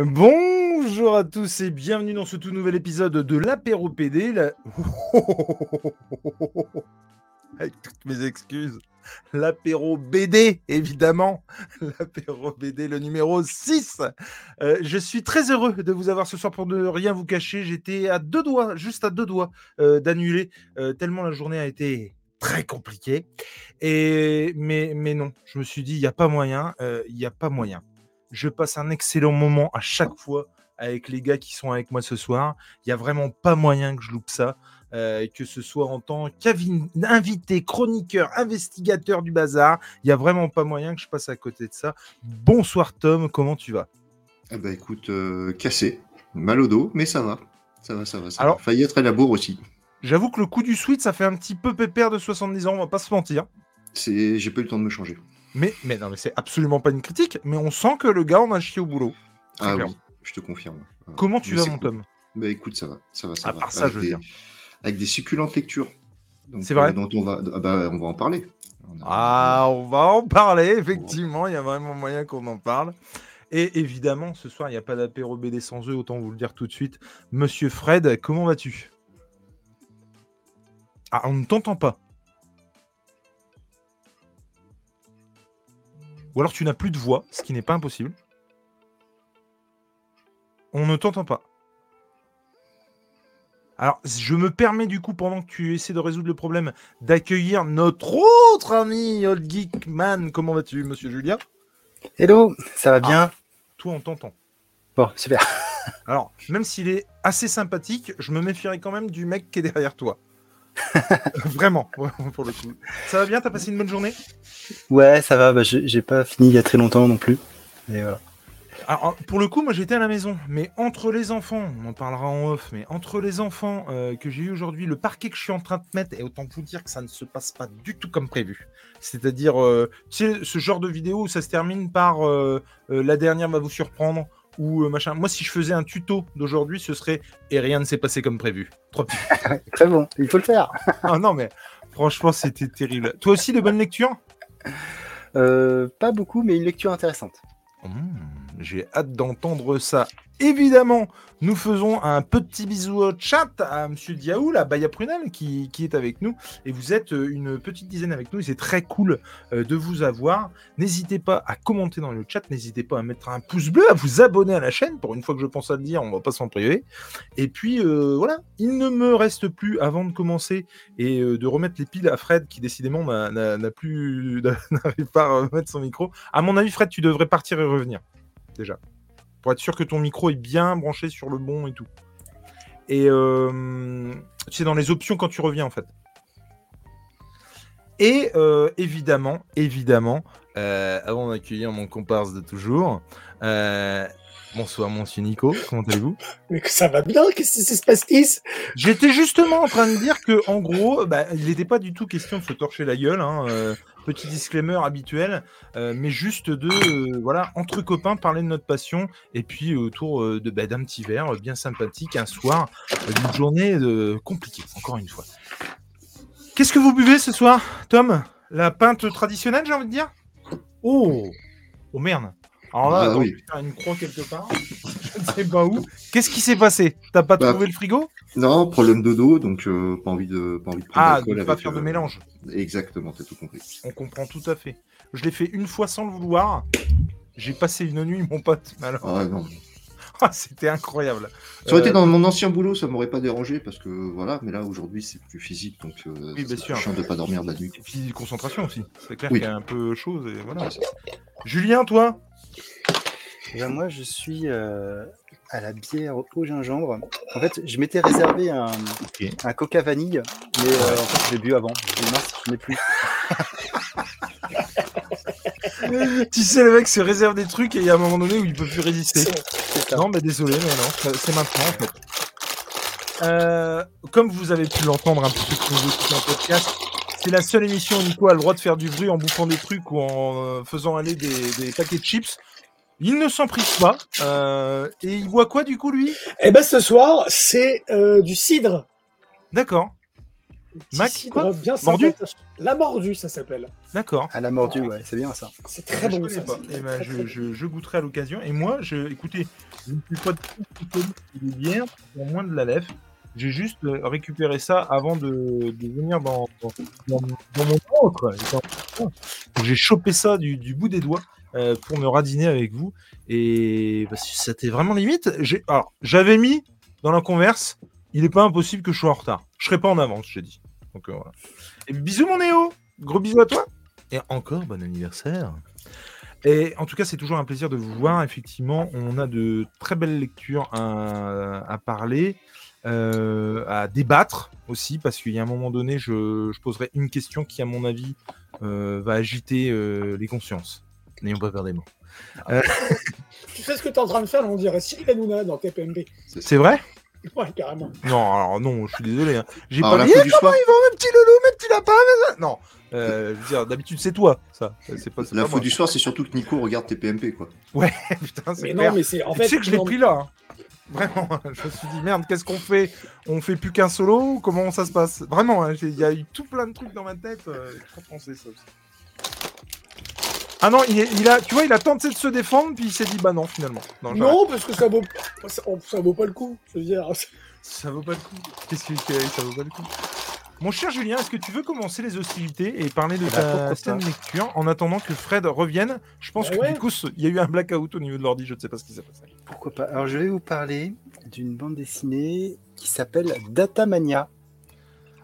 Bonjour à tous et bienvenue dans ce tout nouvel épisode de l'apéro PD. toutes mes excuses. L'apéro BD, évidemment. L'apéro BD, le numéro 6. Euh, je suis très heureux de vous avoir ce soir pour ne rien vous cacher. J'étais à deux doigts, juste à deux doigts euh, d'annuler, euh, tellement la journée a été très compliquée. Mais, non, je me suis dit, il n'y a pas moyen, il n'y a pas moyen. Je passe un excellent moment à chaque fois avec les gars qui sont avec moi ce soir. Il n'y a vraiment pas moyen que je loupe ça. euh, que ce soit en tant qu'invité, chroniqueur, investigateur du bazar, il n'y a vraiment pas moyen que je passe à côté de ça. Bonsoir Tom, comment tu vas? Ah bah écoute, euh, cassé, mal au dos, mais ça va. Ça va, ça va. Ça Alors- va. Failli être à la bourre aussi. J'avoue que le coup du sweat, ça fait un petit peu pépère de 70 ans, on va pas se mentir. C'est, j'ai pas eu le temps de me changer. Mais, mais non, mais c'est absolument pas une critique, mais on sent que le gars en a chié au boulot. Ah clair. oui, je te confirme. Ah, Comment tu mais vas, mon cool. Tom Bah écoute, ça va, ça va, ça À va. part ça, avec, je veux des, dire. avec des succulentes lectures. C'est vrai euh, dont on va, ah bah, on va en parler. On a- Ah, on va en parler, effectivement, il y a vraiment moyen qu'on en parle. Et évidemment, ce soir, il n'y a pas d'apéro BD sans eux, autant vous le dire tout de suite. Monsieur Fred, comment vas-tu? Ah, on ne t'entend pas. Ou alors tu n'as plus de voix, ce qui n'est pas impossible. On ne t'entend pas. Alors, je me permets du coup, pendant que tu essaies de résoudre le problème, d'accueillir notre autre ami Old Geek Man. Comment vas-tu, monsieur Julien? Hello, ça va bien? Toi, on t'entend. Bon, super. Alors, même s'il est assez sympathique, je me méfierais quand même du mec qui est derrière toi. vraiment, pour le coup. Ça va bien T'as passé une bonne journée? Ouais, ça va, bah, j'ai pas fini il y a très longtemps non plus. Et voilà. Alors, pour le coup, moi j'étais à la maison, mais entre les enfants, on en parlera en off, mais entre les enfants euh, que j'ai eu aujourd'hui, le parquet que je suis en train de mettre, et autant vous dire que ça ne se passe pas du tout comme prévu. C'est-à-dire, euh, tu sais, ce genre de vidéo où ça se termine par euh, euh, la dernière va vous surprendre ou euh, machin. Moi, si je faisais un tuto d'aujourd'hui, ce serait et rien ne s'est passé comme prévu. Petit. Très bon, il faut le faire. ah non, mais franchement, c'était terrible. Toi aussi, de bonnes lectures? Euh, pas beaucoup, mais une lecture intéressante. Mmh, J'ai hâte d'entendre ça. Évidemment, nous faisons un petit bisou au chat à Monsieur Diaou, la Baya Prunel, qui, est avec nous. Et vous êtes euh, une petite dizaine avec nous. C'est très cool euh, de vous avoir. N'hésitez pas à commenter dans le chat. N'hésitez pas à mettre un pouce bleu, à vous abonner à la chaîne. Pour une fois que je pense à le dire, on va pas s'en priver. Et puis euh, voilà, il ne me reste plus avant de commencer et de remettre les piles à Fred, qui décidément n'a plus n'arrive pas à remettre son micro. À mon avis, Fred, tu devrais partir et revenir déjà. Pour être sûr que ton micro est bien branché sur le bon et tout. Et euh, c'est dans les options quand tu reviens en fait. Et euh, évidemment, évidemment, euh, avant d'accueillir mon comparse de toujours, euh, bonsoir monsieur Nico, comment allez-vous? Mais que ça va bien, qu'est-ce qui se passe-t-il J'étais justement en train de dire que, en gros, bah, il n'était pas du tout question de se torcher la gueule. hein, euh, petit disclaimer habituel, euh, mais juste de, euh, voilà, entre copains, parler de notre passion et puis autour euh, de bah, d'un petit verre bien sympathique un soir d'une journée compliquée, encore une fois. Qu'est-ce que vous buvez ce soir, Tom? La pinte traditionnelle, j'ai envie de dire? Oh! Oh merde Alors là, Ah on oui. une croix quelque part. Je ne sais pas où. Qu'est-ce qui s'est passé? T'as pas Bah, trouvé le frigo? Non, problème de dos, donc euh, pas envie de, pas envie de prendre Ah, de pas faire de euh, mélange. Exactement, t'as tout compris. On comprend tout à fait. Je l'ai fait une fois sans le vouloir. J'ai passé une nuit, mon pote. Alors, Ah non. ah, c'était incroyable. Ça aurait Euh, été dans mon ancien boulot, ça m'aurait pas dérangé parce que voilà, mais là aujourd'hui c'est plus physique, donc euh, Oui, bien c'est sûr. chiant de pas dormir la nuit. Et puis concentration aussi. C'est clair Oui. qu'il y a un peu chaud. Et voilà. Julien, toi? Et ben, moi, je suis euh, à la bière au gingembre. En fait, je m'étais réservé un, un coca vanille, mais euh, en fait, je l'ai bu avant. Je me dis, mince, je n'ai plus. Tu sais, le mec se réserve des trucs et il y a un moment donné où il peut plus résister. Non, mais désolé, mais non, c'est maintenant en fait. Euh, comme vous avez pu l'entendre un petit peu nous écoute un podcast, c'est la seule émission où Nico a le droit de faire du bruit en bouffant des trucs ou en euh, faisant aller des, des paquets de chips. Il ne s'en prive pas. euh, et il boit quoi du coup lui? Eh ben ce soir, c'est euh, du cidre. D'accord. Mac, si, quoi? bien Mordu? La mordue, ça s'appelle. D'accord. À la mordue, ouais, c'est bien ça. C'est très bon. ça, pas. Eh ben, très, je, très je- je goûterai à l'occasion. Et moi, je, écoutez, je ne suis pas de tout bières pour moins de la lèvre. J'ai juste euh, récupéré ça avant de, de venir dans, dans, dans- dans mon ventre. J'ai chopé ça du, du bout des doigts euh, pour me radiner avec vous. Et bah, c'était vraiment limite. Alors, j'avais mis dans la converse, il n'est pas impossible que je sois en retard. Je serai pas en avance, j'ai dit. Donc euh, voilà. Et bisous mon Néo Gros bisous à toi Et encore bon anniversaire et en tout cas, c'est toujours un plaisir de vous voir. Effectivement, on a de très belles lectures à, parler, euh, à débattre aussi, parce qu'il y a un moment donné, je, poserai une question qui, à mon avis, va agiter les consciences. N'ayons pas peur des mots. Tu sais ce que tu es en train de faire, on dirait Cyril Hanouna dans TPMP. C'est vrai? Ouais, carrément. Non, alors non, je suis désolé. hein. J'ai pas dit, l'info Eh, du comment soir. ils vont, mes petits loulous, mes petits lapins ça Non, euh, je veux dire, d'habitude, c'est toi, ça. C'est pas, c'est pas L'info moi. du soir, c'est surtout que Nico regarde tes PMP, quoi. Putain, c'est Mais clair. non, mais c'est en Tu fait. sais que je l'ai non, pris là. hein. Vraiment, je me suis dit merde, qu'est-ce qu'on fait? On fait plus qu'un solo ou Comment ça se passe? Vraiment, hein, j'ai- il y a eu tout plein de trucs dans ma tête. Euh, trop français ça aussi. Ah non, il, est- il a, tu vois, il a tenté de se défendre, puis il s'est dit bah non finalement. Non, parce que ça vaut, ça, ça vaut pas le coup. Je veux dire, ça vaut pas le coup. Qu'est-ce qu'il fait Ça vaut pas le coup? Mon cher Julien, est-ce que tu veux commencer les hostilités et parler de Bah, ta pourquoi scène lecture en attendant que Fred revienne? Je pense Bah que ouais. du coup, il y a eu un blackout au niveau de l'ordi, je ne sais pas ce qui s'est passé. Pourquoi pas Alors, je vais vous parler d'une bande dessinée qui s'appelle Datamania.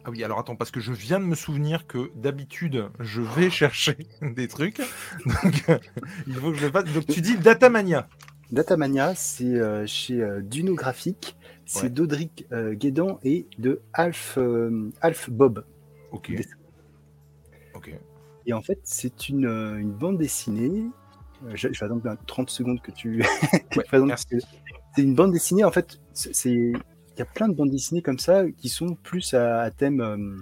Ah oui, alors attends, parce que je viens de me souvenir que d'habitude, je vais chercher des trucs. Donc, il faut que je fasse. Donc, tu dis Datamania. Datamania, c'est euh, chez euh, Duno Graphique. C'est Ouais. d'Audric euh, Guédan et de Alf, Alf Bob. Ok. Ok. Et en fait, c'est une, une bande dessinée. Je, je vais attendre bien 30 secondes que tu Ouais. C'est une bande dessinée, en fait, c'est- y a plein de bandes dessinées comme ça qui sont plus à, à thème euh,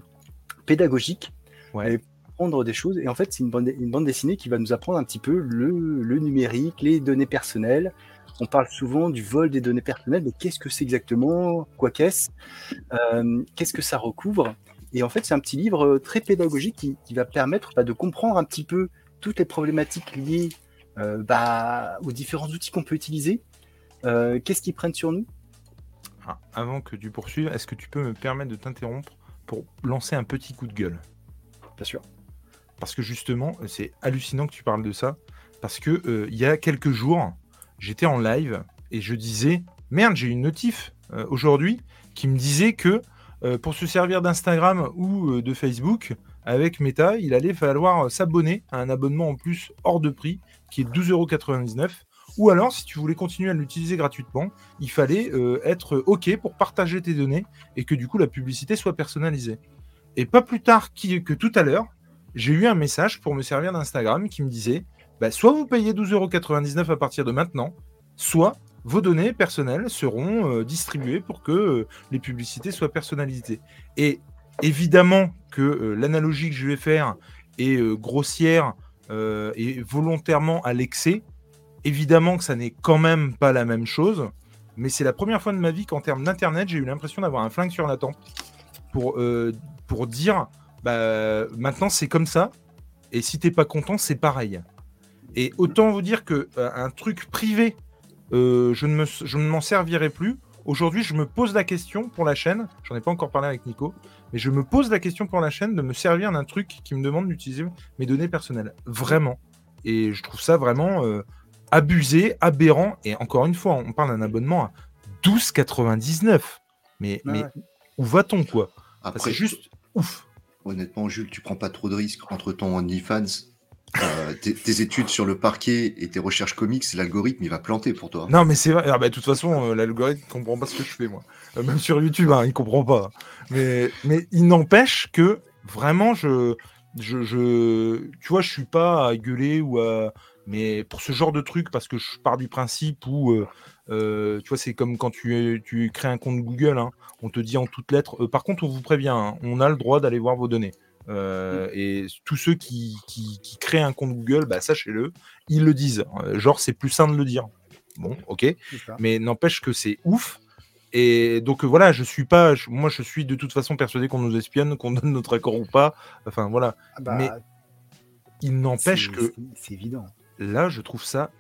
pédagogique. Ouais. Et apprendre des choses. Et en fait, c'est une bande, une bande dessinée qui va nous apprendre un petit peu le, le numérique, les données personnelles. On parle souvent du vol des données personnelles, mais qu'est-ce que c'est exactement? Quoi qu'est-ce? Euh, Qu'est-ce que ça recouvre? Et en fait, c'est un petit livre euh, très pédagogique qui, qui va permettre bah, de comprendre un petit peu toutes les problématiques liées euh, bah, aux différents outils qu'on peut utiliser. Euh, qu'est-ce qu'ils prennent sur nous? Avant que tu poursuives, est-ce que tu peux me permettre de t'interrompre pour lancer un petit coup de gueule? Bien sûr. Parce que justement, c'est hallucinant que tu parles de ça. Parce que euh, il y a quelques jours, j'étais en live et je disais Merde, j'ai une notif euh, aujourd'hui qui me disait que euh, pour se servir d'Instagram ou de Facebook, avec Meta, il allait falloir s'abonner à un abonnement en plus hors de prix qui est 12,99€. Ou alors, si tu voulais continuer à l'utiliser gratuitement, il fallait euh, être OK pour partager tes données et que du coup la publicité soit personnalisée. Et pas plus tard que tout à l'heure, j'ai eu un message pour me servir d'Instagram qui me disait bah, soit vous payez 12,99€ à partir de maintenant, soit vos données personnelles seront euh, distribuées pour que euh, les publicités soient personnalisées. Et évidemment que euh, l'analogie que je vais faire est euh, grossière euh, et volontairement à l'excès. Évidemment que ça n'est quand même pas la même chose, mais c'est la première fois de ma vie qu'en termes d'internet, j'ai eu l'impression d'avoir un flingue sur la tempe pour, euh, pour dire bah, maintenant c'est comme ça, et si t'es pas content, c'est pareil. Et autant vous dire que euh, un truc privé, euh, je ne me- je ne m'en servirai plus. Aujourd'hui, je me pose la question pour la chaîne. J'en ai pas encore parlé avec Nico, mais je me pose la question pour la chaîne de me servir d'un truc qui me demande d'utiliser mes données personnelles. Vraiment. Et je trouve ça vraiment euh, abusé, aberrant. Et encore une fois, on parle d'un abonnement à 12,99. Mais, Ouais, mais ouais. où va-t-on, quoi? Après, C'est juste ouf. honnêtement, Jules, tu prends pas trop de risques entre ton OnlyFans, euh, tes, tes études sur le parquet et tes recherches comics. L'algorithme, il va planter pour toi. Non, mais c'est vrai. Ah, bah, de toute façon, euh, l'algorithme comprend pas ce que je fais, moi. Euh, même sur YouTube, hein, il comprend pas. Mais, mais il n'empêche que vraiment, je, je, je, tu vois, je suis pas à gueuler ou à. Mais pour ce genre de truc, parce que je pars du principe où, euh, euh, tu vois, c'est comme quand tu, tu crées un compte Google, hein, on te dit en toutes lettres. euh, par contre, on vous prévient, hein, on a le droit d'aller voir vos données. Euh, Et tous ceux qui, qui, qui créent un compte Google, bah, sachez-le, ils le disent. Genre, c'est plus sain de le dire. Bon, ok mais n'empêche que c'est ouf. Et donc euh, voilà, je suis pas, je- moi je suis de toute façon persuadé qu'on nous espionne, qu'on donne notre accord ou pas. Enfin voilà, Ah bah, Mais il n'empêche que C'est évident. Là, je trouve ça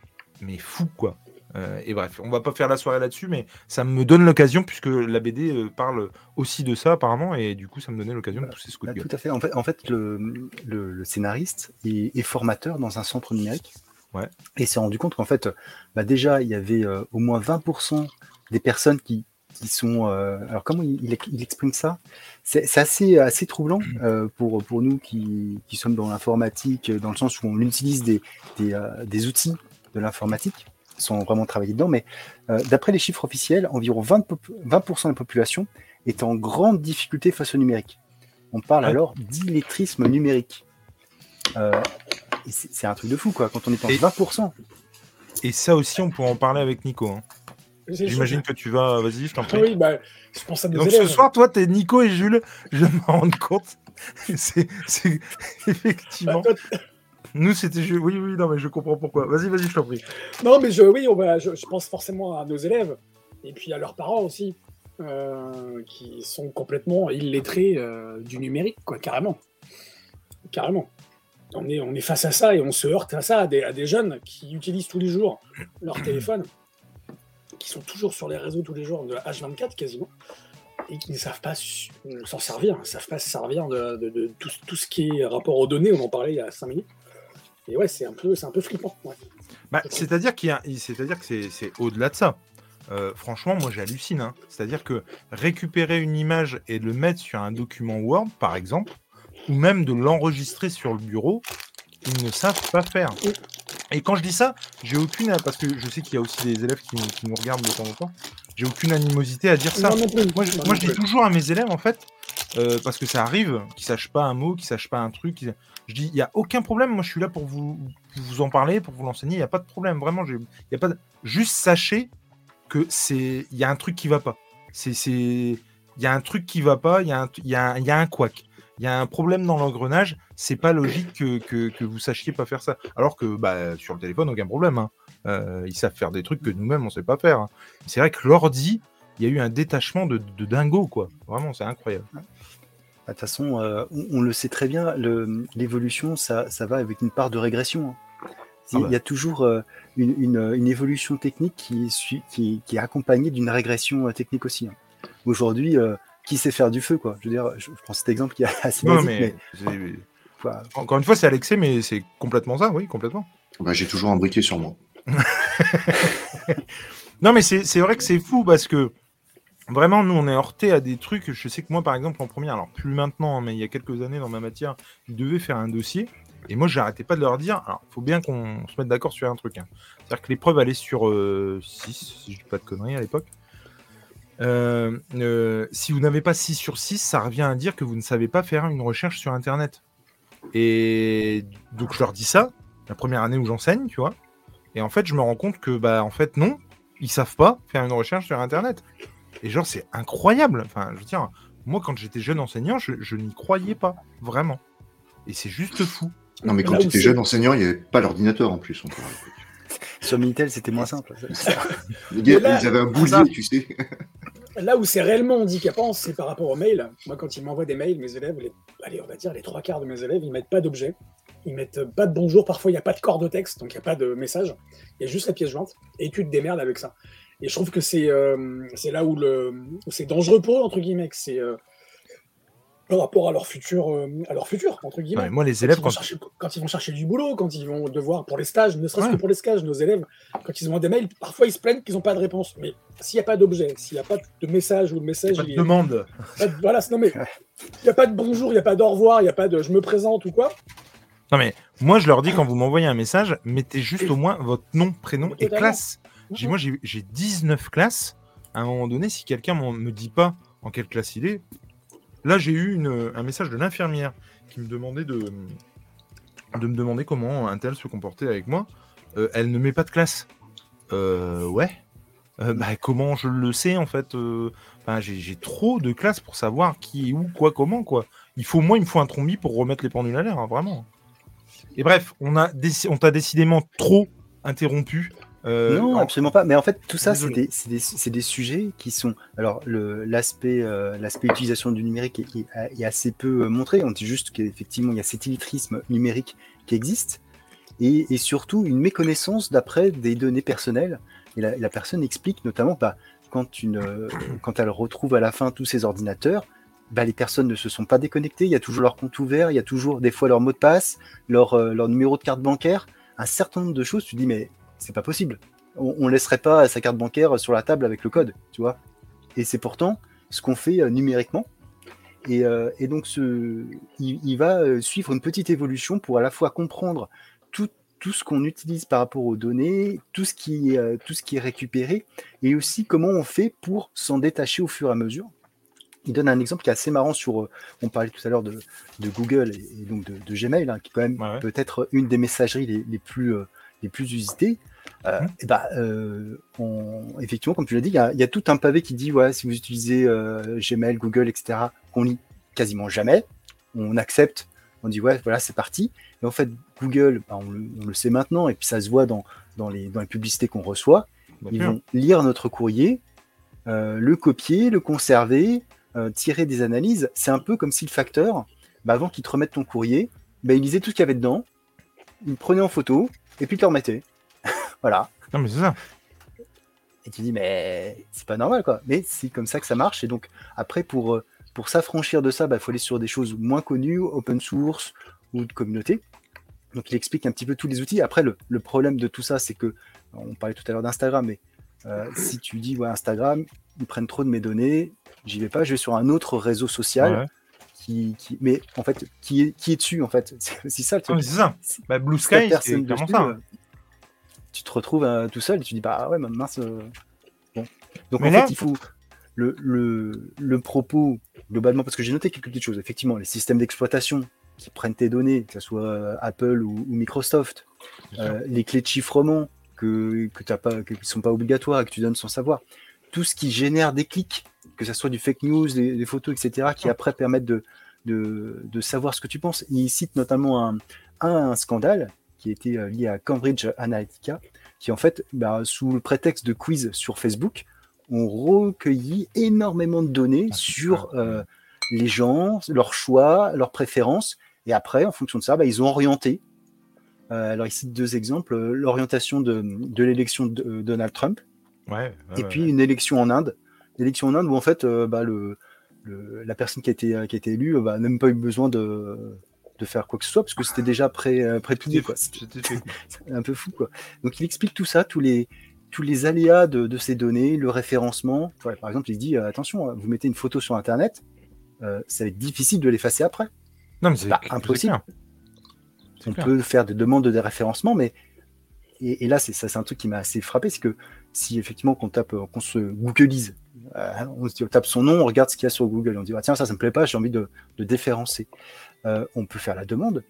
mais fou quoi. Euh, et bref, on va pas faire la soirée là-dessus, mais ça me donne l'occasion puisque la BD euh, parle aussi de ça apparemment, et du coup ça me donnait l'occasion de pousser ce coup de Bah, gueule. tout à fait. En fait, en fait le, le- le scénariste est, est formateur dans un centre numérique. Ouais. Et s'est rendu compte qu'en fait, bah déjà, il y avait euh, au moins 20% des personnes qui, qui sont. euh, alors, comment il, exprime ça? C'est assez, assez troublant euh, pour, pour nous qui, qui sommes dans l'informatique, dans le sens où on utilise des, des, euh, des outils de l'informatique sans vraiment travailler dedans. Mais euh, d'après les chiffres officiels, environ 20%, pop- 20% de la population est en grande difficulté face au numérique. On parle Ouais. alors d'illettrisme numérique. Euh, c'est un truc de fou, quoi, quand on est en Et- 20%. Et ça aussi, on pourra en parler avec Nico. hein. J'imagine que tu vas, vas-y, je t'en Ah prie. oui, bah, je pense à nos Donc élèves. ce soir, toi, t'es Nico et Jules, je me rends compte. C'est Bah, effectivement. toi, Nous, c'était Jules. Oui, oui, non, mais je comprends pourquoi. Vas-y, vas-y, je t'en prie. Non, mais je, oui, on va, je, je pense forcément à nos élèves et puis à leurs parents aussi, euh, qui sont complètement illettrés euh, du numérique, quoi, carrément. Carrément. On est, on est face à ça et on se heurte à ça, à des, à des jeunes qui utilisent tous les jours leur téléphone, qui sont toujours sur les réseaux tous les jours, de H24 quasiment, et qui ne savent pas s'en servir, ne savent pas se servir de, de- de tout, tout ce qui est rapport aux données, on en parlait il y a 5 minutes. Et ouais, c'est un peu, c'est un peu flippant. ouais. Bah, c'est-à-dire qu'il y a, c'est-à-dire que c'est, c'est au-delà de ça. Euh, franchement, moi, j'hallucine. hein. C'est-à-dire que récupérer une image et le mettre sur un document Word, par exemple, ou même de l'enregistrer sur le bureau, ils ne savent pas faire. Et quand je dis ça, j'ai aucune, parce que je sais qu'il y a aussi des élèves qui, nous- qui nous regardent de temps en temps, j'ai aucune animosité à dire ça. Non, non plus. Moi, je, moi, dis toujours à mes élèves, en fait, euh, parce que ça arrive, qu'ils sachent pas un mot, qu'ils sachent pas un truc. qu'ils- Je dis, il n'y a aucun problème. Moi, je suis là pour vous, pour vous en parler, pour vous l'enseigner. Il n'y a pas de problème. Vraiment, il y a pas de... juste sachez que c'est, il y a un truc qui va pas. C'est, il y a un truc qui va pas. Il y a un, il y a un, il y a un couac. Il y a un problème dans l'engrenage. C'est pas logique que, que, que vous sachiez pas faire ça. Alors que, bah, sur le téléphone, aucun problème. hein. Euh, ils savent faire des trucs que nous-mêmes on sait pas faire. hein. C'est vrai que l'ordi, il y a eu un détachement de, de dingo, quoi. Vraiment, c'est incroyable. Bah, De toute façon, euh, on, on le sait très bien, l'évolution, ça, ça va avec une part de régression. hein. Ah Il bah. y a toujours euh, une, une- une évolution technique qui qui, qui est accompagnée d'une régression technique aussi. Aujourd'hui, qui sait faire du feu quoi Je veux dire, je, je prends cet exemple qui est assez Non, basique, mais, mais, c'est- voilà. encore une fois, c'est Alexé, mais c'est complètement ça, oui, complètement. Bah, j'ai toujours un briquet sur moi. Non, mais c'est vrai que c'est fou parce que vraiment, nous, on est heurté à des trucs. Je sais que moi, par exemple, en première, alors plus maintenant, hein, mais il y a quelques années dans ma matière, ils devaient faire un dossier. Et moi, j'arrêtais pas de leur dire. Alors, faut bien qu'on se mette d'accord sur un truc. hein. C'est-à-dire que l'épreuve allait sur 6, si je dis pas de conneries à l'époque. Euh, euh, si vous n'avez pas 6 sur 6, ça revient à dire que vous ne savez pas faire une recherche sur Internet. Et donc, je leur dis ça, la première année où j'enseigne, tu vois. Et en fait, je me rends compte que, bah, en fait, non, ils savent pas faire une recherche sur Internet. Et genre, c'est incroyable. Enfin, je veux dire, moi, quand j'étais jeune enseignant, je, je n'y croyais pas, vraiment. Et c'est juste fou. Non, mais quand tu étais jeune enseignant, il n'y avait pas l'ordinateur en plus. encore. sur Minitel, c'était moins simple. Les gars, là- ils avaient un boulier, tu sais. Là où c'est réellement handicapant, c'est par rapport aux mails. Moi, quand ils m'envoient des mails, mes élèves, allez, on va dire les trois quarts de mes élèves, ils mettent pas d'objet. Ils mettent pas de bonjour. Parfois, il n'y a pas de corps de texte, donc il n'y a pas de message. Il y a juste la pièce jointe. Et tu te démerdes avec ça. Et je trouve que c'est euh, là où, c'est dangereux pour eux, entre guillemets. Par rapport à leur futur, euh, à leur futur entre guillemets. moi, les élèves, quand, chercher, quand ils vont chercher du boulot, quand ils vont devoir pour les stages, ne serait-ce Ouais. que pour les stages, nos élèves, quand ils ont des mails, parfois ils se plaignent qu'ils n'ont pas de réponse. Mais s'il n'y a pas d'objet, s'il n'y a pas de message ou le message, pas de il est- demande. pas de- voilà, non mais il n'y a pas de bonjour, il n'y a pas d'au revoir, il n'y a pas de je me présente ou quoi. Non, mais moi, je leur dis quand vous m'envoyez un message, mettez juste au moins votre nom, prénom et classe. J'ai- Moi, j'ai 19 classes. À un moment donné, si quelqu'un ne me dit pas en quelle classe il est, là, j'ai eu un message de l'infirmière qui me demandait de, me demander comment un tel se comportait avec moi. Euh, elle ne met pas de classe. Euh, ouais. Euh, bah, comment je le sais en fait euh, j'ai trop de classes pour savoir qui est où, quoi, comment quoi. Il faut moi, il me faut un trombi pour remettre les pendules à l'air, hein, vraiment. Et bref, on a on t'a décidément trop interrompu. Euh, non, en- absolument pas. Mais en fait, tout ça, c'est des, sujets qui sont. Alors, l'aspect euh, l'aspect utilisation du numérique est, est- est assez peu euh, montré. On dit juste qu'effectivement, il y a cet illettrisme numérique qui existe. Et, et surtout, une méconnaissance d'après des données personnelles. Et la, la personne explique notamment bah, quand, une, euh, quand elle retrouve à la fin tous ses ordinateurs, bah, les personnes ne se sont pas déconnectées. Il y a toujours leur compte ouvert, il y a toujours des fois leur mot de passe, leur, leur numéro de carte bancaire. Un certain nombre de choses, tu dis, mais c'est pas possible on, on laisserait pas sa carte bancaire sur la table avec le code, tu vois. Et c'est pourtant ce qu'on fait euh, numériquement. Et, euh, et donc, ce, il, il va euh, suivre une petite évolution pour à la fois comprendre tout, tout ce qu'on utilise par rapport aux données, tout ce, qui, est, euh, tout ce qui est récupéré, et aussi comment on fait pour s'en détacher au fur et à mesure. Il donne un exemple qui est assez marrant sur, on parlait tout à l'heure de, de Google et, et donc de, de Gmail, hein, qui est quand même Ouais, ouais. peut-être une des messageries les, les plus, euh, les plus usitées. Euh, Mhm. et bah, euh, on- effectivement, comme tu l'as dit, il y, a- il y a tout un pavé qui dit ouais, si vous utilisez euh, Gmail, Google, etc., qu'on lit quasiment jamais, on accepte, on dit ouais, voilà, c'est parti. Et en fait, Google, bah, on, le, on le sait maintenant, et puis ça se voit dans, dans, les, dans les publicités qu'on reçoit. Bien Ils vont lire notre courrier, le copier, le conserver, tirer des analyses. C'est un peu comme si le facteur, bah, avant qu'il te remette ton courrier, bah, il lisait tout ce qu'il y avait dedans, il prenait en photo, et puis il te le remettait. Voilà. Non, mais c'est ça. Et tu dis, mais c'est pas normal, quoi. Mais c'est comme ça que ça marche. Et donc, après, pour, euh, pour s'affranchir de ça, il bah, faut aller sur des choses moins connues, open source ou de communauté. Donc, il explique un petit peu tous les outils. Après, le, le problème de tout ça, c'est que, on parlait tout à l'heure d'Instagram, mais euh, si tu dis, ouais, Instagram, ils prennent trop de mes données, j'y vais pas, je vais sur un autre réseau social. Ouais. Qui, qui, mais en fait, qui est, qui est dessus, en fait C'est ça le Non, truc. mais c'est ça. Bah, Blue Sky, c'est personne clairement dessus, ça. Tu te retrouves euh, tout seul et tu dis bah ouais mince euh, bon. Donc Mais en là- fait il faut le, le, le propos globalement parce que j'ai noté quelques petites choses. Effectivement les systèmes d'exploitation qui prennent tes données que ce soit euh, Apple ou, ou Microsoft euh, les clés de chiffrement que que t'as pas qui sont pas obligatoires et que tu donnes sans savoir. Tout ce qui génère des clics que ce soit du fake news des, des photos etc qui après permettent de, de de savoir ce que tu penses. Il cite notamment un un scandale qui était euh, lié à Cambridge Analytica, qui en fait, bah, sous le prétexte de quiz sur Facebook, ont recueilli énormément de données Ah, sur euh, les gens, leurs choix, leurs préférences, et après, en fonction de ça, bah, ils ont orienté. Euh, alors, ici, deux exemples l'orientation de, de l'élection de Donald Trump, Ouais, et puis ouais. une élection en Inde. L'élection en Inde où en fait euh, bah, le, le- la personne qui a été, qui a été élue n'a même pas eu besoin de, de faire quoi que ce soit parce que c'était déjà pré, euh, pré-plié, quoi. C'était un peu fou quoi. Donc il explique tout ça, tous les, tous les aléas de, de ces données, le référencement. Ouais, par exemple, il dit euh, attention, euh, vous mettez une photo sur Internet, euh, ça va être difficile de l'effacer après. Non, mais c'est Bah, impossible. On clair. peut faire des demandes de déréférencement, mais et, et là c'est ça, c'est un truc qui m'a assez frappé, c'est que si effectivement qu'on tape, euh, qu'on se Googleise, euh, on se dit, on tape son nom, on regarde ce qu'il y a sur Google, on dit ah, tiens ça ça me plaît pas, j'ai envie de, de déférencer. Euh, on peut faire la demande,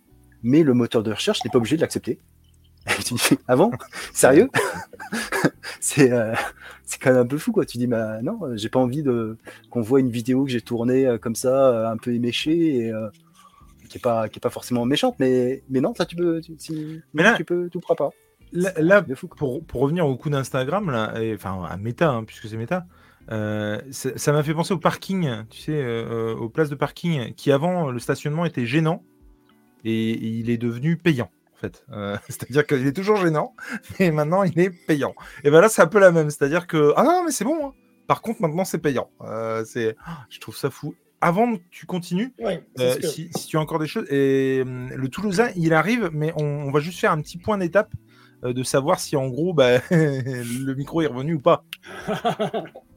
mais le moteur de recherche n'est pas obligé de l'accepter. Tu ah bon Sérieux? C'est euh, c'est quand même un peu fou quoi. Tu dis bah non, j'ai pas envie de qu'on voit une vidéo que j'ai tournée euh, comme ça, un peu éméchée et qui est pas qui est pas forcément méchante, mais mais non ça tu peux tu, si- Mais là- tu peux tu pourras pas. Là, pour, pour revenir au coup d'Instagram, là, et- enfin à Meta, hein, puisque c'est Meta, euh, ça m'a fait penser au parking, tu sais, euh, euh, aux places de parking qui avant le stationnement était gênant et, et il est devenu payant. En fait, Euh, c'est-à-dire qu'il est toujours gênant, mais maintenant il est payant. Et ben là c'est un peu la même, c'est-à-dire que ah non mais c'est bon. hein. Par contre maintenant c'est payant. C'est, ah, je trouve ça fou. Avant que tu continues, Ouais, que- si, si tu as encore des choses. Et hum, le Toulousain, il arrive, mais on, on va juste faire un petit point d'étape de savoir si en gros bah, le micro est revenu ou pas.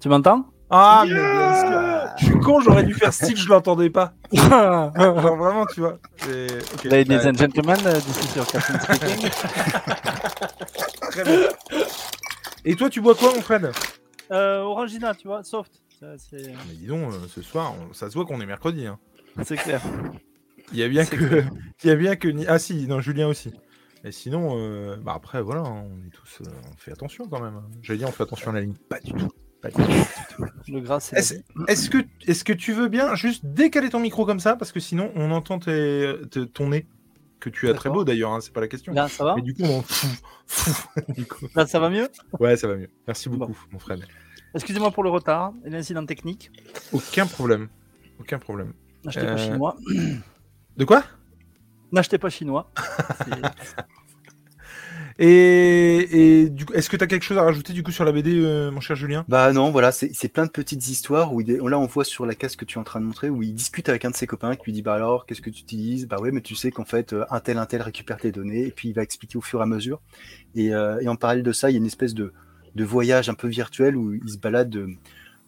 Tu m'entends? Ah, mais bien sûr. Je suis con, j'aurais dû faire style, je l'entendais pas. Genre vraiment, tu vois. c'est- ok. Ladies Ouais, and gentlemen, uh, this is your captain speaking. très bien. Et toi, tu bois quoi, mon Fred Euh, Orangina, tu vois, soft. Ça, C'est Mais dis donc, euh, ce soir, on- ça se voit qu'on est mercredi. hein. c'est clair. Il y a bien que, il y a bien que, ni- ah si, non, Julien aussi. Et sinon, euh, bah après, voilà, hein, on est tous, euh, on fait attention quand même. J'allais dire, on fait attention à la ligne, pas du tout. Pas du tout. Le gras, c'est la Est-ce vie. est-ce que, est que tu veux bien juste décaler ton micro comme ça? Parce que sinon, on entend tes- te- ton nez. que tu as très D'accord. beau d'ailleurs, hein, c'est pas la question. Là, ça va? Mais du coup, on fou, fou. Du coup. Là, ça va mieux? Ouais, ça va mieux. Merci beaucoup, mon frère. Excusez-moi pour le retard et l'incident technique. Aucun problème. Aucun problème. Pas Euh, chinois. De quoi? N'achetez pas chinois. Et, et du coup, est-ce que tu as quelque chose à rajouter du coup sur la BD, euh, mon cher Julien? Bah non, voilà, c'est plein de petites histoires où il est- là on voit sur la case que tu es en train de montrer où il discute avec un de ses copains qui lui dit bah alors qu'est-ce que tu utilises? Bah ouais mais tu sais qu'en fait euh, un tel un tel récupère tes données et puis il va expliquer au fur et à mesure. Et, euh, et en parallèle de ça, il y a une espèce de, de voyage un peu virtuel où il se balade de,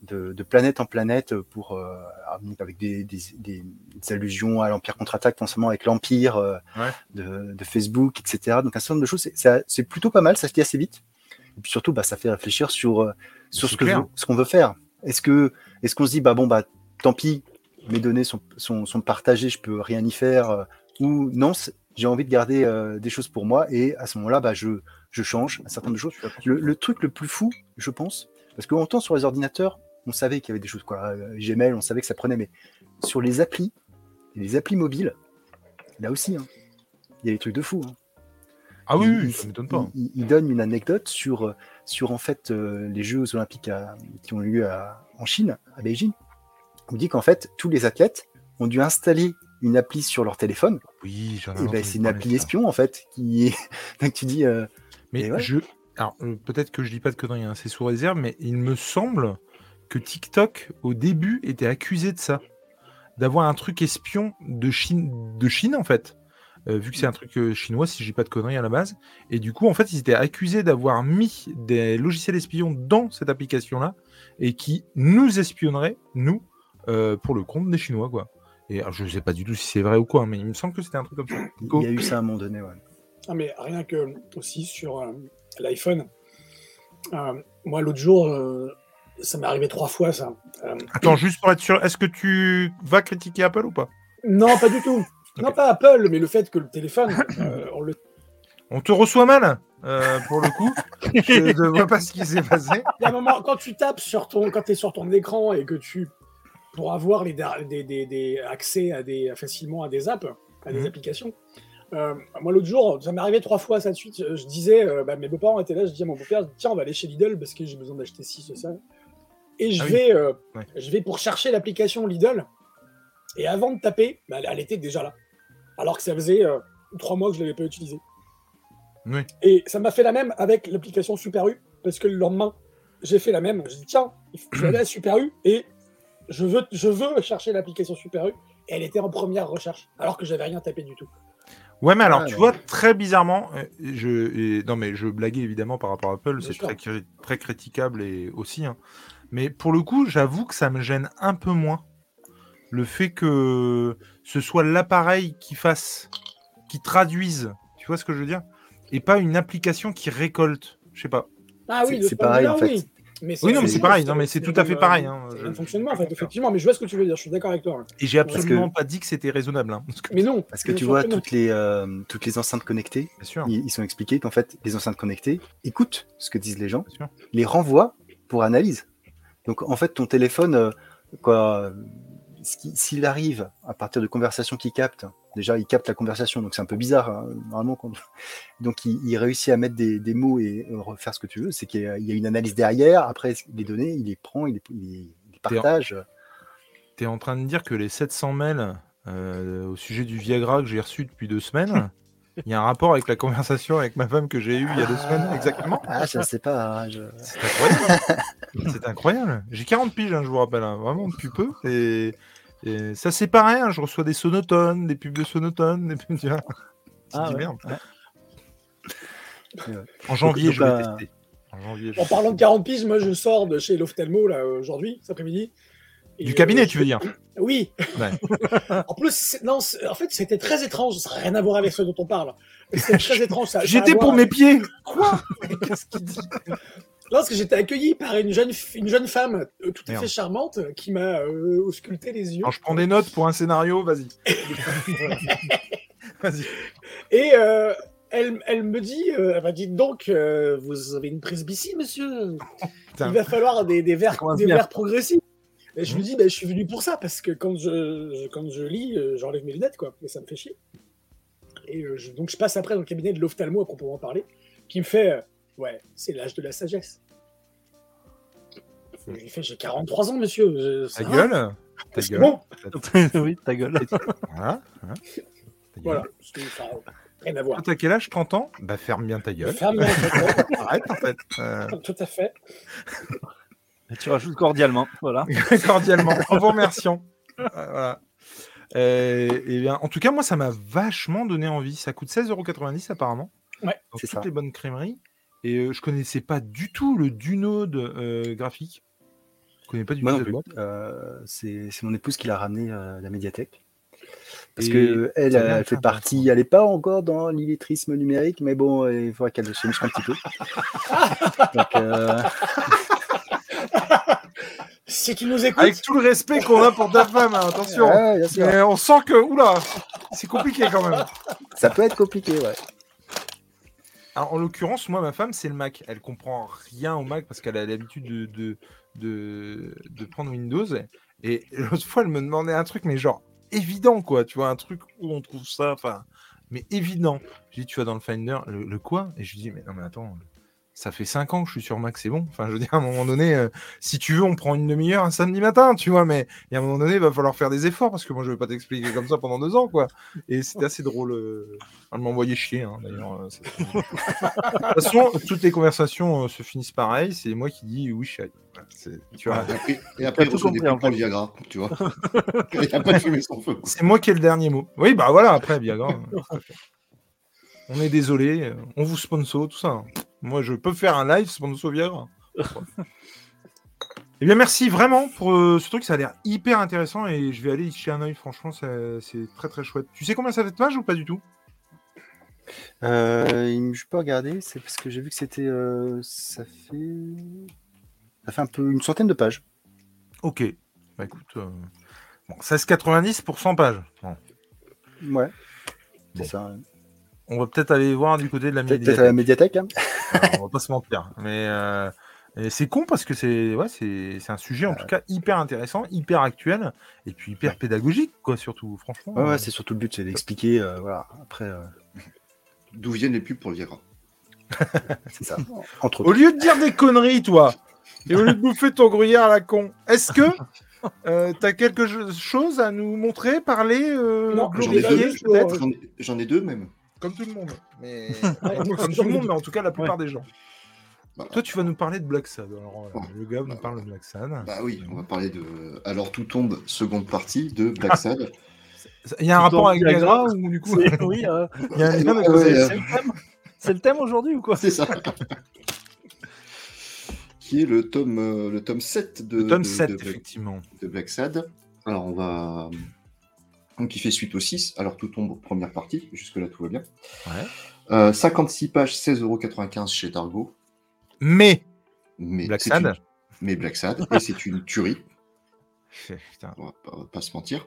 de, de planète en planète pour euh, donc avec des, des, des- allusions à l'Empire contre-attaque, forcément avec l'Empire euh, Ouais. de, de Facebook, etc. Donc un certain nombre de choses, c'est- plutôt pas mal, ça se dit assez vite. Et puis surtout, bah, ça fait réfléchir sur, euh, sur ce veut- ce qu'on veut faire. Est-ce que est-ce qu'on se dit bah bon bah tant pis, mes données sont, sont, sont partagées, je peux rien y faire, euh, ou non, j'ai envie de garder euh, des choses pour moi et à ce moment-là, bah je, je change un certain nombre de choses. Le, le truc le plus fou, je pense, parce qu'en temps sur les ordinateurs, on savait qu'il y avait des choses quoi, euh, Gmail, on savait que ça prenait, mais sur les applis, les applis mobiles, là aussi, hein, il y a des trucs de fou. hein. Ah oui, il, oui, il- ça m'étonne pas. il- il donne une anecdote sur, euh, sur en fait euh, les Jeux Olympiques à- qui ont eu lieu à- en Chine, à Beijing. Il dit qu'en fait tous les athlètes ont dû installer une appli sur leur téléphone. Oui, j'en ai Et ben c'est une appli espion en fait qui donc tu dis euh, Mais ouais. je. Alors, peut-être que je dis pas de conneries, hein, c'est sous réserve, mais il me semble que TikTok, au début, était accusé de ça. D'avoir un truc espion de Chine, de Chine en fait. Euh, vu que c'est un truc euh, chinois, si je dis pas de conneries à la base. Et du coup, en fait, ils étaient accusés d'avoir mis des logiciels espions dans cette application-là et qui nous espionneraient, nous, euh, pour le compte des Chinois, quoi. Et alors, je sais pas du tout si c'est vrai ou quoi, mais il me semble que c'était un truc comme ça. Go. il y a eu ça à un moment donné. Ouais. Ah, mais rien que aussi sur euh, l'iPhone. Euh, moi, l'autre jour, euh, ça m'est arrivé trois fois, ça. Euh, Attends, juste pour être sûr, est-ce que tu vas critiquer Apple ou pas? Non, pas du tout. Non, pas Apple, mais le fait que le téléphone, euh, on le... On te reçoit mal, euh, pour le coup. je ne vois pas ce qui s'est passé. Il y a un moment, quand tu tapes sur ton, quand tu es sur ton écran et que tu, pour avoir les, des, des- des accès à des, facilement à des apps, à des Mhm. applications. euh, moi, l'autre jour, ça m'est arrivé trois fois ça de suite. Je disais, euh, bah, mes beaux-parents étaient là, je dis à mon beau-père, tiens, on va aller chez Lidl parce que j'ai besoin d'acheter ci, ce, ça. Et je Ah oui. vais, euh, Ouais. je vais pour chercher l'application Lidl. Et avant de taper, bah, elle, elle était déjà là. Alors que ça faisait euh, trois mois que je ne l'avais pas utilisée. Oui. Et ça m'a fait la même avec l'application Super U, parce que le lendemain, j'ai fait la même. J'ai dit, tiens, il faut- je vais aller à Super U et je veux, je veux chercher l'application Super U. Et elle était en première recherche, alors que j'avais rien tapé du tout. Ouais, mais alors, Ah, tu ouais. vois, très bizarrement, euh, je, et- non, mais je blaguais évidemment par rapport à Apple, c'est très, très critiquable et aussi. hein. Mais pour le coup, j'avoue que ça me gêne un peu moins le fait que ce soit l'appareil qui fasse, qui traduise, tu vois ce que je veux dire? Et pas une application qui récolte. Je sais pas. Ah oui, c'est pareil, en fait. oui. Mais Oui, non, mais c'est c'est pareil, non, mais c'est tout à fait pareil. hein. Un fonctionnement, en fait, effectivement. Mais je vois ce que tu veux dire, je suis d'accord avec toi. hein. Et j'ai absolument que- pas dit que c'était raisonnable. hein, parce que- Mais non. Parce que tu vois toutes les euh, toutes les enceintes connectées, Bien sûr. ils, ils sont expliqués qu'en fait les enceintes connectées écoutent ce que disent les gens, Bien sûr. les renvoient pour analyse. Donc en fait ton téléphone, euh, quoi, s'il arrive à partir de conversations qu'il capte, déjà il capte la conversation, donc c'est un peu bizarre hein, normalement. Quand... Donc il, il réussit à mettre des, des mots et euh, refaire ce que tu veux. C'est qu'il y, a- il y a une analyse derrière. Après les données, il les prend, il les, il les- il les partage. Tu es en train de dire que les 700 mails euh, au sujet du Viagra que j'ai reçu depuis deux semaines, il y a un rapport avec la conversation avec ma femme que j'ai eue il y a deux semaines exactement Ah je sais pas. hein, je- C'est incroyable. C'est incroyable. J'ai 40 piges, hein, je vous rappelle, hein, vraiment depuis peu. Et, et ça, c'est pareil. hein, je reçois des sonotones, des pubs de sonotones. Des pubs, tu vois. Je Ah dis, ouais. merde. Ouais. En janvier, donc, je vais euh, tester. En janvier, je En vais parlant de tester. 40 piges, moi je sors de chez l'ophtalmo là aujourd'hui, cet après-midi. Du cabinet, euh, tu veux dire Oui. Ouais. en plus, non, en fait, c'était très étrange. Ça n'a rien à voir avec ce dont on parle. C'était très étrange. J'étais pour mes avec- pieds. Quoi? Qu'est-ce qu'il dit? Non, parce que j'étais accueilli par une jeune, f- une jeune femme euh, tout à Merde. fait charmante qui m'a euh, ausculté les yeux. Alors, je prends des notes pour un scénario. Vas-y. Vas-y. Et euh, elle, elle me dit, euh, elle m'a dit donc, vous avez une presbytie, monsieur? Il va falloir des, des verres, des verres progressifs. Et je Mhm. lui dis, ben, je suis venu pour ça, parce que quand je, je- quand je lis, euh, j'enlève mes lunettes, quoi, et ça me fait chier. Et euh, je- donc je passe après dans le cabinet de l'ophtalmo à proprement parler, qui me fait euh, Ouais, c'est l'âge de la sagesse. Je lui fais J'ai 43 ans, monsieur. Ta gueule Ta gueule. bon. oui, ta gueule. Voilà. hein. Ta gueule. Voilà. Enfin, rien à voir. Toi, t'as quel âge 30 ans? Bah, ferme bien ta gueule. Ferme bien, Arrête, en fait. Euh, Tout à fait. Et tu rajoutes cordialement. Voilà. cordialement. En vous remerciant. Voilà. Euh, et bien, en tout cas, moi, ça m'a vachement donné envie. Ça coûte 16,90€ apparemment. Ouais, dans c'est toutes ça. les bonnes crèmeries. Et euh, je connaissais pas du tout le Dunode euh, graphique. Je connais pas du Moi tout. Euh, c'est c'est mon épouse qui l'a ramené euh, à la médiathèque. Parce Et que elle, elle fait partie, elle n'est pas encore dans l'illettrisme numérique, mais bon, il faudra qu'elle se un petit peu. Donc, euh, Si tu nous écoutes, Avec tout le respect qu'on a pour ta femme, hein, attention. ouais. Mais on sent que, oula, c'est compliqué quand même. Ça peut être compliqué, ouais. Alors, en l'occurrence, moi, ma femme, c'est le Mac. Elle comprend rien au Mac parce qu'elle a l'habitude de, de, de, de prendre Windows. Et l'autre fois, elle me demandait un truc, mais genre évident, quoi. Tu vois, un truc où on trouve ça, enfin, mais évident. Je dis, tu vas dans le Finder, le, le quoi? Et je lui dis, mais non, mais attends, ça fait 5 ans que je suis sur Mac, c'est bon. Enfin, je veux dire, à un moment donné, euh, si tu veux, on prend une demi-heure un samedi matin, tu vois, mais il y a un moment donné, il va falloir faire des efforts parce que moi, je vais pas t'expliquer comme ça pendant deux ans, quoi. Et c'était assez drôle. euh, Elle m'envoyait chier, hein, d'ailleurs. euh, de toute façon, toutes les conversations euh, se finissent pareil. C'est moi qui dis oui, c'est- tu vois, Et après, et après tout il reçoit des en Viagra, tu vois. Il n'y a pas de fumée sans feu. c'est moi qui ai le dernier mot. Oui, bah voilà, après, Viagra. à fait. On est désolé, on vous sponsor, tout ça. hein. Moi, je peux faire un live sponsor Viagra. Eh bien, merci vraiment pour euh, ce truc. Ça a l'air hyper intéressant et je vais aller y jeter un œil. Franchement, c'est très très chouette. Tu sais combien ça fait de pages ou pas du tout? Euh, je peux regarder, c'est parce que j'ai vu que c'était. euh, ça fait. Ça fait un peu une centaine de pages. Ok. Bah écoute, euh, bon, 16,90 pour 100 pages. Bon. Ouais. C'est Bon. ça. On va peut-être aller voir du côté de la peut-être à la médiathèque. médiathèque. hein. Alors, on va pas se mentir. Mais euh, c'est con parce que c'est ouais, c'est c'est un sujet en tout cas hyper intéressant, hyper actuel et puis hyper pédagogique quoi surtout franchement. Ouais, euh, c'est surtout le but, c'est d'expliquer. euh, voilà. Après, euh, D'où viennent les pubs pour le Viagra c'est ça. Entre Au lieu de dire des conneries toi et au lieu de bouffer ton gruyère à la con, est-ce que euh, t'as quelque cho- chose à nous montrer, parler, euh, ai J'en ai deux même. Comme tout le monde. Mais Ouais, comme tout le monde, mais en tout cas la plupart des gens. Bah, Toi, tu vas nous parler de Black Sad. Alors, Oh. le gars nous parle de Black Sad. bah oui, on va parler de Alors tout tombe, seconde partie de Black Sad. Il y a un Tout rapport avec Viagra ou du coup oui, euh, il y a un lien c'est le thème. C'est le thème aujourd'hui ou quoi C'est ça. Qui est le tome, euh, le tome 7 de, Le tome de- 7, de Black- effectivement. de Black Sad. Alors on va. Donc il fait suite au 6. Alors tout tombe, première partie. Jusque-là tout va bien. Ouais. Euh, 56 pages, 16,95€ chez Dargo. Mais Mais Black Sad une- Mais Black Sad. et c'est une tuerie. Putain. On va pas, on va pas se mentir.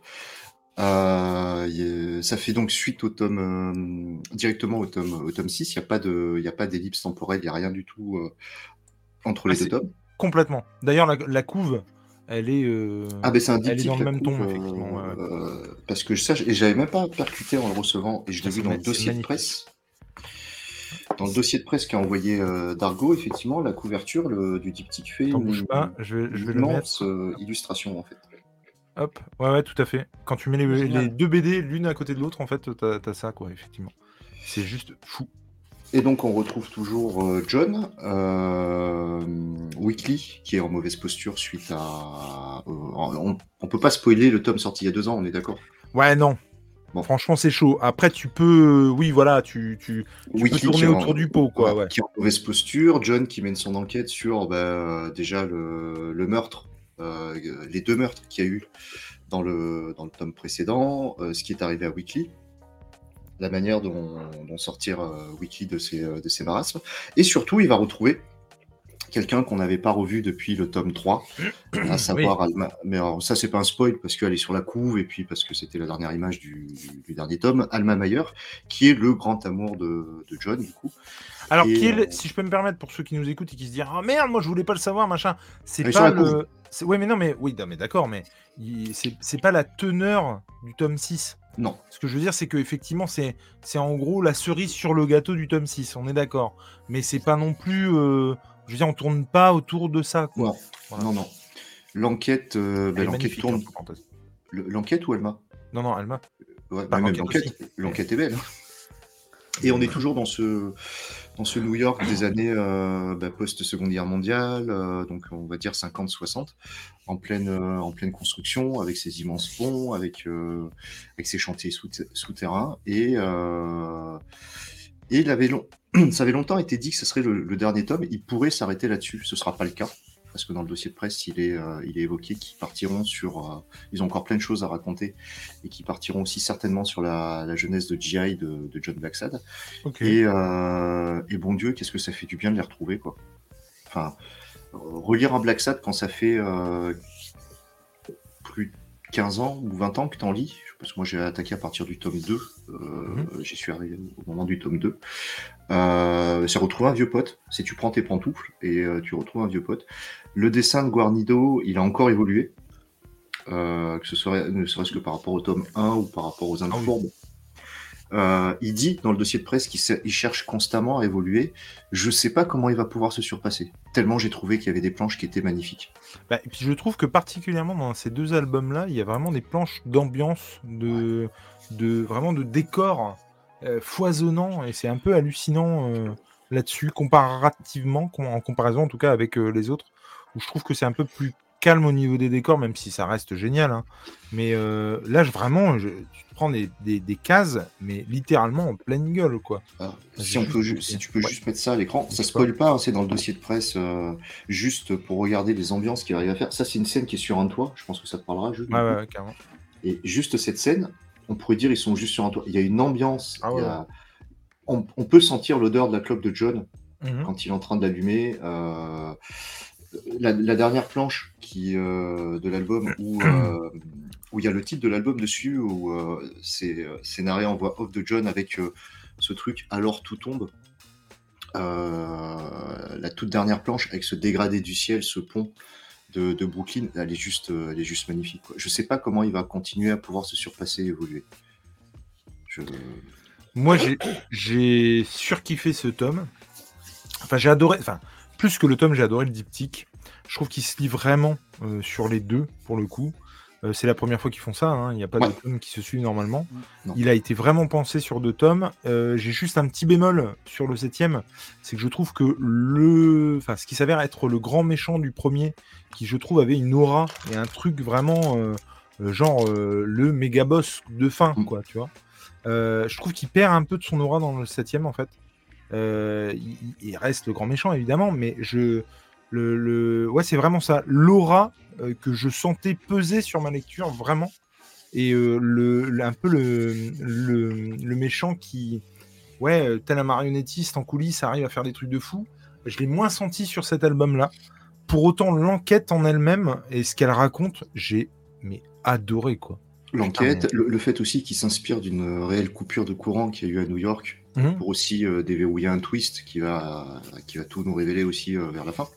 Euh, ça fait donc suite au tome euh, directement au tome au tome 6. Il n'y a pas de il y a pas d'ellipse temporelle, il n'y a rien du tout euh, entre les Ah, deux tomes. Complètement. D'ailleurs, la, la couve, elle est. euh, Ah ben c'est un elle est dans le même ton, euh, effectivement. ouais. euh, parce que je sache, et j'avais même pas percuté en le recevant, et je l'ai Ça, vu dans le dossier de presse. Dans le dossier de presse qu'a envoyé euh, Dargo, effectivement, la couverture le- du diptyque fait une, bouge pas, je vais, je vais le immense mettre. euh, illustration en fait. Hop, ouais, ouais, tout à fait. Quand tu mets les deux BD l'une à côté de l'autre, en fait, t'as as ça, quoi, effectivement. C'est juste fou. Et donc on retrouve toujours euh, John, euh, Weekly, qui est en mauvaise posture suite à... euh, on, on peut pas spoiler le tome sorti il y a deux ans, on est d'accord? Ouais, non. Bon. Franchement, c'est chaud. Après, tu peux. Oui, voilà, tu, tu, tu peux tourner qui est en- autour du pot, quoi. Ouais. qui est en mauvaise posture, John qui mène son enquête sur bah, déjà le, le meurtre, euh, les deux meurtres qu'il y a eu dans le, dans le tome précédent, ce qui est arrivé à Weekly, la manière dont, dont sortir euh, Weekly de ses, euh, de ses marasmes, et surtout il va retrouver quelqu'un qu'on n'avait pas revu depuis le tome 3, à savoir Alma. Mais alors, ça, c'est pas un spoil parce qu'elle est sur la couve et puis parce que c'était la dernière image du, dernier tome, Alma Mayer, qui est le grand amour de, de John, du coup. Alors, Et, qui est le- euh, si je peux me permettre, pour ceux qui nous écoutent et qui se disent Ah merde, moi je voulais pas le savoir, machin. C'est pas le. c'est- Ouais, mais non, mais oui, non, mais d'accord, mais il- c'est pas la teneur du tome 6. Non. Ce que je veux dire, c'est qu'effectivement, c'est c'est en gros la cerise sur le gâteau du tome 6, on est d'accord. Mais c'est pas non plus. euh, je veux dire, on tourne pas autour de ça. Quoi. Non, Voilà. non, non. L'enquête, euh, bah, l'enquête magnifique, tourne. L'enquête ou Alma? Non, non, Alma. Ouais, Bah, l'enquête est belle. hein. Et on est toujours dans ce, dans ce New York des années euh, bah, post-seconde guerre mondiale, euh, donc on va dire 50-60, en pleine, euh, en pleine construction, avec ces immenses ponts, avec, avec chantiers souterrains. Et, et il avait long- ça avait longtemps été dit que ce serait le, le dernier tome. Il pourrait s'arrêter là-dessus. Ce ne sera pas le cas. Parce que dans le dossier de presse, il est, euh, il est évoqué qu'ils partiront sur. euh, ils ont encore plein de choses à raconter et qui partiront aussi certainement sur la, la jeunesse de GI de, de John Blacksad. Et, euh, et bon Dieu, qu'est-ce que ça fait du bien de les retrouver, quoi. Enfin, relire un Blacksad quand ça fait plus de 15 ans ou 20 ans que tu en lis, parce que moi j'ai attaqué à partir du tome 2, euh, j'y suis arrivé au moment du tome 2, euh, c'est retrouver un vieux pote, c'est tu prends tes pantoufles et euh, tu retrouves un vieux pote. Le dessin de Guarnido, il a encore évolué, euh, que ce ne serait-ce que par rapport au tome 1 ou par rapport aux Ah fourbes. Euh, il dit dans le dossier de presse qu'il cherche constamment à évoluer. Je sais pas comment il va pouvoir se surpasser. Tellement j'ai trouvé qu'il y avait des planches qui étaient magnifiques. Bah, et puis je trouve que particulièrement dans ces deux albums-là, il y a vraiment des planches d'ambiance, de, de vraiment de décors euh, foisonnants, et c'est un peu hallucinant euh, là-dessus, comparativement, com- en comparaison en tout cas avec les autres, où je trouve que c'est un peu plus calme au niveau des décors, même si ça reste génial. hein. Mais euh, là, je- vraiment, je, tu prends des, des- des cases, mais littéralement en pleine gueule, quoi. Ah, si, on peut, juste- ju- si tu peux ouais. juste mettre ça à l'écran, ça spoil pas, hein, c'est dans le dossier de presse, euh, juste pour regarder les ambiances qu'il arrive à faire. Ça, c'est une scène qui est sur un toit, je pense que ça te parlera. Ouais, carrément. Et juste cette scène, on pourrait dire ils sont juste sur un toit. Il y a une ambiance. Ah il y ouais, a- on, on peut sentir l'odeur de la clope de John Mhm. quand il est en train de l'allumer. euh, la, dernière planche qui, euh, de l'album où, euh, où il y a le titre de l'album dessus, où euh, c'est en voix off de John avec euh, ce truc Alors tout tombe. La toute dernière planche avec ce dégradé du ciel, ce pont de, Brooklyn, elle est juste, elle est juste magnifique. Quoi. Je sais pas comment il va continuer à pouvoir se surpasser et évoluer. Moi, j'ai- j'ai surkiffé ce tome. Enfin, j'ai adoré. Enfin, plus que le tome, j'ai adoré le diptyque. Je trouve qu'il se lit vraiment euh, sur les deux, pour le coup. Euh, c'est la première fois qu'ils font ça. hein. Il n'y a pas de tome qui se suit normalement. Non. Il a été vraiment pensé sur deux tomes. Euh, j'ai juste un petit bémol sur le septième. C'est que je trouve que le. Enfin, ce qui s'avère être le grand méchant du premier, qui je trouve avait une aura et un truc vraiment. genre le méga boss de fin, Mm. quoi, tu vois. Je trouve qu'il perd un peu de son aura dans le septième en fait. Euh, il, il reste le grand méchant évidemment, mais je le, le- ouais c'est vraiment ça l'aura euh, que je sentais peser sur ma lecture vraiment et euh, le, le- un peu le, le, le méchant qui ouais tel un marionnettiste en coulisses arrive à faire des trucs de fou. Je l'ai moins senti sur cet album là. Pour autant l'enquête en elle-même et ce qu'elle raconte, j'ai mais adoré quoi. L'enquête, le, le fait aussi qu'il s'inspire d'une réelle coupure de courant qu'il y a eu à New York Mhm. pour aussi euh, déverrouiller un twist qui va, qui va tout nous révéler aussi euh, vers la fin.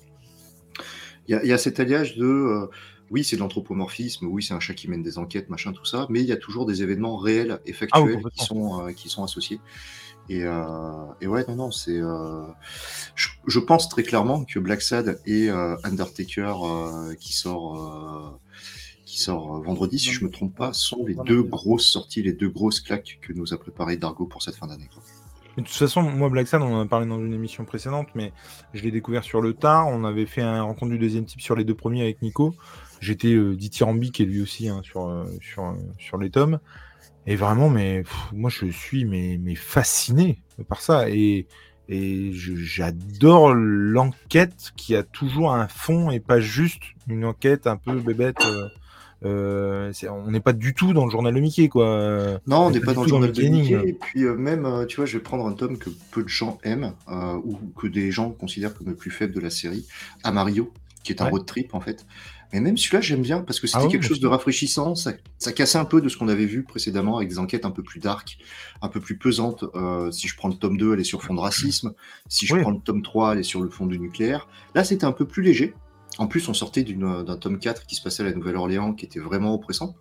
Il y a, il y a cet alliage de euh, oui, c'est de l'anthropomorphisme, oui, c'est un chat qui mène des enquêtes, machin, tout ça, mais il y a toujours des événements réels et Ah oui, factuels qui, sont, euh, qui sont associés. Et, euh, et ouais, non, non, c'est. euh, je, je pense très clairement que Black Sad et Undertaker qui sort. qui sort vendredi, si je me trompe pas, sont les deux grosses sorties, les deux grosses claques que nous a préparé Dargo pour cette fin d'année. Mais De toute façon, moi, Black Sad, on en a parlé dans une émission précédente, mais je l'ai découvert sur le tard. On avait fait un rencontre du deuxième type sur les deux premiers avec Nico. J'étais euh, dithyrambique et lui aussi hein, sur, euh, sur, euh, sur les tomes. Et vraiment, mais moi, je suis mais, mais fasciné par ça. Et, et j'adore l'enquête qui a toujours un fond et pas juste une enquête un peu bébête. Euh, on n'est pas du tout dans le journal de Mickey, quoi. Non, on n'est pas dans le dans journal le de. Mickey. Et puis euh, même, euh, tu vois, je vais prendre un tome que peu de gens aiment, ou que des gens considèrent comme le plus faible de la série, Amario, qui est un Ouais. road trip en fait. Mais même celui-là, j'aime bien parce que c'était Ah ouais, quelque moi chose de rafraîchissant. Ça, ça cassait un peu de ce qu'on avait vu précédemment avec des enquêtes un peu plus dark, un peu plus pesantes. Euh, si je prends le tome 2, elle est sur fond de racisme. Si je Oui. prends le tome 3, elle est sur le fond du nucléaire. Là, c'était un peu plus léger. En plus, on sortait d'un tome 4 qui se passait à la Nouvelle-Orléans, qui était vraiment oppressant.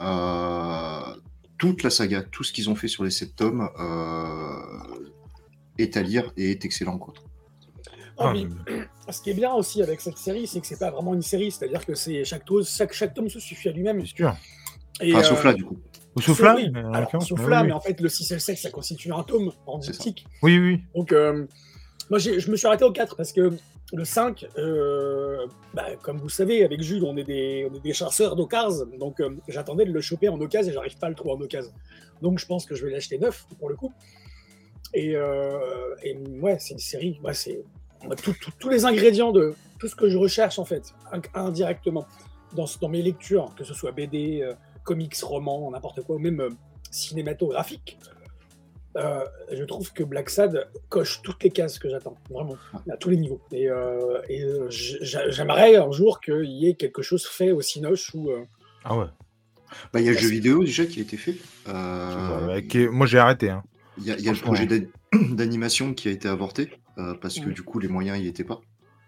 Euh, toute la saga, tout ce qu'ils ont fait sur les sept tomes euh, est à lire et est excellent. Quoi. Ah, Ah, mais ce qui est bien aussi avec cette série, c'est que c'est pas vraiment une série, c'est-à-dire que c'est chaque, tome- chaque, chaque tome se suffit à lui-même. C'est sûr. Et, Enfin, euh, sauf là, du coup. Ou sauf là, oui, mais alors, sauf mais là, oui, mais en fait, le 6 et le 7, ça constitue un tome en diptyque. Oui, oui. Donc, euh, moi, je me suis arrêté au 4 parce que le 5, euh, bah, comme vous savez, avec Jules, on est des, chasseurs d'occasion. Donc, euh, j'attendais de le choper en occasion et j'arrive pas à le trouver en occasion. Donc, je pense que je vais l'acheter neuf pour le coup. Et, euh, ouais, c'est une série. C'est tous les ingrédients de tout ce que je recherche en fait, in- indirectement, dans, dans mes lectures, que ce soit BD, comics, romans, n'importe quoi, ou même cinématographique. Euh, je trouve que Black Sad coche toutes les cases que j'attends, vraiment, à tous les niveaux. Et, euh, et, euh, j'aimerais un jour qu'il y ait quelque chose fait au Cinoche où. euh, Ah ouais. Bah, il y a le jeu vidéo déjà qui a été fait. Euh, Ouais, qui est- Moi, j'ai arrêté. Hein. Il y a, il y a le projet d'an- d'animation qui a été avorté euh, parce que Ouais. du coup les moyens y étaient pas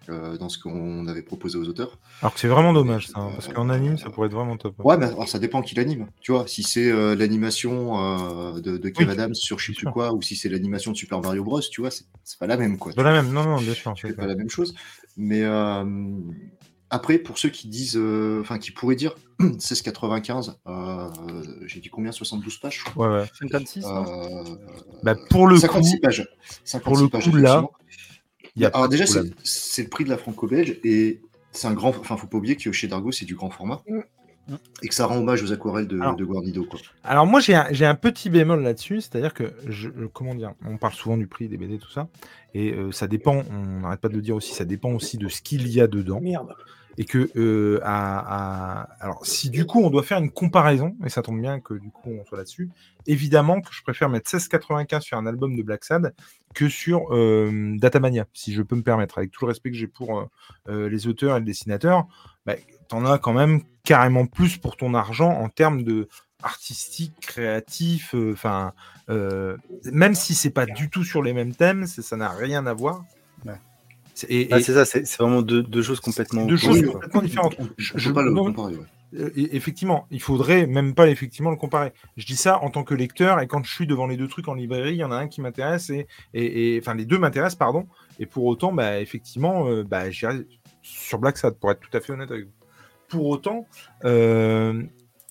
euh, dans ce qu'on avait proposé aux auteurs. Alors que c'est vraiment dommage, ça. hein, Euh, parce qu'en anime, ça pourrait être vraiment top. Ouais, mais alors ça dépend qui l'anime. Tu vois, si c'est euh, l'animation euh, de, de Kev Oui, Adams sur je sais plus quoi, ou si c'est l'animation de Super Mario Bros, tu vois, c'est pas la même quoi. De la même, non, non, bien sûr. C'est pas la même chose. Mais euh, après, pour ceux qui disent, euh, enfin qui pourraient dire 16,95, euh, j'ai dit combien 72 pages je crois. Ouais, ouais. 56, non? Euh, Bah, pour le 56 coup, pages. 56 pour le pages, coup, là, y a Alors déjà, c'est le prix de la franco-belge et c'est un grand. Enfin, faut pas oublier que chez Dargo, c'est du grand format Mm. et que ça rend hommage aux aquarelles de, Alors. de Guarnido. Quoi. Alors moi j'ai un, j'ai un petit bémol là-dessus, c'est-à-dire que je, euh, comment dire, on parle souvent du prix des BD tout ça, et euh, ça dépend, on n'arrête pas de le dire aussi, ça dépend aussi de ce qu'il y a dedans, Merde. Et que euh, alors si du coup on doit faire une comparaison, et ça tombe bien que du coup on soit là-dessus, évidemment que je préfère mettre 16,95 sur un album de Black Sad que sur euh, Datamania, si je peux me permettre, avec tout le respect que j'ai pour euh, les auteurs et les dessinateurs, bah, t'en as quand même carrément plus pour ton argent en termes de artistique, créatif, même si c'est pas du tout sur les mêmes thèmes, ça n'a rien à voir. Et, Ah, et c'est ça, c'est c'est vraiment deux, deux choses complètement deux opposées, choses quoi. complètement différentes. Je- peut je- pas le non, comparer. ouais. euh, effectivement, il faudrait même pas effectivement le comparer. Je dis ça en tant que lecteur et quand je suis devant les deux trucs en librairie, il y en a un qui m'intéresse et, et, et- enfin les deux m'intéressent pardon. Et pour autant, bah effectivement, euh, bah j'irai sur Black Sad pour être tout à fait honnête avec vous. Pour autant, euh,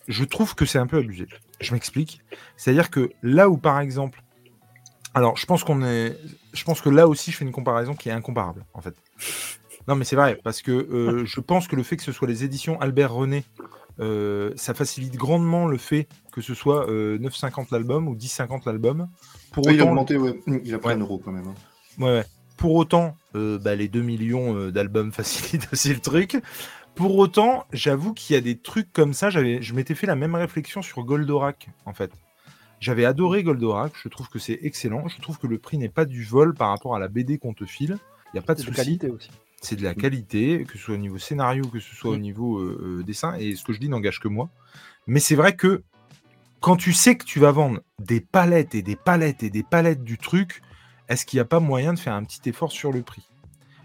je trouve que c'est un peu abusé. Je m'explique. C'est-à-dire que là où par exemple, alors je pense qu'on est, je pense que là aussi je fais une comparaison qui est incomparable en fait. Non, mais c'est vrai, parce que euh, je pense que le fait que ce soit les éditions Albert René, euh, ça facilite grandement le fait que ce soit euh, 9,50 l'album ou 10,50 l'album. Pour Ouais, il a autant, augmenté, ouais. Il a pris Ouais. un euro quand même. hein. Ouais, ouais. Pour autant, euh, bah, les 2 millions euh, d'albums facilitent aussi le truc. Pour autant, j'avoue qu'il y a des trucs comme ça. J'avais, je m'étais fait la même réflexion sur Goldorak, en fait. J'avais adoré Goldorak. Je trouve que c'est excellent. Je trouve que le prix n'est pas du vol par rapport à la BD qu'on te file. Il n'y a pas de C'est de souci. qualité aussi. C'est de la qualité, que ce soit au niveau scénario, que ce soit au Mm. niveau euh, euh, dessin. Et ce que je dis n'engage que moi. Mais c'est vrai que quand tu sais que tu vas vendre des palettes et des palettes et des palettes du truc, est-ce qu'il n'y a pas moyen de faire un petit effort sur le prix?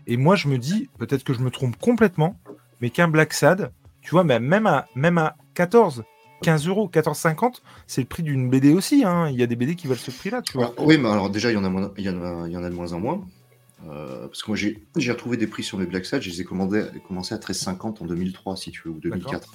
Et moi, je me dis, peut-être que je me trompe complètement, mais qu'un Black Sad, tu vois, même à, même à 14, 15 euros, 14,50, c'est le prix d'une BD aussi. hein. Il y a des BD qui valent ce prix-là. Alors, oui, mais alors déjà, il y en a, moins- il y en a, il y en a de moins en moins. Euh, parce que moi, j'ai retrouvé des prix sur mes Black Sad, je les ai commandés, commencé à 13,50 en 2003, si tu veux, ou 2004.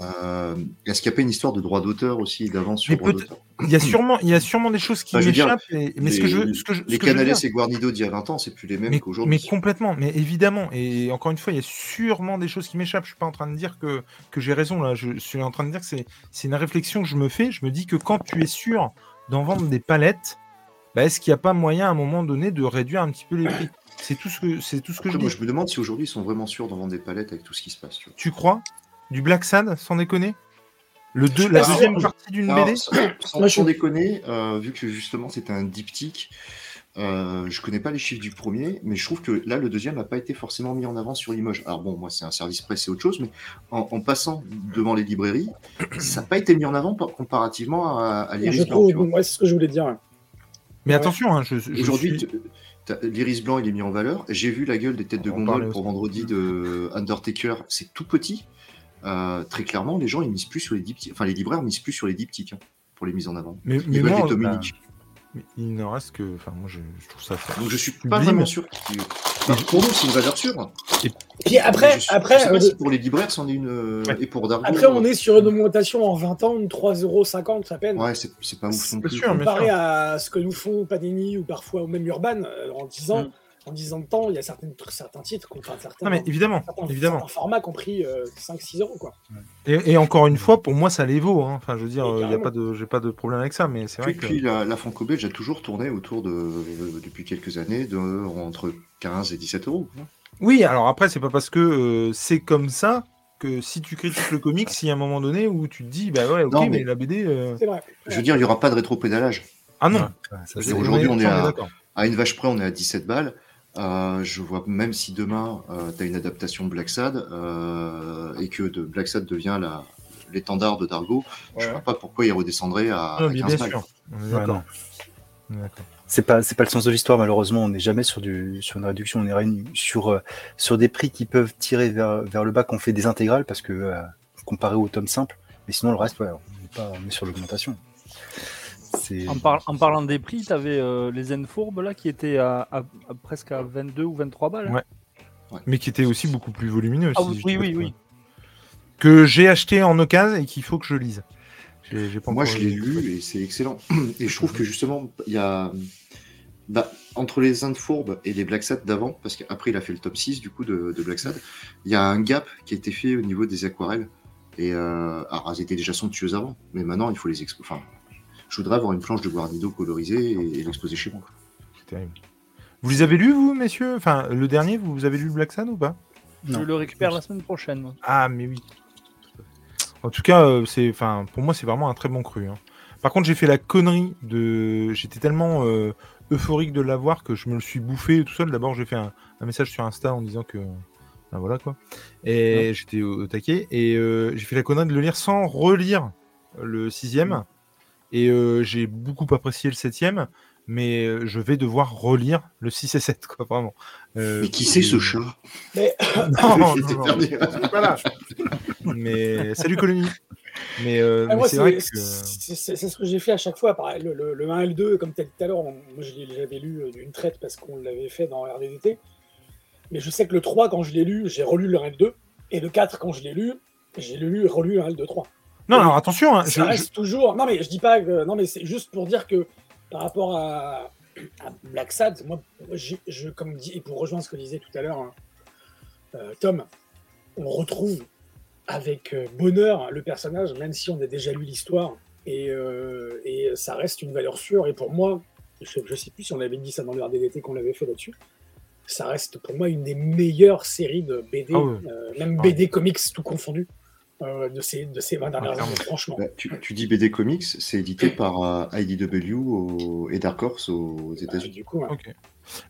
Euh, Est-ce qu'il n'y a pas une histoire de droit d'auteur aussi, d'avance sur droit d'auteur Il y a sûrement, il y a sûrement des choses qui Enfin, je m'échappent. Mais ce que je, ce que je, Les je Canales et Guarnido d'il y a 20 ans, c'est plus les mêmes mais, mais qu'aujourd'hui. complètement, mais évidemment. Et encore une fois, il y a sûrement des choses qui m'échappent. Je suis pas en train de dire que, que j'ai raison là. Je suis en train de dire que c'est c'est une réflexion que je me fais. Je me dis que quand tu es sûr d'en vendre des palettes, bah, est-ce qu'il n'y a pas moyen à un moment donné de réduire un petit peu les prix? C'est tout ce que c'est tout ce que je moi, je me demande si aujourd'hui ils sont vraiment sûrs d'en vendre des palettes avec tout ce qui se passe. Tu vois. Tu crois? Du Black Sad, sans déconner? Le deux, la deuxième partie d'une BD sans, Moi, déconner, euh, vu que justement c'était un diptyque, euh, je connais pas les chiffres du premier, mais je trouve que là le deuxième n'a pas été forcément mis en avant sur Limoges. Alors bon, moi c'est un service presse, c'est autre chose, mais en, en passant devant les librairies, ça n'a pas été mis en avant par- comparativement à, à ouais, c'est ce que je voulais dire. Mais Ouais. attention, hein, je, je Aujourd'hui, suis- l'Iris Blanc il est mis en valeur. J'ai vu la gueule des têtes de gondole pour vendredi de Undertaker, c'est tout petit. Euh, très clairement, les gens ils misent plus sur les diptyques. Enfin, les libraires misent plus sur les diptyques. hein. pour les mises en avant. Mais, mais moi, Tommy bah, il ne reste que. Enfin, moi, je, je trouve ça. Donc je suis pas vraiment sûr. Pour nous, c'est une valeur sûre. Puis après, je après, je sais pas euh, si pour les libraires, c'en est une. euh, Ouais. Et pour Dargo. après, on est sur une augmentation en 20 ans de 3,50€ à peine. Ouais, c'est c'est pas ouf non Bien plus. sûr, bien Comparé sûr. à ce que nous font Panini ou parfois même Urban, euh, en 10 ans, Mm. En 10 ans de temps, il y a certaines, certains titres, enfin, certains, Non, mais évidemment, certains, évidemment. certains formats qui ont pris 5-6 euros. Quoi. Et, et encore une fois, pour moi, ça les vaut. hein. Enfin, je veux dire, il y a pas de, j'ai pas de problème avec ça, mais c'est vrai Puis, que. puis la, la franco-belge a toujours tourné autour de, euh, depuis quelques années, de, entre 15 et 17 euros. Oui, alors après, c'est pas parce que euh, c'est comme ça que si tu critiques le comics, s'il y a un moment donné où tu te dis, bah ouais, ok, Non, mais... mais- la BD. euh, C'est vrai. Je veux dire, il n'y aura pas de rétro-pédalage. Ah non. Ouais, ça, C'est c'est- aujourd'hui, on est à-. À une vache près, on est à 17 balles. Euh, je vois même si demain, tu as une adaptation Black Sad euh, et que de Black Sad devient la- l'étendard de Dargo, je Ouais. vois pas pourquoi il redescendrait à, Non, à mais 15 bien balles. sûr. Ouais. C'est pas, c'est pas le sens de l'histoire, malheureusement. On n'est jamais sur, du, sur une réduction. On est sur, euh, sur des prix qui peuvent tirer vers, vers le bas qu'on fait des intégrales parce que, euh, comparé au tome simple. Mais sinon, le reste, ouais, on est, pas, on est sur l'augmentation. En, par- en parlant des prix, tu avais les Zen fourbes là qui étaient à, à- à presque à 22 ou 23 balles. Ouais. Mais qui était aussi beaucoup plus volumineux. Ah si oui, oui, oui. Que j'ai acheté en occasion et qu'il faut que je lise. Pas Moi, je l'ai lu et c'est excellent. Et je trouve que justement, il y a. Bah, entre les Indes fourbes et les Black Sad d'avant, parce qu'après il a fait le top 6 du coup de, de Black Sad, il y a un gap qui a été fait au niveau des aquarelles. Et euh, alors, elles étaient déjà somptueuses avant, mais maintenant il faut les exposer. Enfin, je voudrais avoir une planche de Guardido colorisée et, et l'exposer chez moi. C'est terrible. Vous les avez lus, vous, messieurs? Enfin, le dernier, vous avez lu le Black Sun ou pas? Je le récupère la semaine prochaine. moi. Ah, mais oui. En tout cas, euh, c'est, enfin, pour moi, c'est vraiment un très bon cru. hein. Par contre, j'ai fait la connerie de. J'étais tellement euh, euphorique de l'avoir que je me le suis bouffé tout seul. D'abord, j'ai fait un, un message sur Insta en disant que. Ben voilà quoi. Et j'étais au, au taquet. Et euh, j'ai fait la connerie de le lire sans relire le sixième. Et euh, j'ai beaucoup apprécié le septième. Mais euh, je vais devoir relire le 6 et 7, quoi, vraiment. Euh, Mais qui c'est ce chat? Mais Non, non, non. Mais salut colonie. Mais, euh, Ah, mais c'est vrai que c'est- ce que j'ai fait à chaque fois. Pareil, le, le- le 1 et le 2, comme tu as dit tout à l'heure, moi je l'ai- j'avais lu d'une traite parce qu'on l'avait fait dans RDDT. Mais je sais que le 3, quand je l'ai lu, j'ai relu le 1 et le 2. Et le 4, quand je l'ai lu, j'ai lu et relu le 1 et le 2, 3. Non, alors attention. hein, Ça je- je- reste toujours. Non, mais je dis pas que. Non, mais c'est juste pour dire que par rapport à, à Black Sad, moi, je, comme dit, et pour rejoindre ce que disait tout à l'heure hein, euh, Tom, on retrouve avec euh, bonheur le personnage, même si on a déjà lu l'histoire. Et, euh, et ça reste une valeur sûre. Et pour moi, je, je sais plus si on avait dit ça dans le RDDT qu'on l'avait fait là-dessus. Ça reste pour moi une des meilleures séries de BD, Ah euh, même Ah BD comics tout confondu, euh, de, ces, de ces 20 dernières clairement. années, franchement. Bah, tu, tu dis BD Comics, c'est édité par euh, IDW au- et Dark Horse aux Bah, États-Unis. du coup, ouais.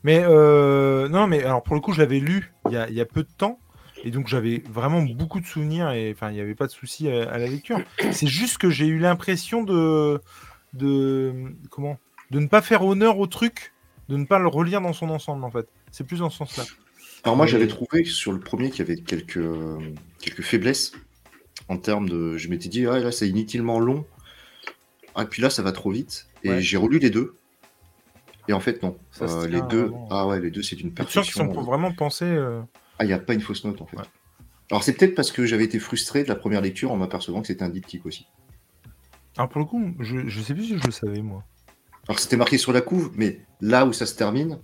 Mais euh, non, mais alors pour le coup, je l'avais lu il y a, il y a peu de temps. Et donc j'avais vraiment beaucoup de souvenirs et enfin il n'y avait pas de souci à, à la lecture. C'est juste que j'ai eu l'impression de, de comment de ne pas faire honneur au truc, de ne pas le relire dans son ensemble en fait. C'est plus dans ce sens-là. Alors moi j'avais trouvé que sur le premier qu'il y avait quelques, quelques faiblesses en termes de... Je m'étais dit, ah, là c'est inutilement long. Ah, et puis là ça va trop vite. Et Ouais. j'ai relu les deux. Et en fait non. Ça Euh, les deux, vraiment. ah ouais, les deux c'est d'une Tu sens qu'ils perfection. sont vraiment pensés. euh, Ah, il n'y a pas une fausse note en fait. Ouais. Alors c'est peut-être parce que j'avais été frustré de la première lecture en m'apercevant que c'était un diptyque aussi. Alors pour le coup, je, je sais plus si je le savais moi. Alors c'était marqué sur la couve, mais là où ça se termine,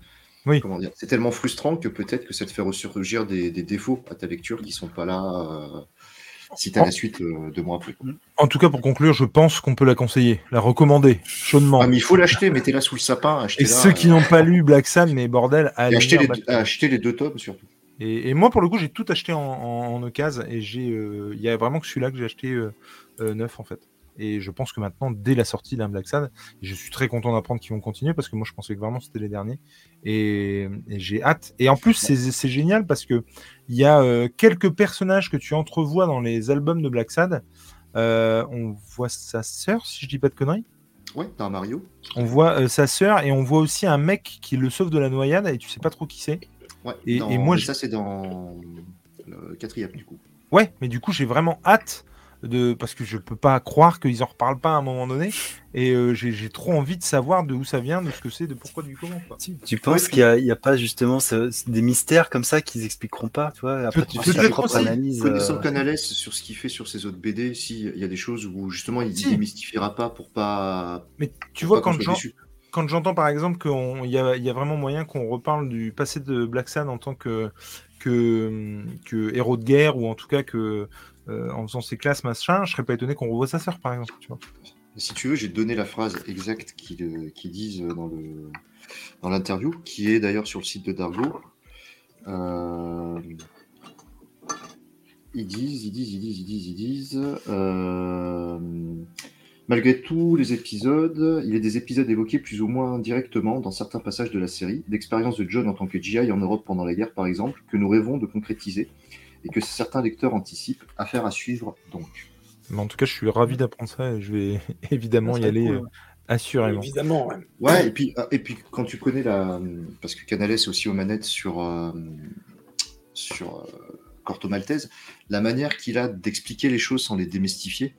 Oui. c'est tellement frustrant que peut-être que ça te fait ressurgir des, des défauts à ta lecture qui sont pas là euh, si tu as la suite euh, deux mois après. En tout cas, pour conclure, je pense qu'on peut la conseiller, la recommander chaudement. Ah, mais il faut l'acheter, mettez-la sous le sapin, et ceux qui n'ont pas lu Black Sun, mais bordel, allez achetez lire les, achetez les deux tomes surtout. Et, et moi, pour le coup, j'ai tout acheté en, en, en occasion et j'ai, euh, il y a vraiment que celui-là que j'ai acheté euh, euh, neuf en fait. Et je pense que maintenant, dès la sortie d'un Black Sad, je suis très content d'apprendre qu'ils vont continuer parce que moi, je pensais que vraiment c'était les derniers. Et, et j'ai hâte. Et en plus, c'est génial parce que il y a euh, quelques personnages que tu entrevois dans les albums de Black Sad. Euh, on voit sa sœur, si je dis pas de conneries. Ouais, t'as un Mario. On voit euh, sa sœur et on voit aussi un mec qui le sauve de la noyade et tu sais pas trop qui c'est. Ouais, Et- dans- et moi, mais ça c'est dans le quatrième du coup. Ouais, mais du coup, j'ai vraiment hâte de parce que je peux pas croire qu'ils en reparlent pas à un moment donné. Et euh, j'ai j'ai trop envie de savoir de où ça vient, de ce que c'est, de pourquoi, du comment. quoi. Tu, tu penses qu'il n'y a, pas justement ce- des mystères comme ça qu'ils expliqueront pas, tu vois? Après, tu fais ta propre aussi. analyse. Connaissant euh, Canales sur ce qu'il fait sur ses autres BD, si il y a des choses où justement il Si. démystifiera pas pour pas. Mais tu vois, quand quand j'entends par exemple qu'il y a, il y a vraiment moyen qu'on reparle du passé de Black Sun en tant que, que, que héros de guerre, ou en tout cas que euh, en faisant ses classes, machin, je serais pas étonné qu'on revoie sa sœur, par exemple. Si tu veux, j'ai donné la phrase exacte qu'ils euh, disent dans l'interview, qui est d'ailleurs sur le site de Dargo. Euh, Ils disent, ils disent, ils disent, ils disent, ils disent. euh, Malgré tous les épisodes, il y a des épisodes évoqués plus ou moins directement dans certains passages de la série, d'expériences de John en tant que GI en Europe pendant la guerre par exemple, que nous rêvons de concrétiser et que certains lecteurs anticipent. Affaire à suivre donc. Mais en tout cas, je suis ravi d'apprendre ça et je vais évidemment y aller cool. euh, assurément. Évidemment, ouais. Ouais, et puis, ah, et puis quand tu connais la. Parce que Canales est aussi aux manettes sur, euh, sur euh, Corto Maltese, la manière qu'il a d'expliquer les choses sans les démystifier,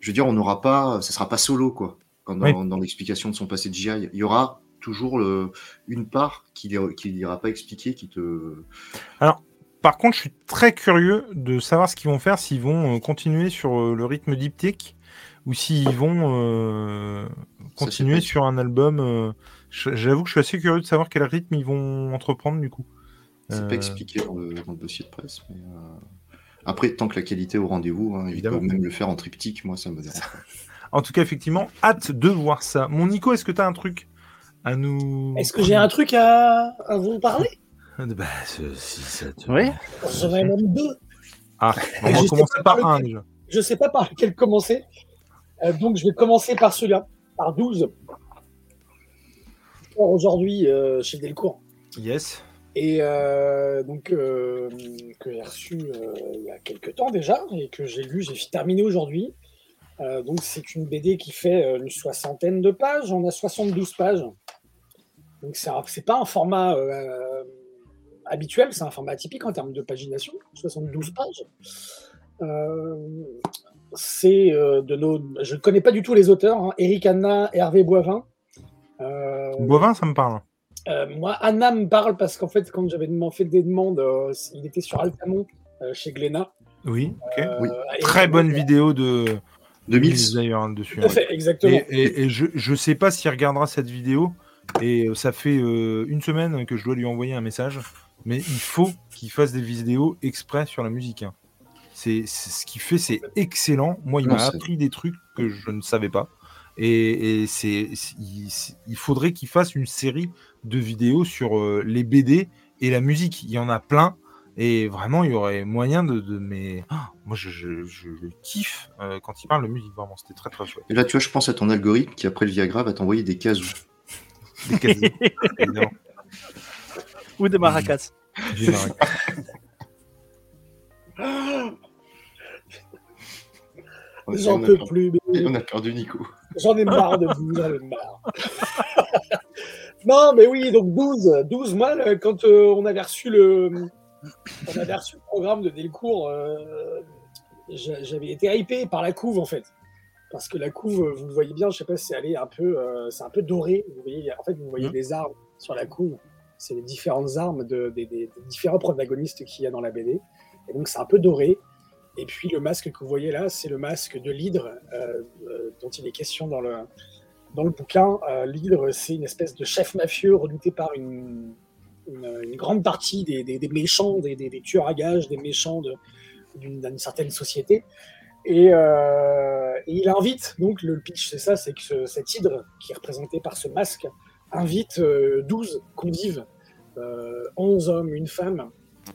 je veux dire, on n'aura pas. Ça sera pas solo, quoi. Quand dans, Oui. dans l'explication de son passé de GI, il y aura toujours le, une part qu'il qu'il n'ira pas expliquer, qui te. Par contre, je suis très curieux de savoir ce qu'ils vont faire, s'ils vont euh, continuer sur euh, le rythme diptyque ou s'ils vont euh, continuer sur un album. euh, J'avoue que je suis assez curieux de savoir quel rythme ils vont entreprendre du coup. C'est Euh, pas expliqué dans le, dans le dossier de presse. Mais, euh, Après, tant que la qualité est au rendez-vous, hein, ils Évidemment. peuvent même le faire en triptyque, moi ça me dérange pas. En tout cas, effectivement, hâte de voir ça. Mon Nico, est-ce que tu as un truc à nous. Est-ce que j'ai un truc à, à vous parler? Bah, ce- si ça te- Oui. J'en ai même deux. Ah, on va je sais commencer pas par lequel. Je sais pas par lequel commencer. Euh, donc, je vais commencer par celui-là, par 12. Or, Aujourd'hui, euh, chez Delcourt. Yes. Et euh, donc, euh, que j'ai reçu euh, il y a quelques temps déjà, et que j'ai lu, j'ai terminé aujourd'hui. Euh, donc, c'est une BD qui fait une soixantaine de pages. On a 72 pages. Donc, c'est pas un format euh, habituel, c'est un format atypique en termes de pagination. 72 pages. Euh, c'est euh, de nos. Je ne connais pas du tout les auteurs, hein, Eric Anna et Hervé Boivin. Euh, Bovin, ça me parle. euh, moi, Anna me parle parce qu'en fait, quand j'avais demandé- fait des demandes, euh, il était sur Altamont euh, chez Glénat. Oui, ok. Euh, Oui. et- Très bonne vidéo de De Mills d'ailleurs hein, dessus. Tout à ouais. fait, exactement. Et, et- et je, je sais pas s'il regardera cette vidéo. Et ça fait euh, une semaine que je dois lui envoyer un message. Mais il faut qu'il fasse des vidéos exprès sur la musique. hein. C'est ce qu'il fait, c'est excellent. Moi, il m'a appris des trucs que je ne savais pas. Et, et c'est il, faudrait qu'il fasse une série de vidéos sur euh, les BD et la musique. Il y en a plein. Et vraiment, il y aurait moyen de. de mais Ah, moi, je, je- je kiffe euh, quand il parle de musique. Vraiment, c'était très très chouette. Et là, tu vois, je pense à ton algorithme qui, après le Viagra, va t'envoyer des casous. Des évidemment. Ou des maracas. J'en on, a peux perdu, plus, mais on a perdu Nico. j'en ai marre de vous, j'en ai marre. non, mais oui, donc 12. 12, moi, le- quand euh, on avait reçu le. On avait reçu le programme de Delcourt, euh, j'a- j'avais été hypé par la couve en fait. Parce que la couve, vous le voyez bien, je sais pas si c'est un peu, euh, c'est un peu doré. Vous voyez, en fait, vous voyez Mhm. des armes sur la couve. C'est les différentes armes de, des, différents protagonistes qu'il y a dans la BD. Et donc, c'est un peu doré. Et puis, le masque que vous voyez là, c'est le masque de l'hydre euh, euh, dont il est question dans le, dans le bouquin. Euh, l'hydre, c'est une espèce de chef mafieux redouté par une, grande partie des, méchants, des, tueurs à gages, des méchants d'une certaine société. Et, euh, et il invite, donc le pitch c'est ça, c'est que ce- cet hydre qui est représenté par ce masque invite euh, 12 convives, euh, 11 hommes, une femme,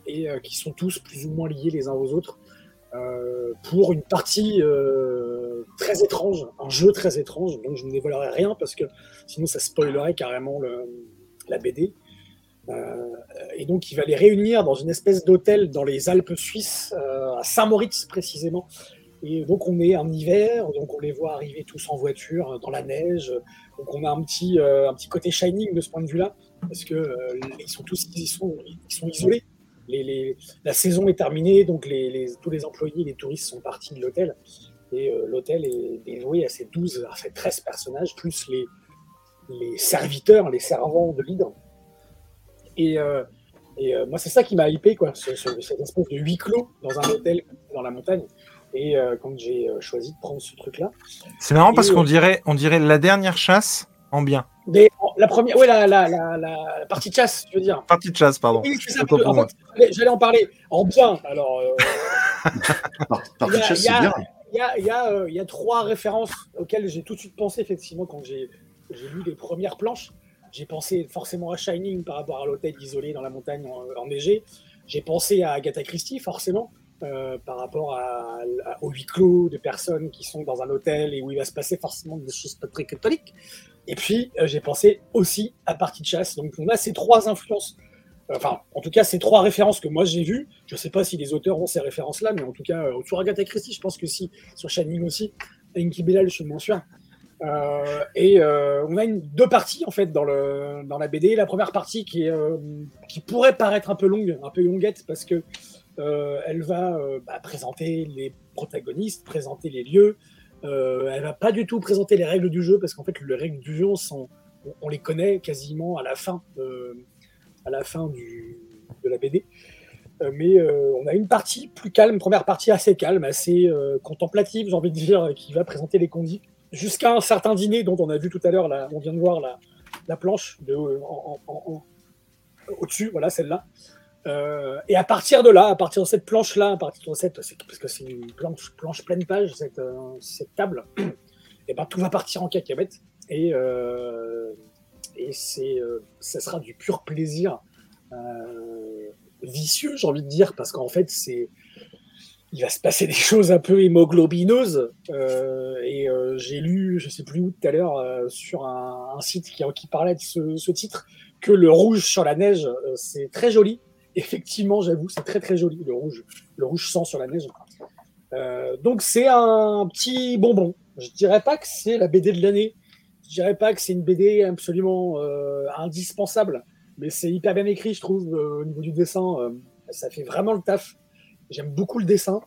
et euh, qui sont tous plus ou moins liés les uns aux autres, euh, pour une partie euh, très étrange, un jeu très étrange, dont je ne dévoilerai rien parce que sinon ça spoilerait carrément la BD. Euh, et donc il va les réunir dans une espèce d'hôtel dans les Alpes suisses, euh, à Saint-Moritz précisément. Et donc on est en hiver, donc on les voit arriver tous en voiture dans la neige. Donc on a un petit, euh, un petit côté shining de ce point de vue-là, parce que euh, ils sont tous ils sont, ils sont isolés. la saison est terminée, donc tous les employés, les touristes sont partis de l'hôtel. Et euh, l'hôtel est dévoué à ces 12, à ces 13 personnages, plus les, les serviteurs, les servants de l'hydre. Et, moi, c'est ça qui m'a hypé, quoi, ce- ce- cette espèce de huis clos dans un hôtel dans la montagne. Et euh, quand j'ai euh, choisi de prendre ce truc-là, C'est marrant parce qu'on euh, dirait, on dirait la dernière chasse en bien. mais la première, ouais, la, la, la, la- la partie de chasse, je veux dire. Partie de chasse, pardon. J'allais- en parler en bien. Alors, euh, Partie y de a- chasse, c'est bien. il y a, il y, a, euh, il y a trois références auxquelles j'ai tout de suite pensé, effectivement, quand j'ai j'ai lu les premières planches. J'ai pensé forcément à Shining par rapport à l'hôtel isolé dans la montagne en- enneigée. J'ai pensé à Agatha Christie, forcément, euh, par rapport à, au huis clos de personnes qui sont dans un hôtel et où il va se passer forcément des choses pas très catholiques. Et puis, euh, j'ai pensé aussi à Partie de chasse. Donc, on a ces trois influences. Enfin, en tout cas, ces trois références que moi j'ai vues. Je ne sais pas si les auteurs ont ces références-là, mais en tout cas, euh, sur Agatha Christie, je pense que si. Sur Shining aussi. Inky Bellal, je suis moins sûr. Euh, et euh, on a deux parties en fait dans, le, dans la BD. La première partie qui, euh, qui pourrait paraître un peu longue, un peu longuette, parce que euh, elle va euh, bah, présenter les protagonistes, présenter les lieux. Euh, elle va pas du tout présenter les règles du jeu, parce qu'en fait, les règles du jeu, on, on les connaît quasiment à la fin, euh, à la fin de la BD. Euh, mais euh, on a une partie plus calme, première partie assez calme, assez euh, contemplative, j'ai envie de dire, qui va présenter les conduits jusqu'à un certain dîner dont on a vu tout à l'heure, on vient de voir la, la planche de, euh, en- au-dessus, voilà celle-là. Euh, et à partir de là, à partir de cette planche-là, à partir de cette, parce que c'est une planche, planche pleine page, cette, euh, cette table, et ben tout va partir en cacahuète et euh, et c'est, euh, ça sera du pur plaisir vicieux, j'ai envie de dire, parce qu'en fait c'est il va se passer des choses un peu hémoglobineuses. et j'ai lu, je sais plus où tout à l'heure, sur un, site qui, qui parlait de ce, titre, que le rouge sur la neige, c'est très joli. Effectivement, j'avoue, c'est très très joli, le rouge, le rouge sang sur la neige. Euh, donc c'est un petit bonbon. Je dirais pas que c'est la BD de l'année. Je dirais pas que c'est une BD absolument euh, indispensable, mais c'est hyper bien écrit, je trouve, euh, au niveau du dessin. euh, ça fait vraiment le taf. J'aime beaucoup le dessin.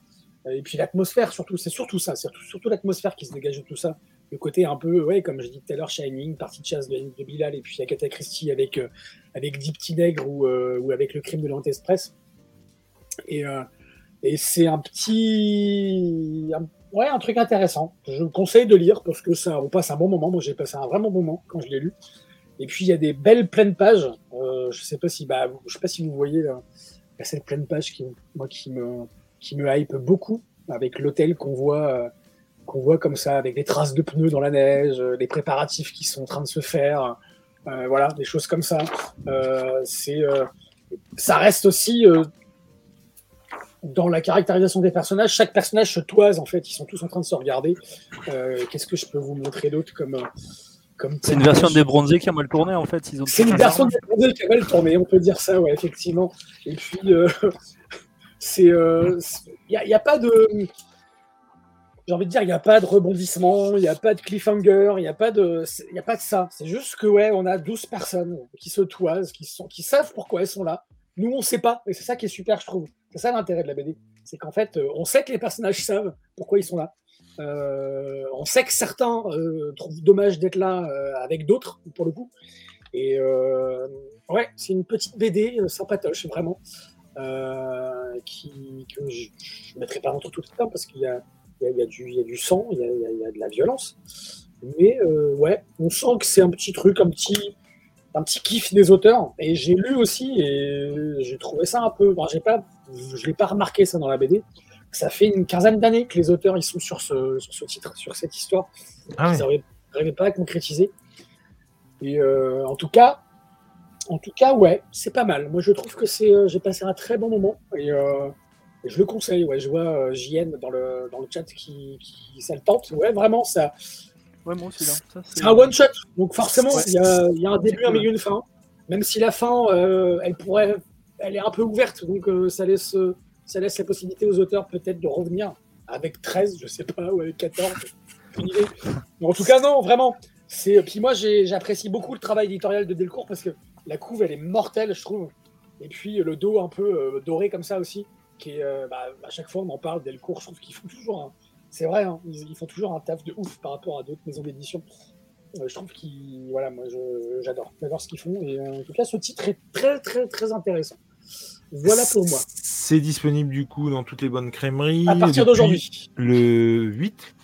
Et puis l'atmosphère, surtout, c'est surtout ça, c'est surtout l'atmosphère qui se dégage de tout ça. Le côté un peu, ouais, comme je dis tout à l'heure, Shining, partie de chasse de, de Bilal, et puis Agatha Christie avec, euh, avec Dix Petits Nègres ou, euh, ou avec le crime de l'Antexpress. Et, euh, et c'est un petit. un- ouais, un truc intéressant. Je vous conseille de lire parce que ça, on passe un bon moment. Moi, j'ai passé un vraiment bon moment quand je l'ai lu. Et puis, il y a des belles pleines pages. Je sais si, bah, sais pas si vous voyez là, a cette pleine page qui, moi, qui me, qui me hype beaucoup avec l'hôtel qu'on voit, qu'on voit comme ça, avec des traces de pneus dans la neige, euh, les préparatifs qui sont en train de se faire, euh, voilà, des choses comme ça. Euh, c'est, euh, ça reste aussi euh, dans la caractérisation des personnages. Chaque personnage se toise en fait, ils sont tous en train de se regarder. Euh, Qu'est-ce que je peux vous montrer d'autre comme, euh, comme C'est une version des bronzés qui a mal tourné en fait. C'est une version de Bronzé qui a mal tourné, on peut dire ça, ouais, effectivement. Et puis, euh, c'est, il n'y a, y a pas de, j'ai envie de dire, il n'y a pas de rebondissement, il n'y a pas de cliffhanger, il n'y a pas de, a pas de ça. C'est juste que ouais, on a 12 personnes qui se toisent, qui sont, qui savent pourquoi elles sont là. Nous, on sait pas, et c'est ça qui est super, je trouve. C'est ça l'intérêt de la BD, c'est qu'en fait, euh, on sait que les personnages savent pourquoi ils sont là. Euh, on sait que certains euh, trouvent dommage d'être là avec d'autres, pour le coup. Et ouais, c'est une petite BD sympatoche, vraiment, qui, que je ne mettrai pas entre tout le temps parce qu'il y a, il y, a, y, du- il y a du sang, il y a, y de la violence. Mais euh, ouais, on sent que c'est un petit truc, un petit, un petit kiff des auteurs. Et j'ai lu aussi et j'ai trouvé ça un peu. Bon, j'ai pas, je l'ai pas remarqué ça dans la BD. Ça fait une quinzaine d'années que les auteurs ils sont sur ce, sur ce titre, sur cette histoire. Ah Ils n'arrivaient pas à concrétiser. Et euh, en tout cas, en tout cas, ouais, c'est pas mal. Moi, je trouve que c'est, euh, j'ai passé un très bon moment et, euh, et je le conseille. Ouais, je vois euh, JN dans le dans le chat qui, qui ça le tente. Ouais, vraiment, ça, Ouais, moi aussi là. Ça, c'est un one shot. Donc forcément, il y, a, il y a un début, un milieu, une fin. Même si la fin, euh, elle pourrait, elle est un peu ouverte, donc euh, ça laisse, ça laisse la possibilité aux auteurs peut-être de revenir avec 13, je sais pas, ou avec 14, aucune idée. Mais en tout cas, non, vraiment. C'est, puis moi, j'ai- j'apprécie beaucoup le travail éditorial de Delcourt parce que la couve, elle est mortelle, je trouve. Et puis le dos un peu euh, doré comme ça aussi, qui est, euh, bah, à chaque fois on en parle Delcourt, je trouve qu'ils font toujours, un- c'est vrai, hein, ils, ils font toujours un taf de ouf par rapport à d'autres maisons d'édition. Euh, je trouve qu'ils, voilà, moi j'adore, j'adore ce qu'ils font. Et euh, en tout cas, ce titre est très très très intéressant. Voilà pour moi. C'est disponible du coup dans toutes les bonnes crèmeries. À partir d'aujourd'hui. Le 8.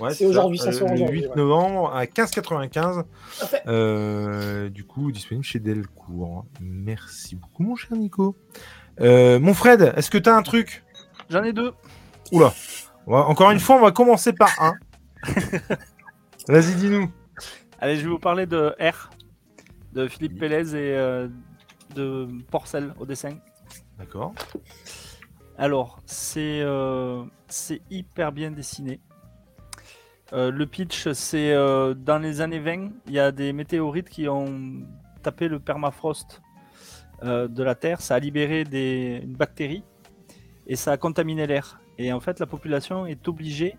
Ouais, C'est ça. aujourd'hui, ça Euh, sort Le aujourd'hui, 8 ouais. novembre à 15,95. Tout à fait. Euh, du coup, disponible chez Delcourt. Merci beaucoup, mon cher Nico. Euh, mon Fred, est-ce que tu as un truc J'en ai deux. Oula. Encore une fois, on va commencer par un. Vas-y, dis-nous. Allez, je vais vous parler de R, de Philippe Pélez et euh, de Porcel au dessin. D'accord. Alors, c'est euh, hyper bien dessiné. Euh, le pitch, c'est dans les années 20, il y a des météorites qui ont tapé le permafrost euh, de la Terre. Ça a libéré des, une bactérie et ça a contaminé l'air. Et en fait, la population est obligée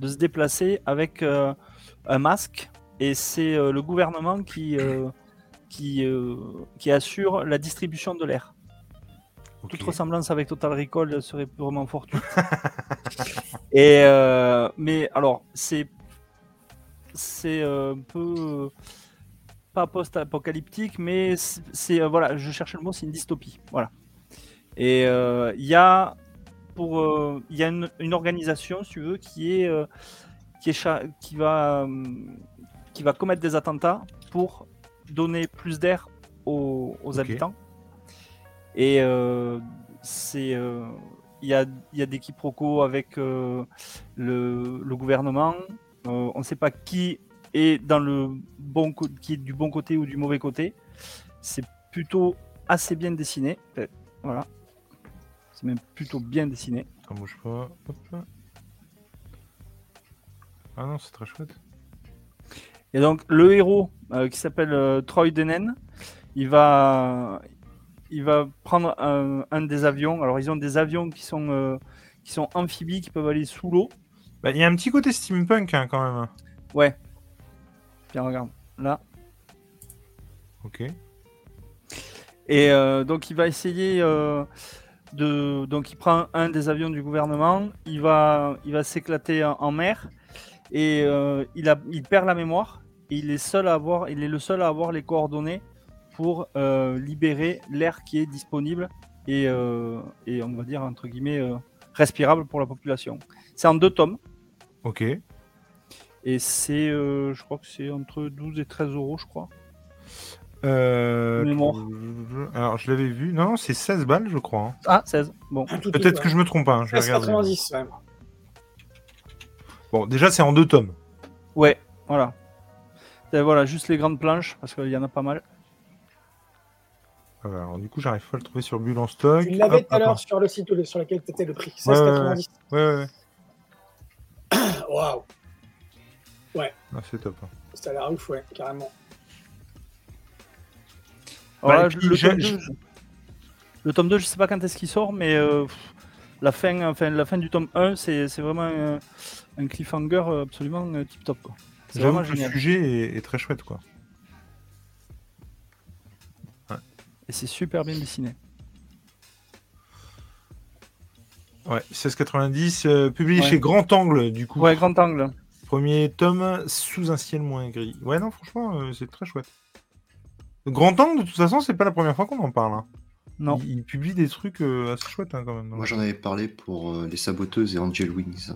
de se déplacer avec euh, un masque. Et c'est euh, le gouvernement qui, qui, qui assure la distribution de l'air. Toute ressemblance avec Total Recall serait purement fortuite. Et mais alors c'est c'est un peu pas post-apocalyptique, mais c'est euh, voilà, je cherche le mot, c'est une dystopie, voilà. Et euh, il y a pour euh, il y a une, une organisation, si tu veux, qui est qui est cha- qui va qui va commettre des attentats pour donner plus d'air aux, habitants. Et c'est il y, a, y a des quiproquos avec euh, le, le gouvernement. Euh, on ne sait pas qui est dans le bon qui est du bon côté ou du mauvais côté. C'est plutôt assez bien dessiné. Euh, Voilà. C'est même plutôt bien dessiné. Attends, bouge pas. Hop. Ah non, c'est très chouette. Et donc le héros euh, qui s'appelle euh, Troy Denen, il va, il va prendre un, un des avions. Alors ils ont des avions qui sont, euh, qui sont amphibies, qui peuvent aller sous l'eau. Bah, Il y a un petit côté steampunk hein, quand même. Ouais. Tiens, regarde. Là. Ok. Et euh, donc il va essayer euh, de. Donc il prend un des avions du gouvernement, il va, il va s'éclater en, en mer et euh, il, a, il perd la mémoire. Et il est seul à avoir, il est le seul à avoir les coordonnées pour libérer l'air qui est disponible et, et on va dire entre guillemets respirable pour la population. C'est en deux tomes Ok. Et c'est, euh, je crois que c'est entre 12 et 13 euros, je crois. Euh. Alors, je l'avais vu. Non, non, c'est 16 balles, je crois. hein. Ah, 16. Bon. Peut-être que je me trompe pas. hein, Je vais regarder. 90, ouais. Bon, déjà, c'est en deux tomes. Ouais, voilà. Et voilà, juste les grandes planches, parce qu'il y en a pas mal. Voilà, alors, du coup, j'arrive pas à le trouver sur Bulle en stock. Tu l'avais tout à l'heure sur le site sur lequel tu étais le prix. Ouais, 16,90. Ouais, ouais, ouais. Waouh, Ah, c'est top. hein. ça a l'air ouf, ouais, carrément. Bah, puis, le, tome 2, je... le tome 2, je sais pas quand est-ce qu'il sort, mais euh, pff, la, fin, enfin, la fin du tome 1, c'est c'est vraiment un, un cliffhanger euh, absolument euh, tip top. quoi. C'est J'avoue vraiment que le génial. sujet est, est très chouette, quoi. Et c'est super bien dessiné. Ouais, 16,90, euh, publié Ouais. chez Grand Angle, du coup. Ouais, grand angle. Premier tome, sous un ciel moins gris. Ouais, non, franchement, euh, c'est très chouette. Grand Angle, de toute façon, c'est pas la première fois qu'on en parle. hein. Non. Il, il publie des trucs euh, assez chouettes, hein, quand même. Moi, j'en avais parlé pour euh, Les Saboteuses et Angel Wings.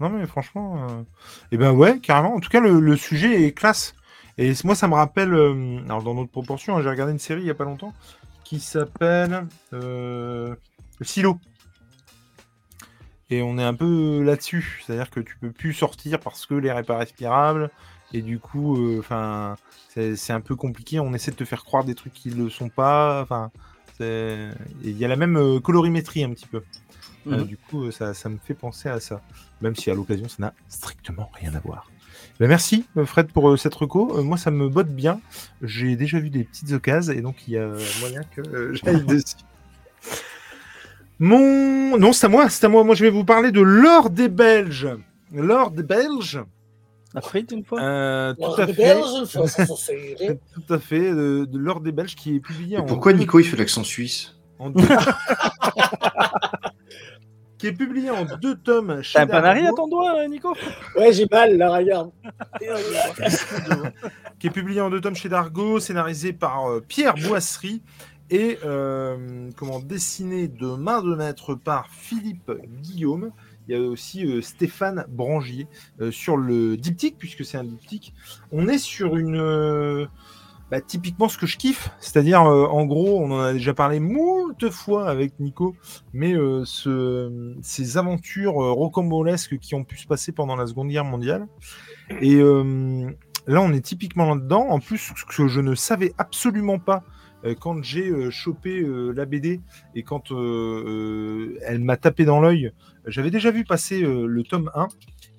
Non, mais franchement, euh... eh ben ouais, carrément. En tout cas, le, le sujet est classe. Et moi, ça me rappelle, euh, alors dans notre proportion, hein, j'ai regardé une série il y a pas longtemps qui s'appelle euh, Silo. Et on est un peu là-dessus, c'est-à-dire que tu peux plus sortir parce que l'air est pas respirable. Et du coup, euh, enfin, c'est c'est un peu compliqué. On essaie de te faire croire des trucs qui le sont pas. Enfin, il y a la même euh, colorimétrie un petit peu. Euh, Mhm. du coup, euh, ça, ça me fait penser à ça. Même si à l'occasion, ça n'a strictement rien à voir. Ben, merci euh, Fred pour euh, cette reco. Euh, moi, ça me botte bien. J'ai déjà vu des petites occasions et donc il y a moyen que euh, j'aille dessus. Mon. Non, c'est à moi, c'est à moi. Moi, je vais vous parler de l'or des Belges. L'or des Belges. Afrique une fois Euh, tout à des fait. Belges. Tout à fait. De, de l'ordre des Belges qui est publié Et en. pourquoi Nico il fait l'accent suisse en deux- qui est publié en deux tomes chez T'as un panari à ton doigt, euh, Nico Ouais, j'ai mal, là, regarde. qui est publié en deux tomes chez Dargo, scénarisé par euh, Pierre Boisserie et euh, comment dessiné de main de maître par Philippe Guillaume. Il y a aussi euh, Stéphane Brangier euh, sur le diptyque, puisque c'est un diptyque. On est sur une. euh, bah, typiquement ce que je kiffe, c'est-à-dire euh, en gros, on en a déjà parlé moult fois avec Nico, mais ce- ces aventures rocambolesques qui ont pu se passer pendant la Seconde Guerre mondiale. Et là, on est typiquement là-dedans. En plus, ce que je ne savais absolument pas quand j'ai euh, chopé euh, la BD et quand euh, euh, elle m'a tapé dans l'œil, j'avais déjà vu passer euh, le tome 1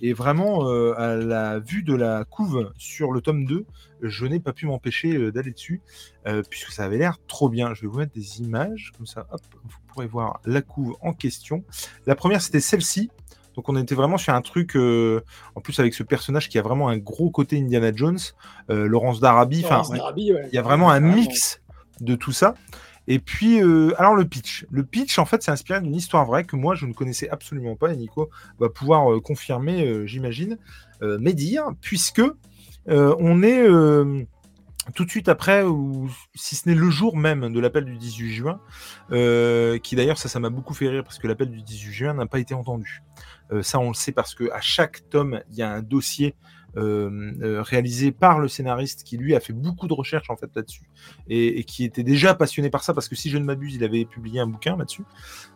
et vraiment euh, à la vue de la couve sur le tome 2, je n'ai pas pu m'empêcher euh, d'aller dessus euh, puisque ça avait l'air trop bien. Je vais vous mettre des images comme ça, hop, vous pourrez voir la couve en question. La première, c'était celle-ci. Donc on était vraiment sur un truc, euh, en plus avec ce personnage qui a vraiment un gros côté Indiana Jones, euh, Laurence d'Arabie, enfin ouais. il y a vraiment un mix de tout ça. Et puis, euh, alors le pitch. Le pitch, en fait, c'est inspiré d'une histoire vraie que moi, je ne connaissais absolument pas. Et Nico va pouvoir euh, confirmer, euh, j'imagine, mes dires, puisque on est tout de suite après, ou si ce n'est le jour même de l'appel du 18 juin, qui d'ailleurs, ça, ça m'a beaucoup fait rire, parce que l'appel du 18 juin n'a pas été entendu. Ça, on le sait parce que à chaque tome, il y a un dossier réalisé par le scénariste qui lui a fait beaucoup de recherches en fait là-dessus et, et qui était déjà passionné par ça parce que si je ne m'abuse, il avait publié un bouquin là-dessus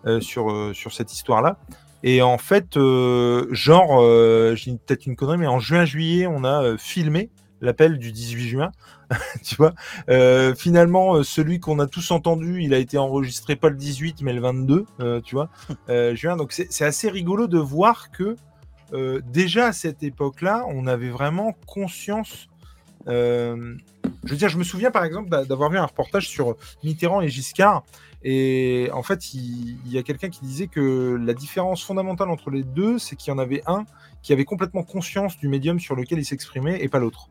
euh, sur euh, sur cette histoire-là. Et en fait, euh, genre, euh, j'ai peut-être une connerie, mais en juin-juillet, on a euh, filmé l'appel du 18 juin. tu vois, Euh, finalement, euh, celui qu'on a tous entendu, il a été enregistré pas le 18, mais le 22, euh, tu vois, euh, juin. Donc c'est c'est assez rigolo de voir que euh, déjà à cette époque-là, on avait vraiment conscience. euh, je veux dire, je me souviens par exemple d'a- d'avoir vu un reportage sur Mitterrand et Giscard. Et en fait, il, y a quelqu'un qui disait que la différence fondamentale entre les deux, c'est qu'il y en avait un qui avait complètement conscience du médium sur lequel il s'exprimait et pas l'autre.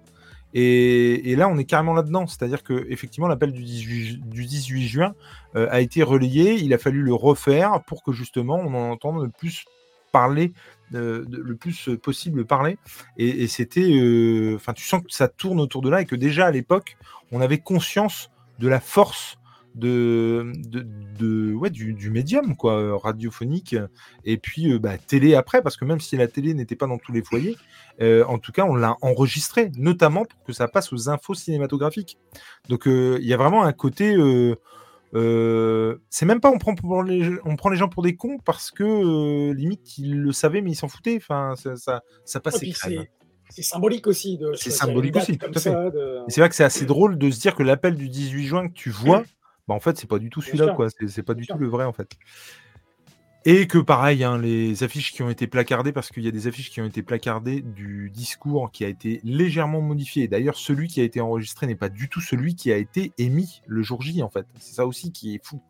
Et, là, on est carrément là-dedans. C'est-à-dire que effectivement, l'appel du 18, ju- du 18 juin euh, a été relayé. Il a fallu le refaire pour que justement on en entende plus parler, le plus possible parler. Et, c'était, euh, enfin, tu sens que ça tourne autour de là et que déjà à l'époque, on avait conscience de la force de, de, ouais, du, médium quoi, euh, radiophonique et puis euh, bah, télé après parce que même si la télé n'était pas dans tous les foyers, euh, en tout cas on l'a enregistré, notamment pour que ça passe aux infos cinématographiques. Donc euh, il y a vraiment un côté euh, c'est même pas on prend, pour les, on prend les gens pour des cons parce que euh, limite ils le savaient mais ils s'en foutaient. Enfin, ça, ça, crème. c'est symbolique aussi. C'est symbolique aussi, tout à fait. de- c'est vrai que c'est assez drôle de se dire que l'appel du 18 juin que tu vois, bah en fait, c'est pas du tout celui-là, quoi. C'est pas du tout le vrai, en fait. Et que pareil, hein, les affiches qui ont été placardées, parce qu'il y a des affiches qui ont été placardées du discours qui a été légèrement modifié. D'ailleurs, celui qui a été enregistré n'est pas du tout celui qui a été émis le jour J, en fait. C'est ça aussi qui est fou.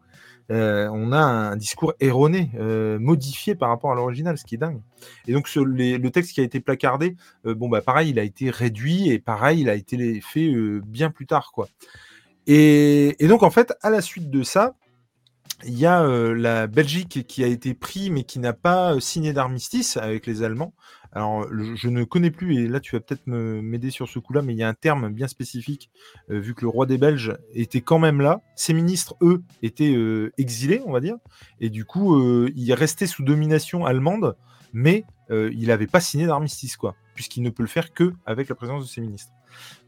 Euh, on a un discours erroné, euh, modifié par rapport à l'original, ce qui est dingue. Et donc, ce- le texte qui a été placardé, euh, bon, bah, pareil, il a été réduit et pareil, il a été fait euh, bien plus tard, quoi. Et, et donc, en fait, à la suite de ça, il y a euh, la Belgique qui a été pris, mais qui n'a pas euh, signé d'armistice avec les Allemands. Alors, le- je ne connais plus, et là, tu vas peut-être m'aider sur ce coup-là, mais il y a un terme bien spécifique, euh, vu que le roi des Belges était quand même là. Ses ministres, eux, étaient euh, exilés, on va dire, et du coup, euh, il restait sous domination allemande, mais euh, il n'avait pas signé d'armistice, quoi, puisqu'il ne peut le faire que avec la présence de ses ministres.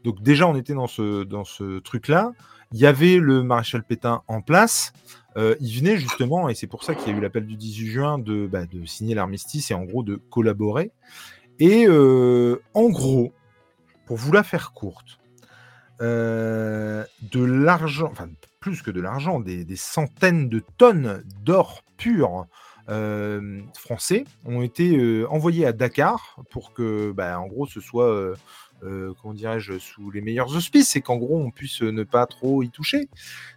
Donc déjà, on était dans ce, dans ce truc-là. Il y avait le maréchal Pétain en place. Euh, il venait justement, et c'est pour ça qu'il y a eu l'appel du 18 juin, de, bah, de signer l'armistice et en gros de collaborer. Et euh, en gros, pour vous la faire courte, euh, de l'argent, enfin plus que de l'argent, des, centaines de tonnes d'or pur français ont été envoyés à Dakar pour que, bah, en gros, ce soit euh, euh, comment dirais-je, sous les meilleurs auspices, et qu'en gros on puisse ne pas trop y toucher.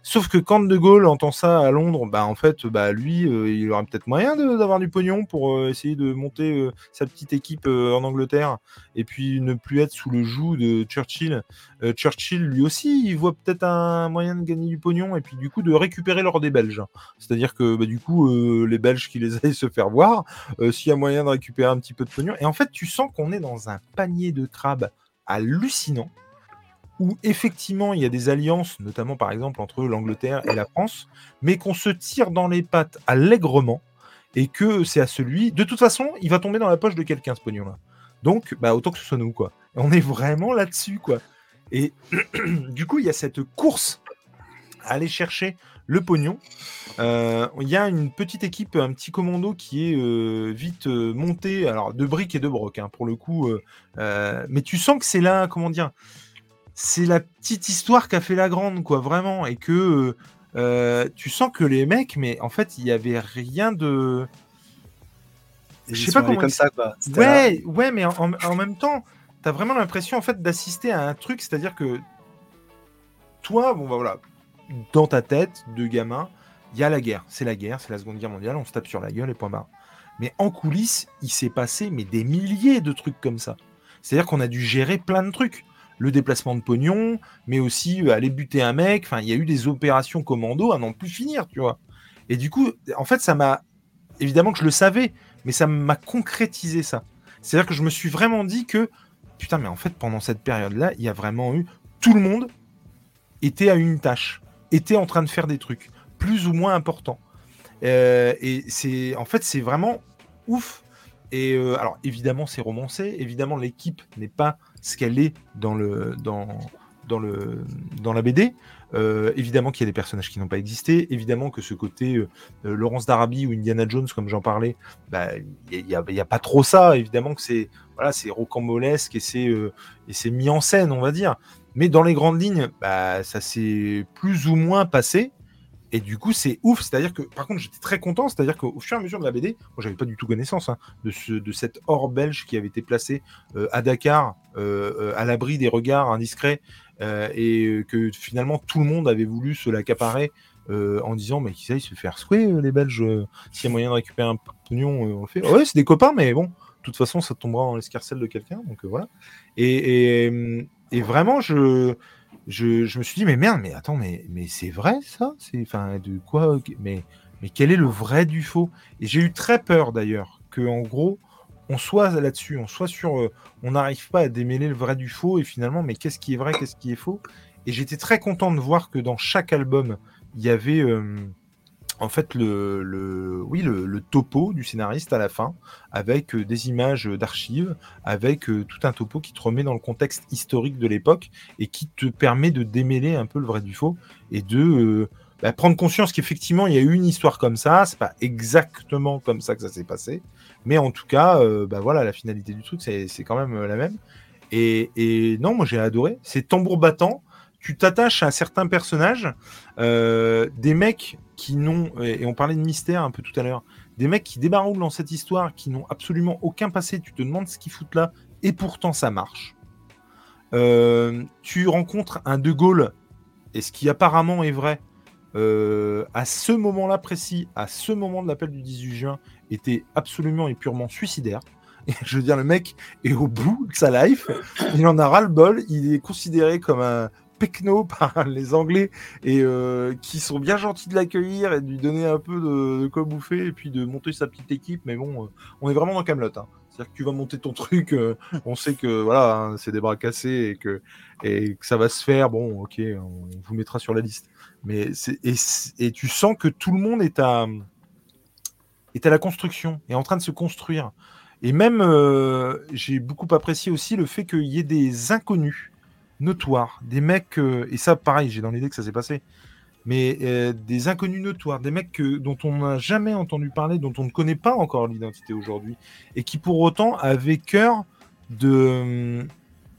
Sauf que quand De Gaulle entend ça à Londres, bah en fait, bah lui, euh, il aura peut-être moyen d'avoir du pognon pour euh, essayer de monter sa petite équipe en Angleterre, et puis ne plus être sous le joug de Churchill. Churchill, lui aussi, il voit peut-être un moyen de gagner du pognon, et puis du coup de récupérer l'or des Belges. C'est-à-dire que bah, du coup, les Belges qui les aillent se faire voir, s'il y a moyen de récupérer un petit peu de pognon. Et en fait, tu sens qu'on est dans un panier de crabes hallucinant où effectivement il y a des alliances, notamment par exemple entre l'Angleterre et la France, mais qu'on se tire dans les pattes allègrement et que c'est à celui. De toute façon, il va tomber dans la poche de quelqu'un ce pognon-là. Donc, bah, autant que ce soit nous, quoi. on est vraiment là-dessus, quoi. Et du coup, il y a cette course à aller chercher le pognon. Euh, il y a une petite équipe, un petit commando qui est euh, vite euh, monté, alors de briques et de broc, hein, pour le coup. mais tu sens que c'est là, comment dire, c'est la petite histoire qui a fait la grande, quoi, vraiment. Et que tu sens que les mecs, mais en fait, il n'y avait rien de. Je sais pas comment. comme ça, quoi. Ouais, ouais, mais en, en même temps, tu as vraiment l'impression, en fait, d'assister à un truc, c'est-à-dire que toi, bon, bah voilà, dans ta tête de gamin, il y a la guerre. C'est la guerre, c'est la Seconde Guerre mondiale, on se tape sur la gueule et point barre. Mais en coulisses, il s'est passé mais des milliers de trucs comme ça. C'est-à-dire qu'on a dû gérer plein de trucs. Le déplacement de pognon, mais aussi euh, aller buter un mec. Enfin, il y a eu des opérations commando à n'en plus finir, tu vois. Et du coup, en fait, ça m'a. Évidemment que je le savais, mais ça m'a concrétisé ça. C'est-à-dire que je me suis vraiment dit que, putain, mais en fait, pendant cette période-là, il y a vraiment eu. Tout le monde était à une tâche était en train de faire des trucs plus ou moins importants. Euh, et c'est en fait c'est vraiment ouf. Et euh, alors évidemment c'est romancé, évidemment l'équipe n'est pas ce qu'elle est dans le dans dans le dans la BD. Euh, évidemment qu'il y a des personnages qui n'ont pas existé. Évidemment que ce côté Laurence d'Arabie ou Indiana Jones, comme j'en parlais, bah, il n'y a, a, pas trop ça. Évidemment que c'est voilà, rocambolesque et c'est et c'est mis en scène, on va dire. Mais dans les grandes lignes, bah, ça s'est plus ou moins passé. Et du coup, c'est ouf. C'est-à-dire que, par contre, j'étais très content. C'est-à-dire qu'au fur et à mesure de la BD, moi, j'avais pas du tout connaissance hein, de, ce, de cet or belge qui avait été placé euh, à Dakar, euh, euh, à l'abri des regards indiscrets, et que finalement tout le monde avait voulu se l'accaparer en disant mais qu'ils aillent se faire secouer les Belges. S'il y a moyen de récupérer un pognon, on le fait. ouais, c'est des copains, mais bon, de toute façon, ça tombera dans l'escarcelle de quelqu'un. Donc voilà. Et, et, et vraiment, je, je, me suis dit, mais merde, mais attends, mais, mais c'est vrai ça? C'est enfin de quoi mais, mais quel est le vrai du faux? Et j'ai eu très peur d'ailleurs que en gros, on soit là-dessus, on soit sur, euh, on n'arrive pas à démêler le vrai du faux et finalement, mais qu'est-ce qui est vrai, qu'est-ce qui est faux? Et j'étais très content de voir que dans chaque album, il y avait euh, en fait le, oui, le, topo du scénariste à la fin, avec euh, des images d'archives, avec euh, tout un topo qui te remet dans le contexte historique de l'époque et qui te permet de démêler un peu le vrai du faux et de euh, bah, prendre conscience qu'effectivement il y a eu une histoire comme ça, c'est pas exactement comme ça que ça s'est passé, mais en tout cas, bah, voilà, la finalité du truc c'est quand même la même. Et, et non, moi j'ai adoré. C'est tambour battant tu t'attaches à certains personnages, euh, des mecs qui n'ont, et on parlait de mystère un peu tout à l'heure, des mecs qui débarroulent dans cette histoire, qui n'ont absolument aucun passé, tu te demandes ce qu'ils foutent là, et pourtant ça marche. Euh, tu rencontres un De Gaulle, et ce qui apparemment est vrai, euh, à ce moment-là précis, à ce moment de l'appel du 18 juin, était absolument et purement suicidaire. Je veux dire, le mec est au bout de sa life, il en a ras-le-bol, il est considéré comme un, pecno par les Anglais et euh, qui sont bien gentils de l'accueillir et de lui donner un peu de, quoi bouffer et puis de monter sa petite équipe. Mais bon, euh, on est vraiment dans Camelot. Hein. C'est-à-dire que tu vas monter ton truc, euh, on sait que voilà, hein, c'est des bras cassés et que, et que ça va se faire. Bon, ok, on vous mettra sur la liste. Mais et, et, tu sens que tout le monde est à, est à la construction, est en train de se construire. Et même, j'ai beaucoup apprécié aussi le fait qu'il y ait des inconnus notoires, des mecs, euh, et ça pareil, j'ai dans l'idée que ça s'est passé, mais euh, des inconnus notoires, des mecs dont on n'a jamais entendu parler, dont on ne connaît pas encore l'identité aujourd'hui, et qui pour autant avaient cœur de,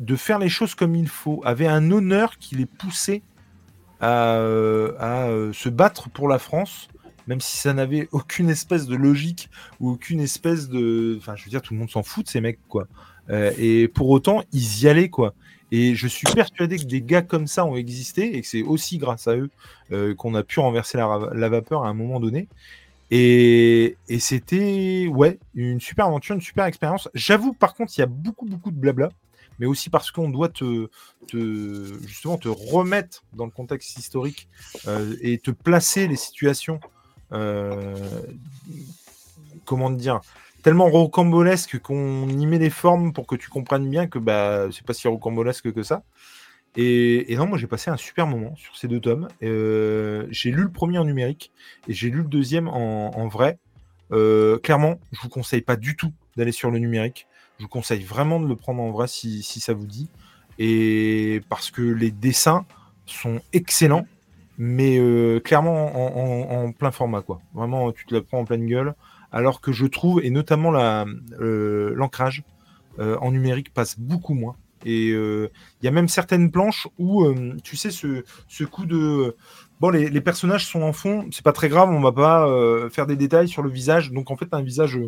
de faire les choses comme il faut, avaient un honneur qui les poussait à, euh, à se battre pour la France même si ça n'avait aucune espèce de logique ou aucune espèce de. Enfin, je veux dire, tout le monde s'en fout de ces mecs, quoi. Et pour autant, ils y allaient, quoi. Et je suis persuadé que des gars comme ça ont existé et que c'est aussi grâce à eux euh, qu'on a pu renverser la, vapeur à un moment donné. Et, c'était, ouais, une super aventure, une super expérience. J'avoue, par contre, il y a beaucoup, beaucoup de blabla mais aussi parce qu'on doit te, te, justement te remettre dans le contexte historique euh, et te placer les situations, euh, comment dire, tellement rocambolesques qu'on y met les formes pour que tu comprennes bien que bah, c'est pas si rocambolesque que ça. Et, non, moi j'ai passé un super moment sur ces deux tomes. Euh, j'ai lu le premier en numérique et j'ai lu le deuxième en, en vrai. clairement, je vous conseille pas du tout d'aller sur le numérique. Je vous conseille vraiment de le prendre en vrai si, ça vous dit. Et parce que les dessins sont excellents, mais euh, clairement en, plein format. Vraiment, tu te la prends en pleine gueule. Alors que je trouve, et notamment euh, l'ancrage euh, en numérique passe beaucoup moins. Et il y a même certaines planches où, tu sais, ce, coup de... Bon, les, les, personnages sont en fond, c'est pas très grave, on va pas faire des détails sur le visage. Donc en fait, un visage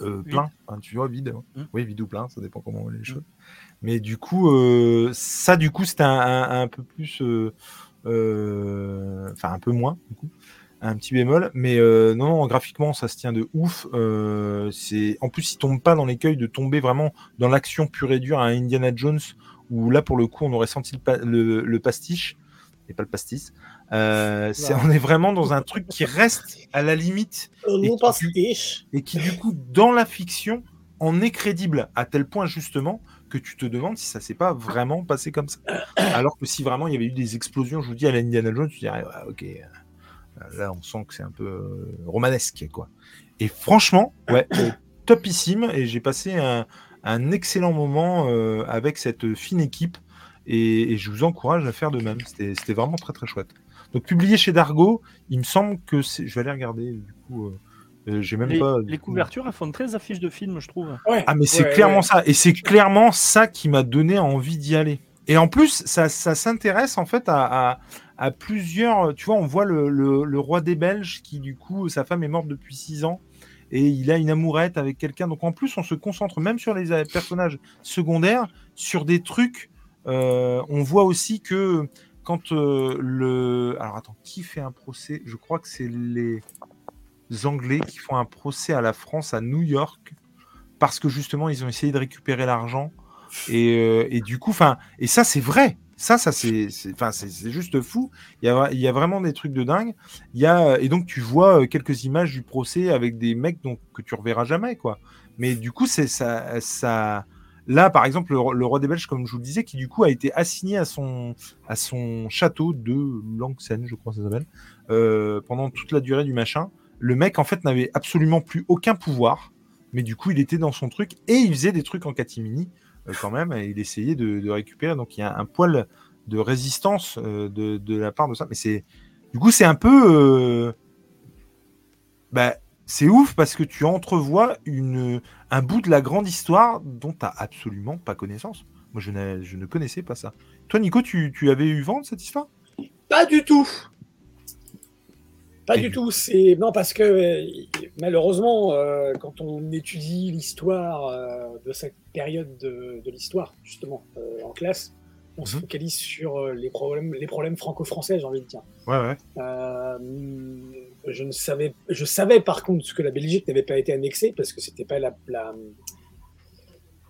euh, plein, tu vois, vide. Hein. Mmh. Oui, vide ou plein, ça dépend comment on voit les mmh. choses. Mais du coup, euh, ça, du coup, c'était un, peu plus. Euh, enfin, un peu moins, du coup. Un petit bémol. Mais non, non, graphiquement, ça se tient de ouf. c'est En plus, il tombe pas dans l'écueil de tomber vraiment dans l'action pure et dure à Indiana Jones, où là, pour le coup, on aurait senti le pastiche et pas le pastis. Euh, on est vraiment dans un truc qui reste à la limite et qui, et qui, du coup, dans la fiction, en est crédible à tel point justement que tu te demandes si ça s'est pas vraiment passé comme ça. Alors que si vraiment il y avait eu des explosions, je vous dis à l'Indiana Jones, tu dirais ok, euh, là on sent que c'est un peu euh, romanesque quoi. Et franchement, ouais, topissime et j'ai passé un, excellent moment avec cette fine équipe et, je vous encourage à faire de même. C'était vraiment très très chouette. Donc publié chez Dargo, il me semble que c'est. Je vais aller regarder du coup. Euh, euh, j'ai même les, pas. Les couvertures, elles font très affiches de films, je trouve. ah mais c'est clairement ça, et c'est clairement ça qui m'a donné envie d'y aller. Et en plus, ça, ça s'intéresse en fait à, à, plusieurs. Tu vois, on voit le, roi des Belges qui, du coup, sa femme est morte depuis six ans et il a une amourette avec quelqu'un. Donc en plus, on se concentre même sur les euh, personnages secondaires, sur des trucs euh, on voit aussi que quand euh, le. Alors attends, qui fait un procès? Je crois que c'est les Anglais qui font un procès à la France à New York parce que justement ils ont essayé de récupérer l'argent et, euh, du coup, enfin, et ça c'est vrai. Ça, ça c'est, c'est juste fou. Il y, a, il y a vraiment des trucs de dingue. Il y a, et donc tu vois quelques images du procès avec des mecs que tu reverras jamais, quoi. Mais du coup, c'est ça, ça, Là, par exemple, le, roi des Belges, comme je vous le disais, qui du coup a été assigné à son, à son château de Langsen, je crois que ça s'appelle, euh, pendant toute la durée du machin. Le mec, en fait, n'avait absolument plus aucun pouvoir, mais du coup, il était dans son truc et il faisait des trucs en catimini euh, quand même, et il essayait de, récupérer. Donc, il y a un poil de résistance euh, de, la part de ça. Mais c'est, du coup, c'est un peu. Bah, c'est ouf parce que tu entrevois une, un bout de la grande histoire dont tu n'as absolument pas connaissance. Moi, je, je, ne connaissais pas ça. Toi, Nico, tu, tu avais eu vent de cette histoire? Pas du tout. Pas du tout. C'est non parce que malheureusement, euh, quand on étudie l'histoire euh, de cette période de, de l'histoire, justement, euh, en classe, on se mhm. focalise sur les problèmes, les problèmes franco-français, j'ai envie de dire. Ouais, ouais je ne savais, je savais par contre que la Belgique n'avait pas été annexée parce que c'était pas la,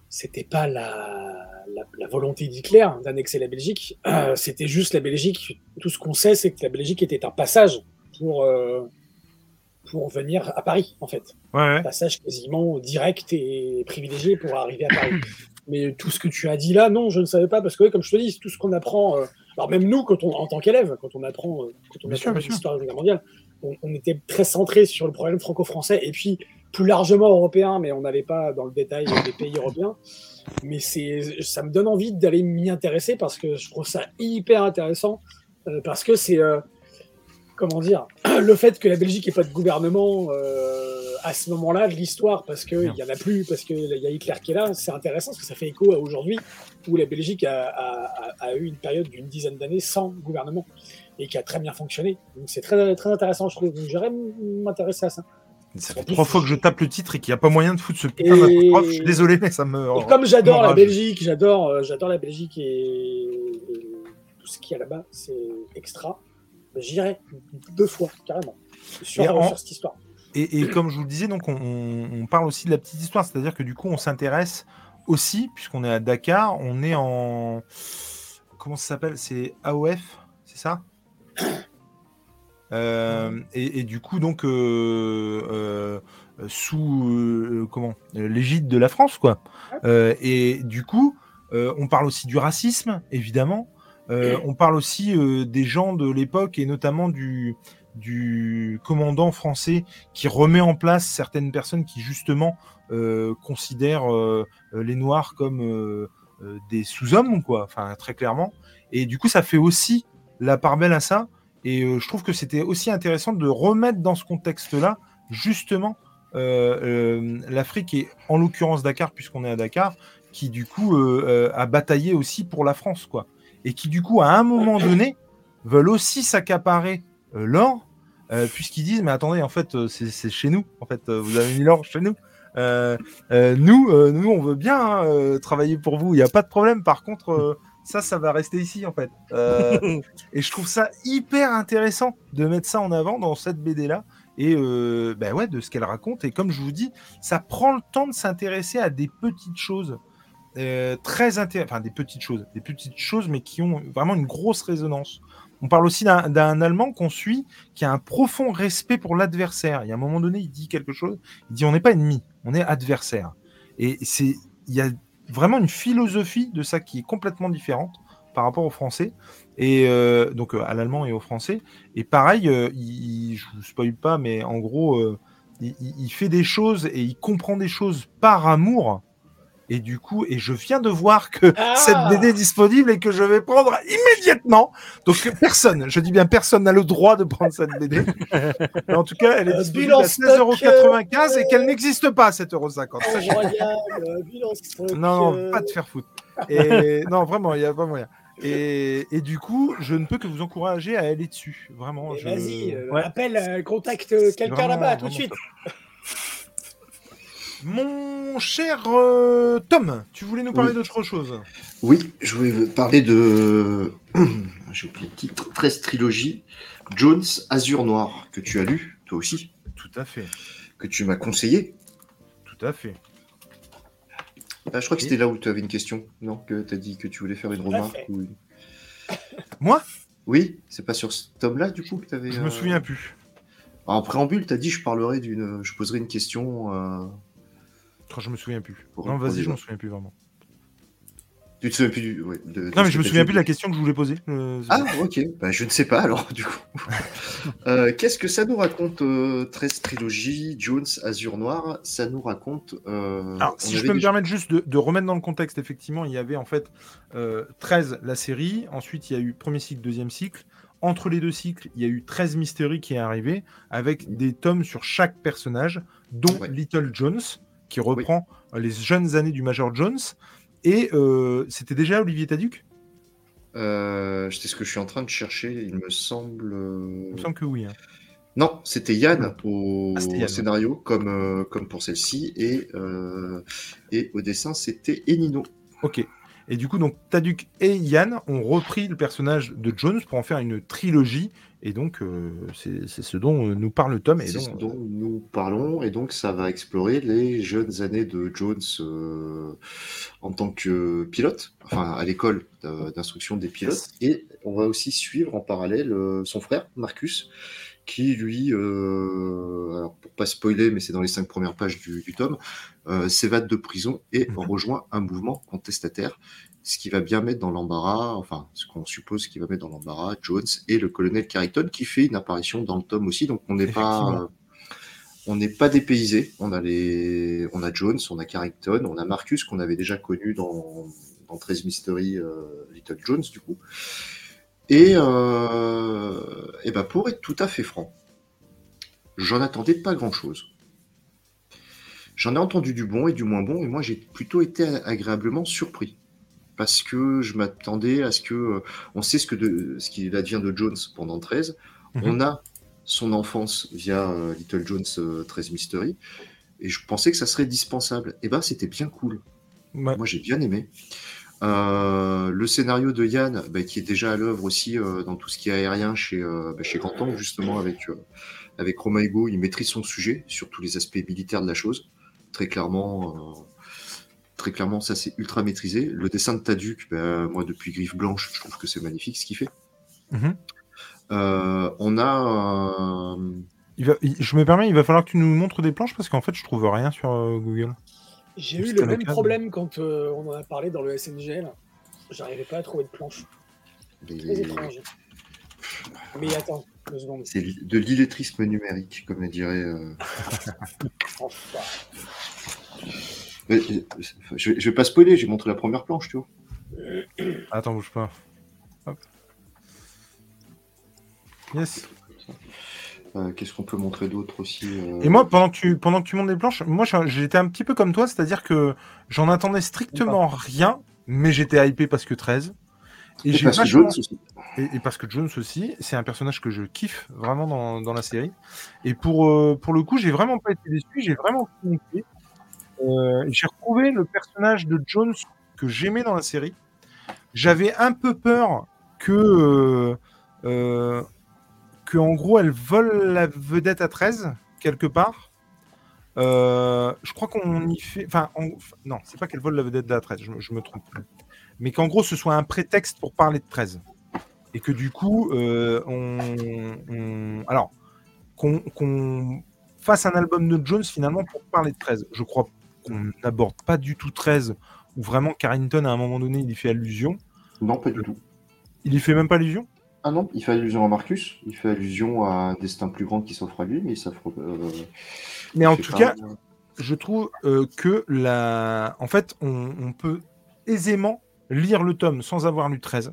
c'était pas la, la, volonté d'Hitler d'annexer la Belgique. Euh, c'était juste la Belgique. Tout ce qu'on sait, c'est que la Belgique était un passage pour euh, pour venir à Paris, en fait. Un passage quasiment direct et privilégié pour arriver à Paris. Mais tout ce que tu as dit là, non, je ne savais pas parce que, comme je te dis, tout ce qu'on apprend. Euh, alors même nous, quand on, en tant qu'élève, quand on apprend, quand on apprend l'histoire de la Guerre mondiale, on, était très centré sur le problème franco-français et puis plus largement européen, mais on n'avait pas dans le détail des pays européens. Mais c'est, ça me donne envie d'aller m'y intéresser parce que je trouve ça hyper intéressant euh, parce que c'est, euh, comment dire, le fait que la Belgique n'ait pas de gouvernement euh, à ce moment-là de l'histoire, parce qu'il n'y en a plus, parce qu'il y a Hitler qui est là, c'est intéressant parce que ça fait écho à aujourd'hui où la Belgique a, a eu une période d'une dizaine d'années sans gouvernement. et qui a très bien fonctionné. Donc c'est très, très intéressant, je trouve. J'aimerais m'intéresser à ça. Ça fait trois fois que je tape le titre et qu'il n'y a pas moyen de foutre ce putain Et- d'apostrophe. Je suis désolé, mais ça me. Et comme j'adore la. Belgique, j'adore, euh, j'adore la Belgique et, et tout ce qu'il y a là-bas, c'est extra. J'irai deux fois, carrément, sur, Et en- sur cette histoire. Et, et comme je vous le disais, donc on, parle aussi de la petite histoire, c'est-à-dire que du coup, on s'intéresse aussi, puisqu'on est à Dakar, on est en. Comment ça s'appelle? C'est AOF, c'est ça? Euh, et, et du coup, donc, euh, euh, sous comment? L'égide de la France, quoi. Et du coup, on parle aussi du racisme, évidemment. Euh, on parle aussi euh, des gens de l'époque et notamment du, commandant français qui remet en place certaines personnes qui justement euh, considèrent les Noirs comme des sous-hommes, quoi. Enfin, très clairement. Et du coup, ça fait aussi la part belle à ça. Et je trouve que c'était aussi intéressant de remettre dans ce contexte-là, justement, l'Afrique et en l'occurrence Dakar, puisqu'on est à Dakar, qui du coup a bataillé aussi pour la France, quoi. Et qui du coup, à un moment donné, veulent aussi s'accaparer euh, l'or, euh, puisqu'ils disent, mais attendez, en fait, euh, c'est chez nous, en fait, vous avez mis l'or chez nous. Nous, nous, on veut bien hein, travailler pour vous, il n'y a pas de problème. Par contre, ça, ça va rester ici, en fait. Euh, et je trouve ça hyper intéressant de mettre ça en avant dans cette BD-là. Et euh, bah ouais, de ce qu'elle raconte. Et comme je vous dis, ça prend le temps de s'intéresser à des petites choses. Euh, très intéressantes, enfin des petites choses, des petites choses, mais qui ont vraiment une grosse résonance. On parle aussi d'un Allemand qu'on suit qui a un profond respect pour l'adversaire. Il y a un moment donné, il dit quelque chose. Il dit on n'est pas ennemi, on est adversaire. Et c'est, il y a vraiment une philosophie de ça qui est complètement différente par rapport au français et euh, donc euh, à l'allemand et au français. Et pareil, il, il- je vous spoil pas, mais en gros, il fait des choses et il comprend des choses par amour. Et du coup, et je viens de voir que Ah cette BD est disponible et que je vais prendre immédiatement. Donc personne, je dis bien personne n'a le droit de prendre cette BD. Mais en tout cas, elle est Euh, disponible à stock, 16,95€ et euh, qu'elle n'existe pas à 7,50€. Sachez- Incroyable, bilan stock, non, euh, non, pas de faire foutre. Et non, vraiment, il n'y a pas moyen. Et, et du coup, je ne peux que vous encourager à aller dessus. Vraiment. je- Vas-y, euh, Ouais. appelle, euh, contacte quelqu'un là-bas tout de suite. Mon cher euh, Tom, tu voulais nous parler Oui. d'autre chose? Oui, je voulais vous parler de. J'ai oublié le titre. 13 trilogie. Jones Azur Noir, que tu as lu, toi aussi, Tout à fait, que tu m'as conseillé. tout à fait. Ah, je crois que c'était là où tu avais une question. Non, que tu as dit que tu voulais faire une remarque. ou une- Moi? Oui, c'est pas sur ce tome-là, du coup, que tu avais. Je me souviens plus. En préambule, tu as dit je parlerai d'une. Je poserai une question. euh, je me souviens plus. Pour- non, vas-y, je me gens. souviens plus vraiment. Tu te souviens plus ouais, de- de Non, mais je me souviens plus de la question que je voulais poser. Euh, Ah, ok. Bah, je ne sais pas alors, du coup. Euh, Qu'est-ce que ça nous raconte, euh, 13 trilogies, Jones, Azur Noir Ça nous raconte. euh, Alors, si je peux me permettre juste de, de remettre dans le contexte, effectivement, il y avait en fait euh, 13 la série, ensuite il y a eu premier cycle, deuxième cycle. Entre les deux cycles, il y a eu 13 mysteries qui est arrivé, avec des tomes sur chaque personnage, dont Ouais. Little Jones, qui reprend euh, les jeunes années du Major Jones. Et euh, c'était déjà Olivier Taduc? Euh, c'est ce que je suis en train de chercher, il me semble. euh, Il me semble que oui. hein. Non, c'était Yann au Ah, c'était Yann. scénario, comme, euh, comme pour celle-ci, et, euh, et au dessin, c'était Enino. Ok. Et du coup, donc Taduc et Yann ont repris le personnage de Jones pour en faire une trilogie. Et donc, euh, c'est c'est ce dont euh, nous parle le tome. Et C'est ce donc, dont nous parlons, et donc ça va explorer les jeunes années de Jones euh, en tant que pilote, enfin à l'école euh, d'instruction des pilotes, et on va aussi suivre en parallèle euh, son frère, Marcus, qui lui, euh, alors pour pas spoiler, mais c'est dans les cinq premières pages du, du tome, euh, s'évade de prison et rejoint un mouvement contestataire, ce qui va bien mettre dans l'embarras, enfin ce qu'on suppose qui va mettre dans l'embarras, Jones et le colonel Carrington, qui fait une apparition dans le tome aussi, donc on n'est pas... Euh, on n'est pas dépaysé. On a les, on a Jones, on a Carrington, on a Marcus qu'on avait déjà connu dans, dans 13 Mystery euh, Little Jones du coup. Et, euh, et ben pour être tout à fait franc, j'en attendais pas grand chose. J'en ai entendu du bon et du moins bon, et moi j'ai plutôt été agréablement surpris. Parce que je m'attendais à ce que. euh, on sait ce que de, ce qu'il advient de Jones pendant 13. Mhm. On a son enfance via euh, Little Jones euh, 13 Mystery. Et je pensais que ça serait dispensable. Et ben, c'était bien cool. Ouais. Moi, j'ai bien aimé. Euh, le scénario de Yann, bah, qui est déjà à l'œuvre aussi euh, dans tout ce qui est aérien chez, euh, bah, chez Canton, justement, avec, euh, avec Roma Ego, il maîtrise son sujet sur tous les aspects militaires de la chose. Très clairement, euh, très clairement ça c'est ultra maîtrisé. Le dessin de Taduc, bah, moi, depuis Griffe Blanche, je trouve que c'est magnifique ce qu'il fait. Mhm. Euh, on a. euh, Il va- il- je me permets, il va falloir que tu nous montres des planches parce qu'en fait, je trouve rien sur euh, Google. J'ai eu le même problème quand euh, on en a parlé dans le SNGL. J'arrivais pas à trouver de planche. Très les- étrange. Mais attends, deux secondes. C'est de l'illettrisme numérique, comme dirait. euh, Enfin, Je, vais- je vais pas spoiler, j'ai montré la première planche, tu vois. Attends, bouge pas. Hop. Yes. Euh, Qu'est-ce qu'on peut montrer d'autre aussi euh, Et moi, pendant que tu, pendant que tu montes des planches, moi j'étais un petit peu comme toi, c'est-à-dire que j'en attendais strictement rien, mais j'étais hypé parce que 13. Et, parce que Jones aussi. et, et parce que Jones aussi, c'est un personnage que je kiffe vraiment dans, dans la série. Et pour, euh, pour le coup, j'ai vraiment pas été déçu, j'ai vraiment. Euh, j'ai retrouvé le personnage de Jones que j'aimais dans la série. J'avais un peu peur que, euh, euh, que en gros, elle vole la vedette à 13 quelque part. Je crois qu'on y fait. Enfin, en- non, c'est pas qu'elle vole la vedette à 13, je, me- trompe. Mais qu'en gros, ce soit un prétexte pour parler de 13 et que du coup, on, alors qu'on qu'on fasse un album de Jones finalement pour parler de 13. Je crois qu'on n'aborde pas du tout 13, où vraiment Carrington à un moment donné il y fait allusion. Non, pas du tout. Il y fait même pas allusion? Ah non, il fait allusion à Marcus, il fait allusion à un destin plus grand qui s'offre à lui, mais ça s'offre. euh, Mais il en tout cas, je trouve euh, que la, en fait, on, on peut aisément lire le tome sans avoir lu 13.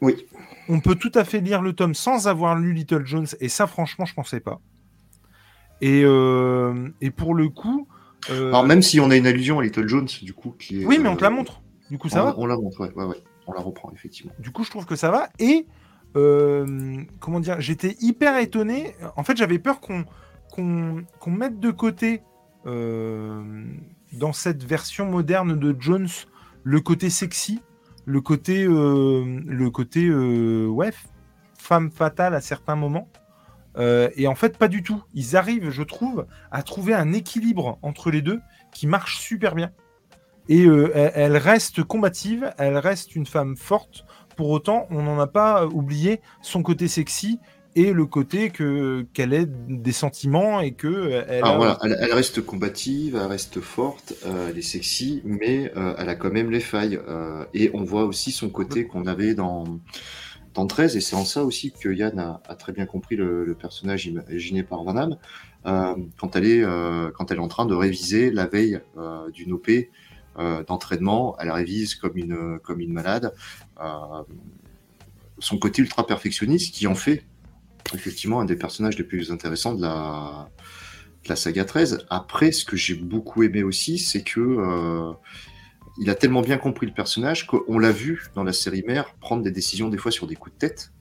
Oui, On peut tout à fait lire le tome sans avoir lu Little Jones, et ça, franchement, je pensais pas. Et, euh, et pour le coup. Euh, alors même si on a une allusion à Little Jones, du coup, qui est. Oui, mais on te la euh, montre. Du coup, ça on, va. on la montre, ouais, ouais, ouais. On la reprend, effectivement. Du coup, je trouve que ça va. Et euh, comment dire, j'étais hyper étonné. En fait, j'avais peur qu'on mette de côté euh, dans cette version moderne de Jones le côté sexy, le côté euh, le côté euh, ouais femme fatale à certains moments. Euh, et en fait, pas du tout. Ils arrivent, je trouve, à trouver un équilibre entre les deux qui marche super bien. Et euh, elle, elle reste combative, elle reste une femme forte. Pour autant, on n'en a pas oublié son côté sexy et le côté que qu'elle ait des sentiments et que euh, elle a- voilà, elle, elle reste combative, elle reste forte, euh, elle est sexy, mais elle a quand même les failles. et on voit aussi son côté qu'on avait dans, dans 13, et c'est en ça aussi que Yann a, très bien compris le, personnage imaginé par Van euh, quand, elle est, euh, quand elle est en train de réviser la veille euh, d'une OP d'entraînement, elle révise comme une, comme une malade. son côté ultra perfectionniste qui en fait effectivement un des personnages les plus intéressants de la, de la saga 13. Après, ce que j'ai beaucoup aimé aussi, c'est que il a tellement bien compris le personnage qu'on l'a vu dans la série mère prendre des décisions des fois sur des coups de tête,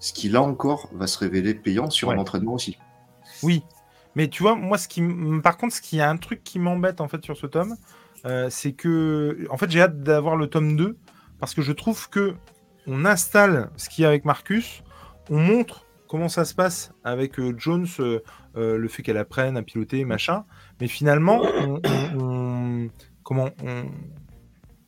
ce qui là encore va se révéler payant sur Ouais. un entraînement aussi. Oui, mais tu vois, moi, ce qui, par contre, ce qui est un truc qui m'embête en fait sur ce tome, euh, c'est que, en fait, j'ai hâte d'avoir le tome 2 parce que je trouve que on installe ce qu'il y a avec Marcus, on montre comment ça se passe avec euh, Jones, euh, euh, le fait qu'elle apprenne à piloter, machin, mais finalement, on, on- on- comment on,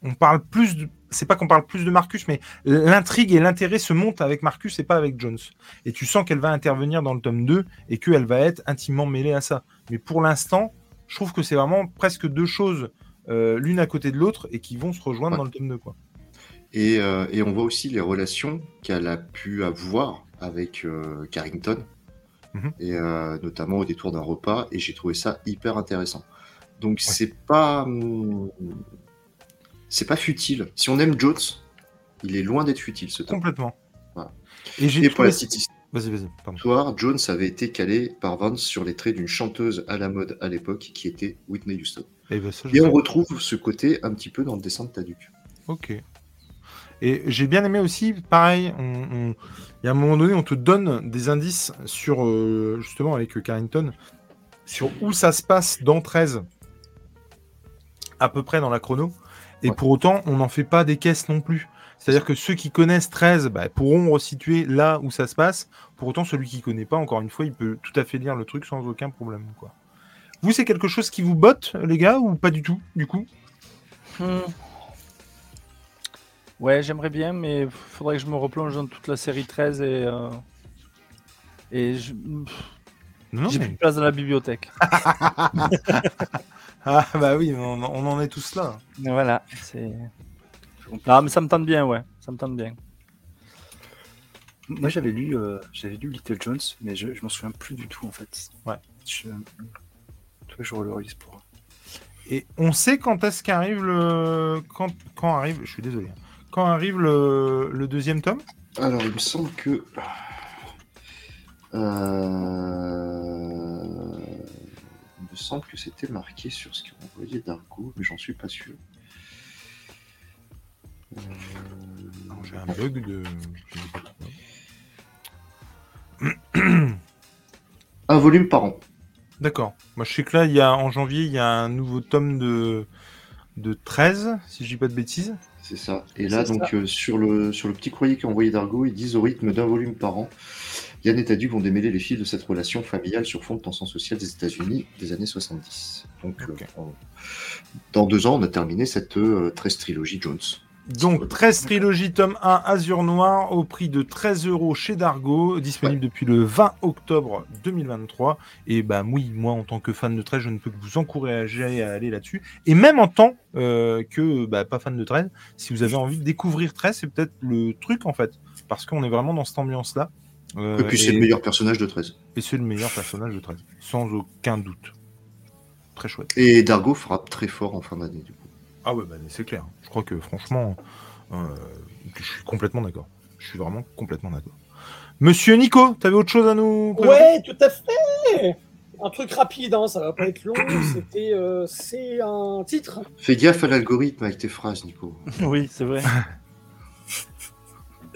on parle plus de. C'est pas qu'on parle plus de Marcus, mais l'intrigue et l'intérêt se montent avec Marcus et pas avec Jones. Et tu sens qu'elle va intervenir dans le tome 2 et qu'elle va être intimement mêlée à ça. Mais pour l'instant, je trouve que c'est vraiment presque deux choses, euh, l'une à côté de l'autre, et qui vont se rejoindre Ouais. dans le tome 2. Quoi. Et, euh, et on voit aussi les relations qu'elle a pu avoir avec euh, Carrington, Mhm. et notamment au détour d'un repas, et j'ai trouvé ça hyper intéressant. Donc c'est pas c'est pas futile. Si on aime Jones, il est loin d'être futile ce tome. Complètement. Voilà. Et pour la petite Vas-y, vas-y. Pardon. histoire, Jones avait été calé par Vance sur les traits d'une chanteuse à la mode à l'époque qui était Whitney Houston. Eh ben, ça, Et on retrouve ce côté un petit peu dans le dessin de Taduc. Ok. Et j'ai bien aimé aussi, pareil, on, il y a un moment donné, on te donne des indices sur, euh, justement, avec Carrington, sur où ça se passe dans 13, à peu près dans la chrono. Et Ouais. pour autant, on n'en fait pas des caisses non plus. C'est-à-dire que ceux qui connaissent 13 bah, pourront resituer là où ça se passe. Pour autant, celui qui connaît pas, encore une fois, il peut tout à fait lire le truc sans aucun problème. Quoi. Vous, c'est quelque chose qui vous botte, les gars, ou pas du tout, du coup? Hmm. Ouais, j'aimerais bien, mais faudrait que je me replonge dans toute la série 13 et. euh, Et je... Non, j'ai mais- plus de place dans la bibliothèque. Ah bah oui, on, on en est tous là. Mais voilà, c'est. Non, mais ça me tente bien, ouais. Ça me tente bien. Moi, j'avais lu, euh, j'avais lu Little Jones, mais je, je m'en souviens plus du tout en fait. Ouais. Je, toi, je relise pour. Et on sait quand est-ce qu'arrive le. Quand, quand arrive. Je suis désolé. hein. Quand arrive le, le deuxième tome? Alors, il me semble que. Euh, semble que c'était marqué sur ce qu'on envoyé d'Argo, mais j'en suis pas sûr. Euh, J'ai un bug de. Un volume par an. D'accord. Moi je sais que là, il y a, en janvier, il y a un nouveau tome de, de 13, si je dis pas de bêtises. C'est ça. Et là, donc, euh, sur, le, sur le petit courrier qu'a envoyé Dargo, ils disent au rythme d'un volume par an, Yann et Tadu vont démêler les fils de cette relation familiale sur fond de tension sociale des États-Unis des années 70. Donc, euh, on- dans deux ans, on a terminé cette euh, 13 trilogie Jones. Donc 13 trilogie tome 1 Azur Noir au prix de 13 euros chez Dargo, disponible depuis le 20 octobre 2023. Et bah oui, moi en tant que fan de 13, je ne peux que vous encourager à aller là-dessus. Et même en tant euh, que bah, pas fan de 13, si vous avez envie de découvrir 13, c'est peut-être le truc en fait. Parce qu'on est vraiment dans cette ambiance-là. Euh, et puis, c'est le meilleur personnage de 13. Et c'est le meilleur personnage de 13, sans aucun doute. Très chouette. Et Dargo frappe très fort en fin d'année, du coup. Ah ouais, bah, c'est clair. Je crois que franchement, euh, je suis complètement d'accord. Je suis vraiment complètement d'accord. Monsieur Nico, t'avais autre chose à nous Ouais, tout à fait Un truc rapide, hein, ça va pas être long. C'était, euh, c'est un titre. Fais gaffe à l'algorithme avec tes phrases, Nico. oui, c'est vrai.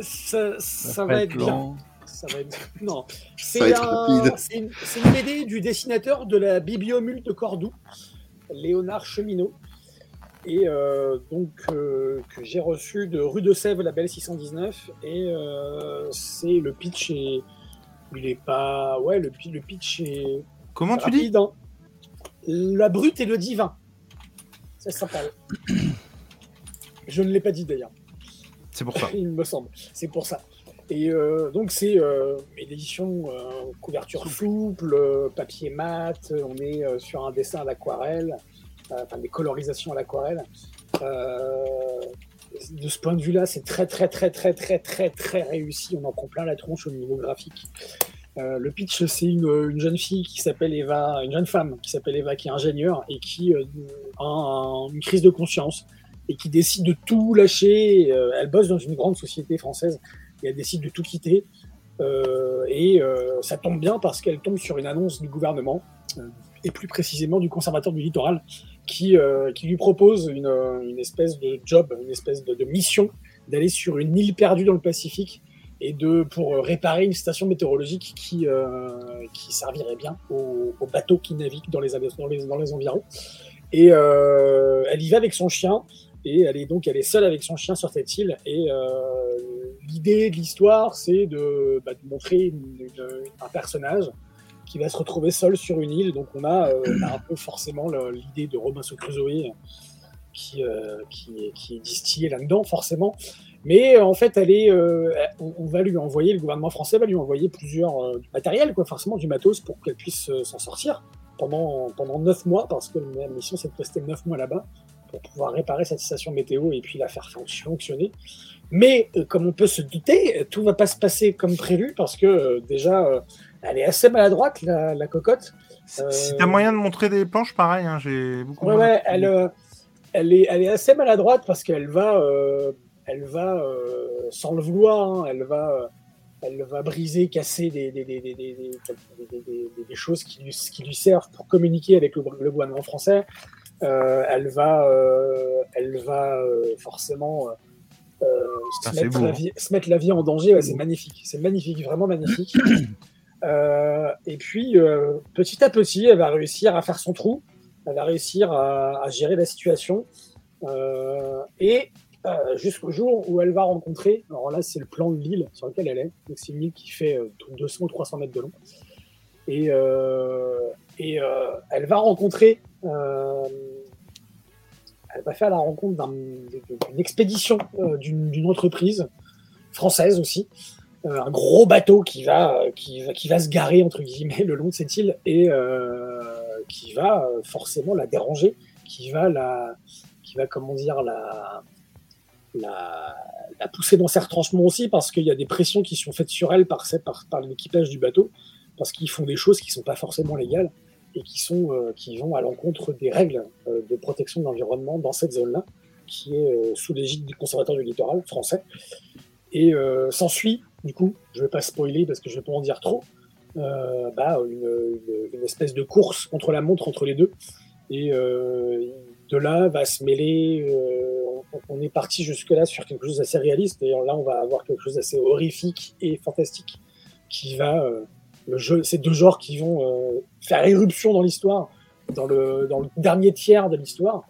Ça, ça va être bien. Long. Ça va être... Non, c'est un- une, une BD du dessinateur de la Bibliomule de Cordoue, Léonard Cheminot, et euh, donc euh, que j'ai reçu de Rue de Sèvres, label 619, et euh, c'est le pitch est, il est pas, ouais, le, pi- le pitch est Comment tu dis hein. La brute et le divin, ça s'appelle. Je ne l'ai pas dit d'ailleurs. C'est pour ça. il me semble. C'est pour ça. Et euh, donc c'est euh, une édition euh, couverture souple, euh, papier mat, euh, on est euh, sur un dessin à l'aquarelle, euh, enfin des colorisations à l'aquarelle. Euh, de ce point de vue-là, c'est très très très très très très très réussi. On en prend plein la tronche au niveau graphique. Euh, le pitch, c'est une, une jeune fille qui s'appelle Eva, une jeune femme qui s'appelle Eva, qui est ingénieure et qui euh, a un- une crise de conscience et qui décide de tout lâcher. Euh, elle bosse dans une grande société française elle décide de tout quitter. Euh, et euh, ça tombe bien parce qu'elle tombe sur une annonce du gouvernement, euh, et plus précisément du conservateur du littoral, qui, qui lui propose une, une espèce de job, une espèce de, mission d'aller sur une île perdue dans le Pacifique et de pour réparer une station météorologique qui, qui servirait bien aux, aux bateaux qui naviguent dans les, dans les, dans les environs. Et elle y va avec son chien et elle est donc elle est seule avec son chien sur cette île. Et euh, l'idée de l'histoire c'est de, bah, montrer un personnage qui va se retrouver seul sur une île. Donc on a, euh, a un peu forcément l'idée de Robinson Crusoe qui, euh, qui, qui est distillée là-dedans forcément. Mais en fait elle est on, va lui envoyer le gouvernement français va lui envoyer plusieurs du matériel quoi forcément du matos pour qu'elle puisse s'en sortir pendant pendant neuf mois parce que la mission c'est de rester neuf mois là-bas pour pouvoir réparer cette station météo et puis la faire fon- fonctionner. Mais euh, comme on peut se douter, euh, tout va pas se passer comme prévu parce que euh, déjà, euh, elle est assez maladroite, la, la cocotte. Si Euh, t'as moyen de montrer des planches, pareil, hein, j'ai beaucoup. Ouais, ouais, elle, euh, elle, est, elle est assez maladroite parce qu'elle va, euh, elle va euh, sans le vouloir, hein, elle va, euh, elle va briser, casser des, des, des, des, des, des- des- des- des- des choses qui lui, qui lui servent pour communiquer avec le, le gouvernement français. Euh, elle va, euh, elle va euh, forcément se, mettre beau, la hein. vie, se mettre la vie en danger. Ouais, c'est magnifique, c'est magnifique, vraiment magnifique. Et puis, petit à petit, elle va réussir à faire son trou. Elle va réussir à, à gérer la situation. Et euh, jusqu'au jour où elle va rencontrer, alors là, c'est le plan de l'île sur lequel elle est. Donc, c'est une île qui fait euh, 200 ou 300 mètres de long. Et, euh, et elle va rencontrer, elle va faire la rencontre d'un- d'une expédition euh, d'une entreprise française aussi, euh, un gros bateau qui va, euh, qui, qui va se garer entre guillemets le long de cette île et euh, qui va euh, forcément la déranger, qui va la, qui va comment dire la, la, pousser dans ses retranchements aussi parce qu'il y a des pressions qui sont faites sur elle par, par l'équipage du bateau parce qu'ils font des choses qui sont pas forcément légales et qui sont euh, qui vont à l'encontre des règles euh, de protection de l'environnement dans cette zone-là qui est euh, sous l'égide du conservateur du littoral français. Et s'ensuit du coup je vais pas spoiler parce que je vais pas en dire trop bah, une, espèce de course contre la montre entre les deux. Et de là va se mêler on, on est parti jusque là sur quelque chose d'assez réaliste. Et là on va avoir quelque chose d'assez horrifique et fantastique qui va le ces deux genres qui vont euh, faire éruption dans l'histoire, dans le, dernier tiers de l'histoire.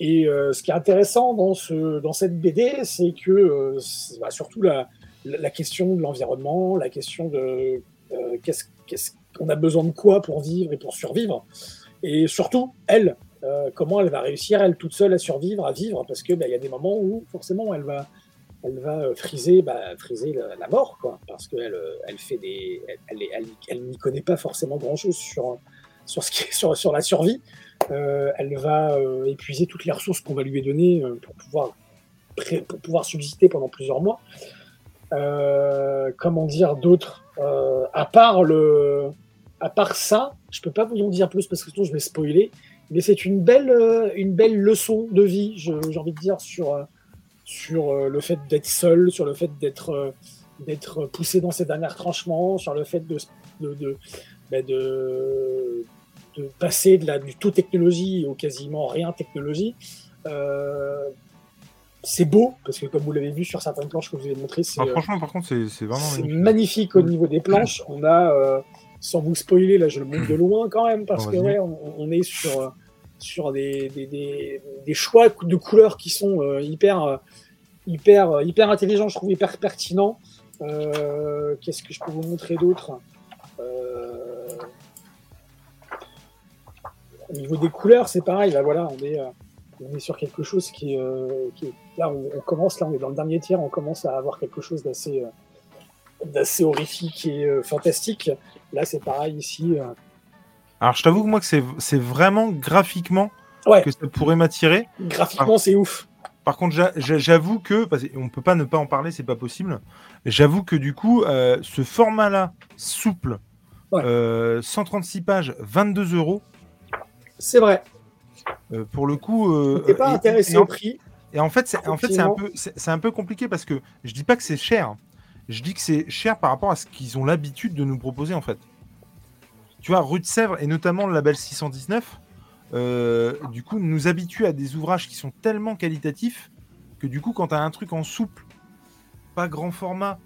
Et euh, ce qui est intéressant dans, ce, dans cette BD, c'est que euh, bah, surtout la, question de l'environnement, la question de qu'est-ce qu'on a besoin de quoi pour vivre et pour survivre, et surtout elle, comment elle va réussir elle toute seule à survivre, à vivre, parce que bah, il y a des moments où forcément elle va elle va euh, friser, bah, friser la, mort, quoi, parce qu'elle euh, elle fait des, elle, elle, elle- n'y connaît pas forcément grand chose sur, sur, ce qui est, sur, sur la survie. Euh, elle va épuiser toutes les ressources qu'on va lui donner pour pouvoir, pour pouvoir subsister pendant plusieurs mois. Comment dire d'autres À part le, à part ça, je peux pas vous en dire plus parce que sinon je vais spoiler. Mais c'est une belle, une belle leçon de vie, j'ai envie de dire sur. Sur euh, le fait d'être seul, sur le fait d'être euh, d'être poussé dans ses derniers retranchements, sur le fait de, de, de, bah, de, de passer de la, du tout technologie au quasiment rien technologie. Euh, c'est beau, parce que comme vous l'avez vu sur certaines planches que vous ai montrées, c'est Ah, euh, franchement, par contre, c'est c'est vraiment. c'est magnifique. magnifique au niveau des planches. On a, euh, sans vous spoiler, là je le montre de loin quand même, parce Oh, que ouais, on, on est sur, euh, sur des, des, des, choix de couleurs qui sont euh, hyper, euh, hyper, euh, hyper intelligents, je trouve hyper pertinents. Qu'est-ce que je peux vous montrer d'autre? Au niveau des couleurs, c'est pareil. Là, voilà, on est, on est sur quelque chose qui est, là, on, on commence là, on est dans le dernier tiers, on commence à avoir quelque chose d'assez, d'assez horrifique et fantastique. Là, c'est pareil ici. Alors, je t'avoue que moi, que c'est vraiment graphiquement Ouais. que ça pourrait m'attirer. graphiquement, c'est ouf. Par contre, j'a- j'a- j'avoue que, parce qu'on peut pas ne pas en parler, c'est pas possible. J'avoue que du coup, euh, ce format-là, souple, Ouais. euh, 136 pages, 22 euros, C'est vrai. euh, pour le coup. T'es pas et- intéressé et en- au prix. Et en fait, c'est en fait, c'est un peu, un peu compliqué parce que je dis pas que c'est cher. Je dis que c'est cher par rapport à ce qu'ils ont l'habitude de nous proposer en fait. Tu vois, Rue de Sèvres et notamment le label 619, euh, du coup, nous habitue à des ouvrages qui sont tellement qualitatifs que du coup, quand tu as un truc en souple, pas grand format,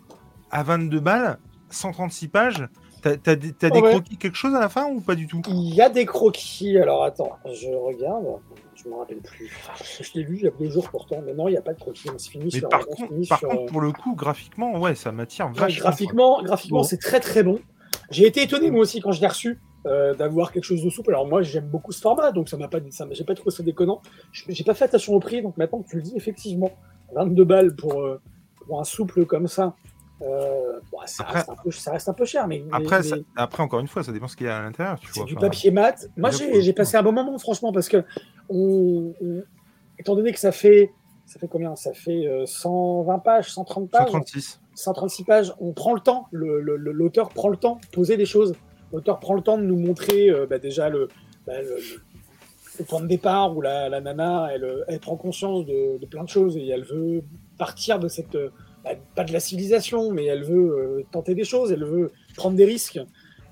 à 22 balles, 136 pages, t'as as des, t'as des Ouais. croquis, quelque chose à la fin ou pas du tout? Il y a des croquis. Alors attends, je regarde. Je me rappelle plus. Je l'ai lu il y a deux jours pourtant. Mais non, il n'y a pas de croquis. On se finit Mais sur. par, contre, finit par sur, contre, euh, pour le coup, graphiquement, ouais, ça m'attire vachement. graphiquement, graphiquement c'est très très bon. J'ai été étonné moi aussi quand je l'ai reçu euh, d'avoir quelque chose de souple. Alors moi j'aime beaucoup ce format, donc ça m'a pas, ça j'ai pas trouvé ça déconnant. J'ai pas fait attention au prix, donc maintenant que tu le dis effectivement, 22 balles pour, euh, pour un souple comme ça. Euh, bon, ça, Après- reste un peu, ça reste un peu cher, mais, mais- Après, mais ça- après, encore une fois, ça dépend ce qu'il y a à l'intérieur. c'est du papier mat. Moi, j'ai passé un bon moment, franchement, parce que, on, on- étant donné que ça fait, ça fait combien? Ça fait euh, 120 pages, 130 pages, 136. 136 pages. On prend le temps, l'auteur prend le temps de poser des choses. L'auteur prend le temps de nous montrer euh, bah, déjà le, bah, le, point de départ où la, nana, elle, prend conscience de, plein de choses et elle veut partir de cette, euh, bah, pas de la civilisation, mais elle veut euh, tenter des choses, elle veut prendre des risques.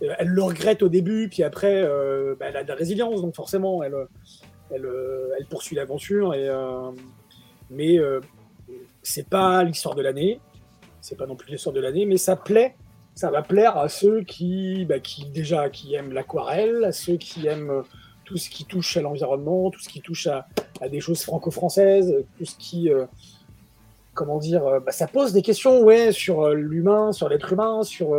Elle le regrette au début, puis après, elle a de la résilience, donc forcément, elle, elle, elle poursuit l'aventure. Et, mais c'est pas l'histoire de l'année, c'est pas non plus l'histoire de l'année, mais ça plaît, ça va plaire à ceux qui, bah, qui déjà qui aiment l'aquarelle, à ceux qui aiment euh, tout ce qui touche à l'environnement, tout ce qui touche à, des choses franco-françaises, tout ce qui euh, comment dire, euh, bah, ça pose des questions ouais, sur l'humain, sur l'être humain, sur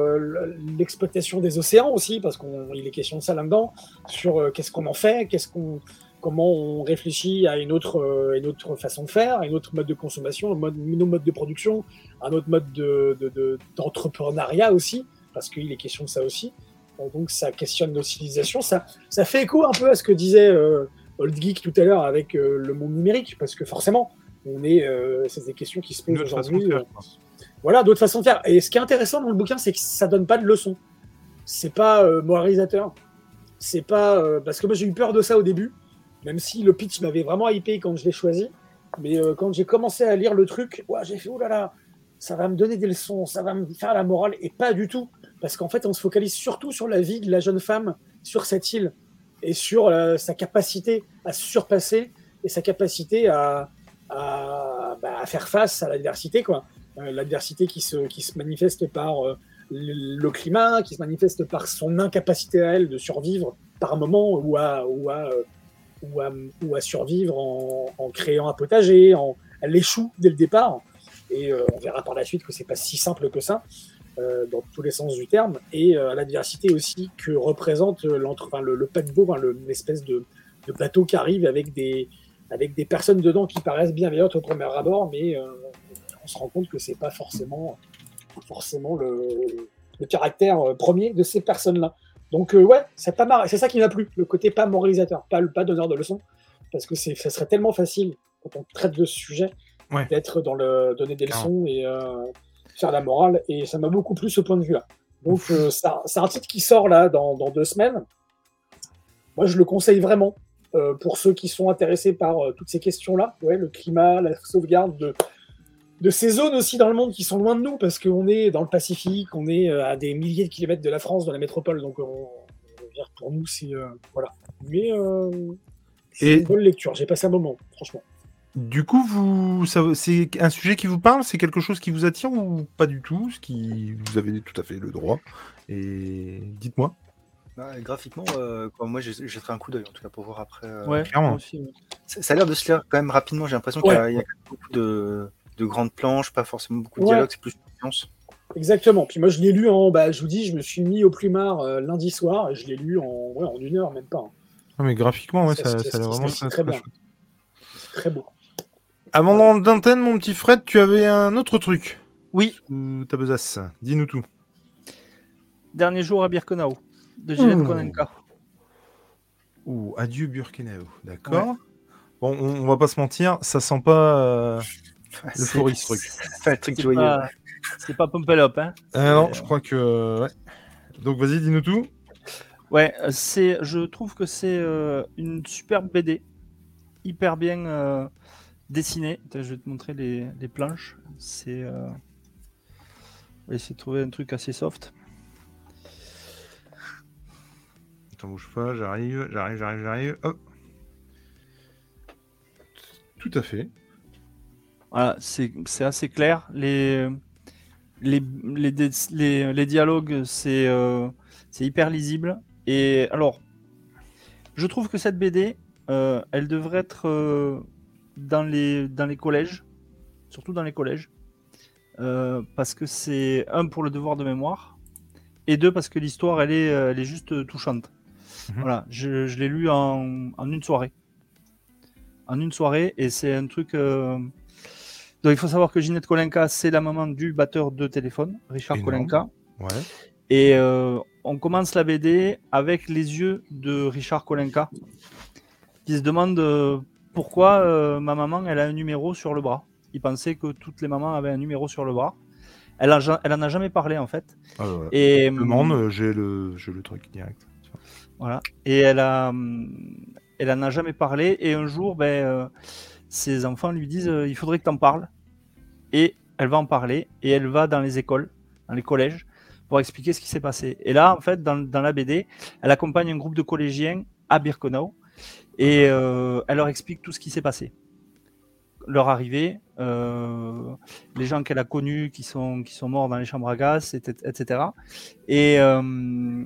l'exploitation des océans aussi, parce qu'il est question de ça là-dedans, sur qu'est-ce qu'on en fait, qu'est-ce qu'on, comment on réfléchit à une autre, euh, une autre façon de faire, un autre mode de consommation, un mode, nos modes de production, un autre mode de, de- de- d'entrepreneuriat aussi, parce qu'il est question de ça aussi. Euh, Donc ça questionne nos civilisations, ça, ça fait écho un peu à ce que disait euh, Old Geek tout à l'heure avec euh, le monde numérique, parce que forcément, on est, euh, c'est des questions qui se Une posent aujourd'hui. voilà, d'autres façons de faire. Et ce qui est intéressant dans le bouquin, c'est que ça donne pas de leçons. C'est pas moralisateur. C'est pas parce que moi j'ai eu peur de ça au début, même si le pitch m'avait vraiment hypé quand je l'ai choisi. Mais euh, quand j'ai commencé à lire le truc, ouah, j'ai fait oh là là, ça va me donner des leçons, ça va me faire la morale et pas du tout, parce qu'en fait on se focalise surtout sur la vie de la jeune femme sur cette île et sur euh, sa capacité à se surpasser et sa capacité à, à, bah, faire face à l'adversité quoi. Euh, l'adversité qui se, qui se manifeste par le climat, qui se manifeste par son incapacité à elle de survivre par moment ou à, ou à, ou à survivre en, créant un potager, elle échoue dès le départ. Et euh, on verra par la suite que c'est pas si simple que ça, euh, dans tous les sens du terme. Et euh, l'adversité aussi que représente le, le paquebot, l'espèce de, bateau qui arrive avec des, personnes dedans qui paraissent bienveillantes au premier abord, mais euh, on se rend compte que c'est pas forcément, le, caractère premier de ces personnes-là. Donc euh, ouais, c'est pas mar- c'est ça qui m'a plu, le côté pas moralisateur, pas, pas donneur de leçons, parce que c'est, ça serait tellement facile quand on traite de ce sujet Ouais. d'être dans le donner des leçons et euh, faire la morale, et ça m'a beaucoup plu ce point de vue-là. Donc euh, c'est un titre qui sort là dans, dans deux semaines. Moi, je le conseille vraiment pour ceux qui sont intéressés par toutes ces questions-là, ouais, le climat, la sauvegarde de, de ces zones aussi dans le monde qui sont loin de nous, parce qu'on est dans le Pacifique, on est euh, à des milliers de kilomètres de la France, dans la métropole, donc on, on pour nous, c'est... euh, voilà. Mais euh, c'est Et- une bonne lecture, j'ai passé un moment, franchement. Du coup, vous, ça- c'est un sujet qui vous parle, c'est quelque chose qui vous attire ou pas du tout Ce qui, vous avez tout à fait le droit. Et dites-moi. Ouais, graphiquement, euh, quoi, moi j'ai j'ai fait un coup d'œil en tout cas pour voir après. euh, Ouais, clairement. moi aussi, ouais. Ça, ça a l'air de se lire quand même rapidement. J'ai l'impression qu'il y a, il y a quand même beaucoup de, de grandes planches, pas forcément beaucoup de Ouais. dialogue, c'est plus une science. Exactement. Puis moi, je l'ai lu en... Bah, je vous dis, je me suis mis au plumard euh, lundi soir, et je l'ai lu en, ouais, en une heure, même pas. hein. Non, mais graphiquement, ouais, Ça, ça, c'est- ça a l'air c'est- vraiment c'est très, bien. très beau. Avant d'antenne, mon petit Fred, tu avais un autre truc. Oui, Ou ta besace. Dis-nous tout. dernier jour à Birkenau, de Gilles Mmh. Konenka. Ouh, adieu Burkinabé. D'accord. Bon, on, on va pas se mentir, ça sent pas euh, l'euphorie, ce truc. C'est pas un truc C'est joyeux. pas, c'est pas Pump Up, hein. Ah non, je crois que. ouais. Donc vas-y, dis-nous tout. Ouais, euh, c'est, je trouve que c'est euh, une superbe BD, hyper bien euh, dessinée. Attends, Je vais te montrer les, les planches. C'est, euh... on va essayer de trouver un truc assez soft. Attends, bouge pas, j'arrive, j'arrive, j'arrive, j'arrive. Hop. Tout à fait. Voilà, c'est, assez clair. Les, les, les, dé- les, les dialogues, c'est, euh, c'est hyper lisible. Et alors, je trouve que cette BD, euh, elle devrait être euh, dans, les, dans les collèges, surtout dans les collèges, parce que c'est un pour le devoir de mémoire, et deux parce que l'histoire, elle est, elle est juste touchante. Mhm. Voilà, je, je l'ai lu en, en une soirée. En une soirée, et c'est un truc. Donc il faut savoir que Ginette Kolenka, c'est la maman du batteur de téléphone, Richard Énorme. Kolenka. Ouais. Et euh, on commence la BD avec les yeux de Richard Kolenka, qui se demande euh, pourquoi euh, ma maman elle a un numéro sur le bras. Il pensait que toutes les mamans avaient un numéro sur le bras. Elle, a elle en a jamais parlé en fait. Ah, ouais. Et demande, euh, j'ai le, j'ai le truc direct. voilà. Et elle a, hum, elle en a jamais parlé. Et un jour, ben, ses enfants lui disent, il faudrait que tu en parles. Et elle va en parler. Et elle va dans les écoles, dans les collèges, pour expliquer ce qui s'est passé. Et là, en fait, dans, dans la BD, elle accompagne un groupe de collégiens à Birkenau. Et euh, elle leur explique tout ce qui s'est passé. Leur arrivée, euh, les gens qu'elle a connus qui sont, qui sont morts dans les chambres à gaz, etc. Et, euh,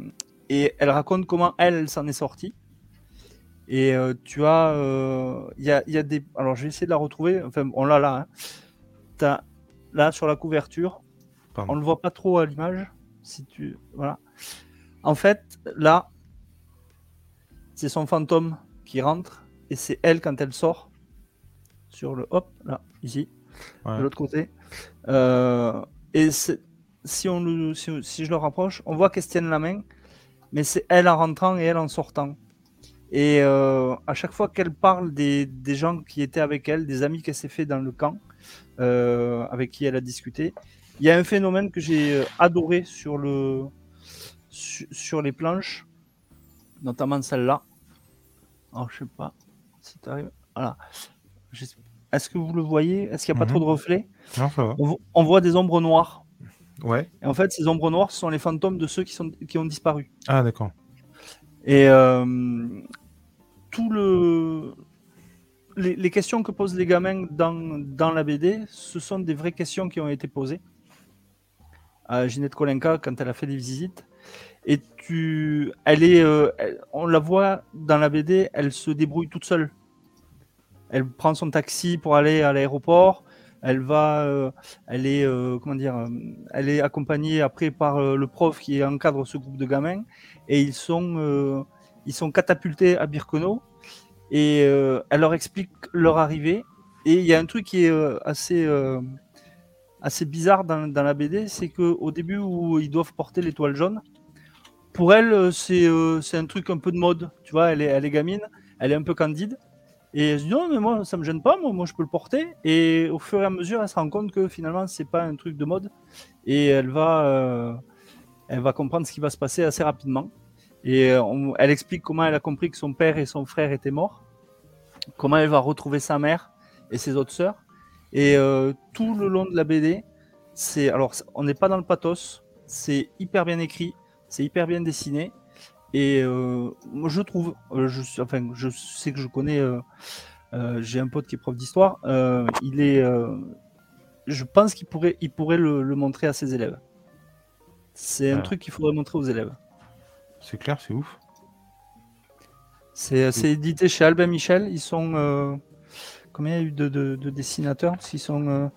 et elle raconte comment elle, s'en est sortie. Et tu as, il y a, y, a, des, alors je vais essayer de la retrouver. Enfin, on l'a là. Hein. As, là sur la couverture, Pardon. on le voit pas trop à l'image. Si tu, voilà. En fait, là, c'est son fantôme qui rentre et c'est elle quand elle sort sur le hop là ici ouais. de l'autre côté. Euh, et si on le, si, si, je le rapproche, on voit qu'elle se tienne la main, mais c'est elle en rentrant et elle en sortant. Et euh, à chaque fois qu'elle parle des, des, gens qui étaient avec elle, des amis qu'elle s'est fait dans le camp, euh, avec qui elle a discuté, il y a un phénomène que j'ai adoré sur, le, sur, sur les planches, notamment celle-là. Alors, je sais pas si tu arrives. Voilà. Est-ce que vous le voyez? Est-ce qu'il n'y a pas Mhm. trop de reflets? Non, ça va. on voit des ombres noires. Ouais. Et en fait, ces ombres noires ce sont les fantômes de ceux qui, sont, qui ont disparu. Ah, d'accord. Et euh, tout le. Les, questions que posent les gamins dans, dans la BD, ce sont des vraies questions qui ont été posées à Ginette Kolenka quand elle a fait des visites. Et tu, elle est, euh, on la voit dans la BD, elle se débrouille toute seule. Elle prend son taxi pour aller à l'aéroport. Elle va, euh, elle est, comment dire, elle est accompagnée après par le prof qui encadre ce groupe de gamins et ils sont, euh, ils sont catapultés à Birkenau et euh, elle leur explique leur arrivée. Et il y a un truc qui est euh, assez, assez bizarre dans, dans la BD, c'est qu'au début où ils doivent porter l'étoile jaune, pour elle, c'est euh, un truc un peu de mode. Tu vois, elle est, elle est gamine, elle est un peu candide. Et elle se dit non, mais moi, ça me gêne pas, moi, moi je peux le porter. Et au fur et à mesure, elle se rend compte que finalement, c'est pas un truc de mode. Et elle va, elle va comprendre ce qui va se passer assez rapidement. Et euh, elle explique comment elle a compris que son père et son frère étaient morts, comment elle va retrouver sa mère et ses autres sœurs. Et euh, tout le long de la BD, c'est alors on n'est pas dans le pathos, c'est hyper bien écrit, c'est hyper bien dessiné. Et euh, je trouve, je, enfin, je sais que je connais, j'ai un pote qui est prof d'histoire, il est, je pense qu'il pourrait, il pourrait le montrer à ses élèves. C'est un truc qu'il faudrait montrer aux élèves. C'est clair, c'est ouf. C'est c'est édité chez Albin Michel. Ils sont. euh, combien il y a eu de, de- de dessinateurs? Sont. euh,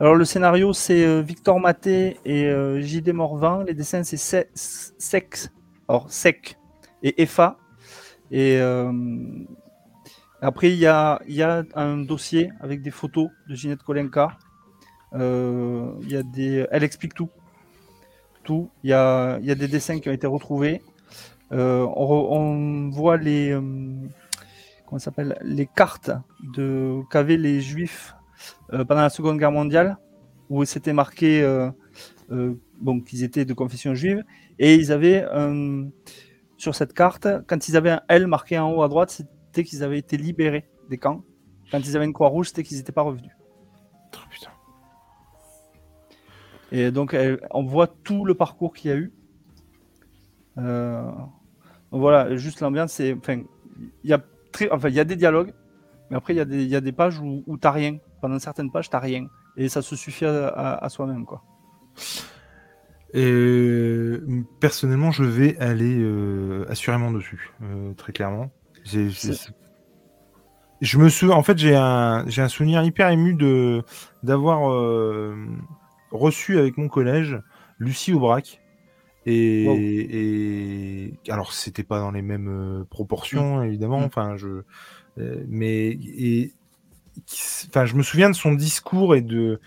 Alors, le scénario, c'est euh, Victor Maté et euh, J.D. Morvan. Les dessins, c'est Se- Sex. Alors, Sec et EFA. Et euh, après, il y a, il y a un dossier avec des photos de Ginette Kolenka. Euh, il y a des... Elle explique tout. Il y a, des dessins qui ont été retrouvés. Euh, on, voit les euh, comment s'appelle les cartes de qu'avaient les juifs euh, pendant la Seconde Guerre mondiale où c'était marqué bon qu'ils étaient de confession juive et ils avaient sur cette carte quand ils avaient un L marqué en haut à droite c'était qu'ils avaient été libérés des camps quand ils avaient une croix rouge c'était qu'ils n'étaient pas revenus Oh. Et donc on voit tout le parcours qu'il y a eu euh, voilà, juste l'ambiance, c'est. Enfin, il y a très, enfin, il y a des dialogues, mais après il y a des, il y a des pages où, où t'as rien. Pendant certaines pages, t'as rien, et ça se suffit à, à- à soi-même, quoi. Et personnellement, je vais aller euh, assurément dessus, euh, très clairement. Je me souviens, en fait, j'ai un, j'ai un souvenir hyper ému de d'avoir reçu avec mon collège Lucie Aubrac. Et, Wow. et alors, c'était pas dans les mêmes euh, proportions, évidemment. Mm. Enfin, je, euh, mais et, enfin, je me souviens de son discours et de,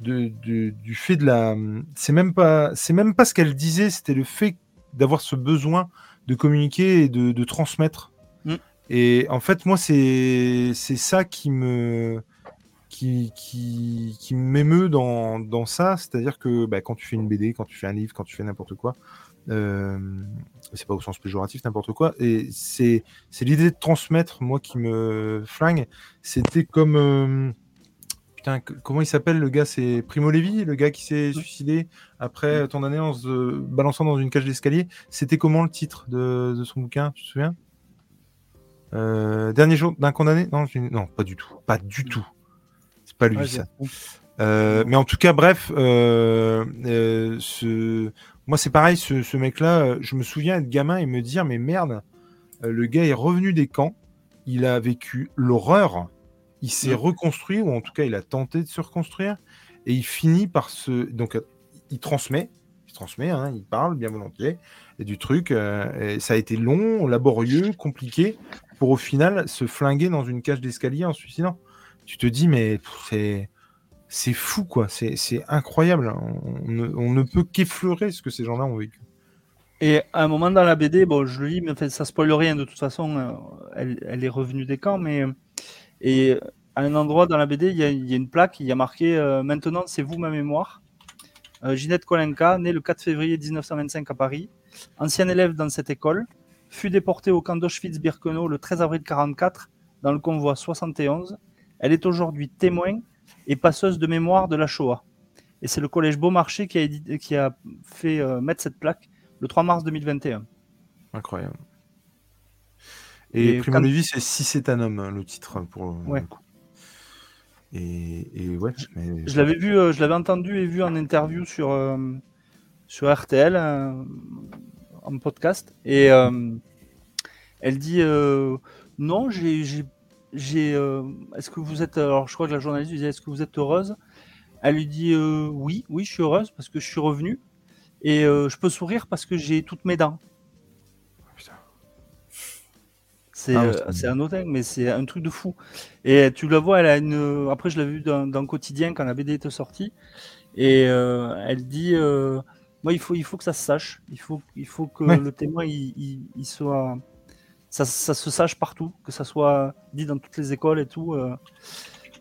de, de- du fait de la. C'est même pas, c'est même pas ce qu'elle disait, c'était le fait d'avoir ce besoin de communiquer et de, de transmettre. Mm. Et en fait, moi, c'est c'est ça qui me qui, qui, qui m'émeut dans, dans ça, c'est-à-dire que bah, quand tu fais une BD, quand tu fais un livre, quand tu fais n'importe quoi, euh, c'est pas au sens péjoratif n'importe quoi, et c'est l'idée de transmettre, moi, qui me flingue. C'était comme euh, putain, comment il s'appelle le gars? C'est Primo Levi, le gars qui s'est suicidé après ton année en se balançant dans une cage d'escalier. C'était comment le titre de, de son bouquin? Tu te souviens? Euh, dernier jour d'un condamné? Non, non, pas du tout. Pas du tout. Pas lui, Ouais, ça. Euh, mais en tout cas, bref, euh, euh, ce... moi c'est pareil, ce, ce mec-là, je me souviens être gamin et me dire, mais merde, le gars est revenu des camps, il a vécu l'horreur, il s'est reconstruit, ou en tout cas il a tenté de se reconstruire, et il finit par se... Donc il transmet, il transmet, hein, il parle bien volontiers, et du truc, et ça a été long, laborieux, compliqué, pour au final se flinguer dans une cage d'escalier en se suicidant. Tu te dis, mais c'est fou, quoi. C'est incroyable. On, ne, on ne peut qu'effleurer ce que ces gens-là ont vécu. Et à un moment dans la BD, bon, je le lis, mais ça spoil rien de toute façon. euh, elle, est revenue des camps, mais euh, et à un endroit dans la BD, il y a, une plaque, il y a marqué euh, Maintenant, c'est vous ma mémoire. Ginette Kolenka, née le 4 février 1925 à Paris, ancienne élève dans cette école, fut déportée au camp d'Auschwitz-Birkenau le 13 avril 1944 dans le convoi 71. Elle est aujourd'hui témoin et passeuse de mémoire de la Shoah. Et c'est le collège Beaumarchais qui a, édité- qui a fait euh, mettre cette plaque le 3 mars 2021. Incroyable. Et, Et Primo quand- Levi, c'est Si c'est un homme, hein, le titre pour le Ouais. coup. Et, et ouais, mais- Je l'avais vu, euh, je l'avais entendu et vu en interview sur, euh, sur RTL, en podcast. Et elle dit Non, j'ai. J'ai- euh, Est-ce que vous êtes. Alors, je crois que la journaliste lui disait Est-ce que vous êtes heureuse? Elle lui dit euh, Oui, oui, je suis heureuse parce que je suis revenue. Et euh, je peux sourire parce que j'ai toutes mes dents. C'est Ah, euh, c'est- un hôtel, mais c'est un truc de fou. Et tu la vois, elle a une. Après, je l'avais vu dans, dans Quotidien quand la BD était sortie. Et euh, elle dit euh, Moi, il faut, il faut que ça se sache. Il faut, il faut que Ouais. le témoin il, il- il soit. Ça, ça se sache partout, que ça soit dit dans toutes les écoles et tout. euh.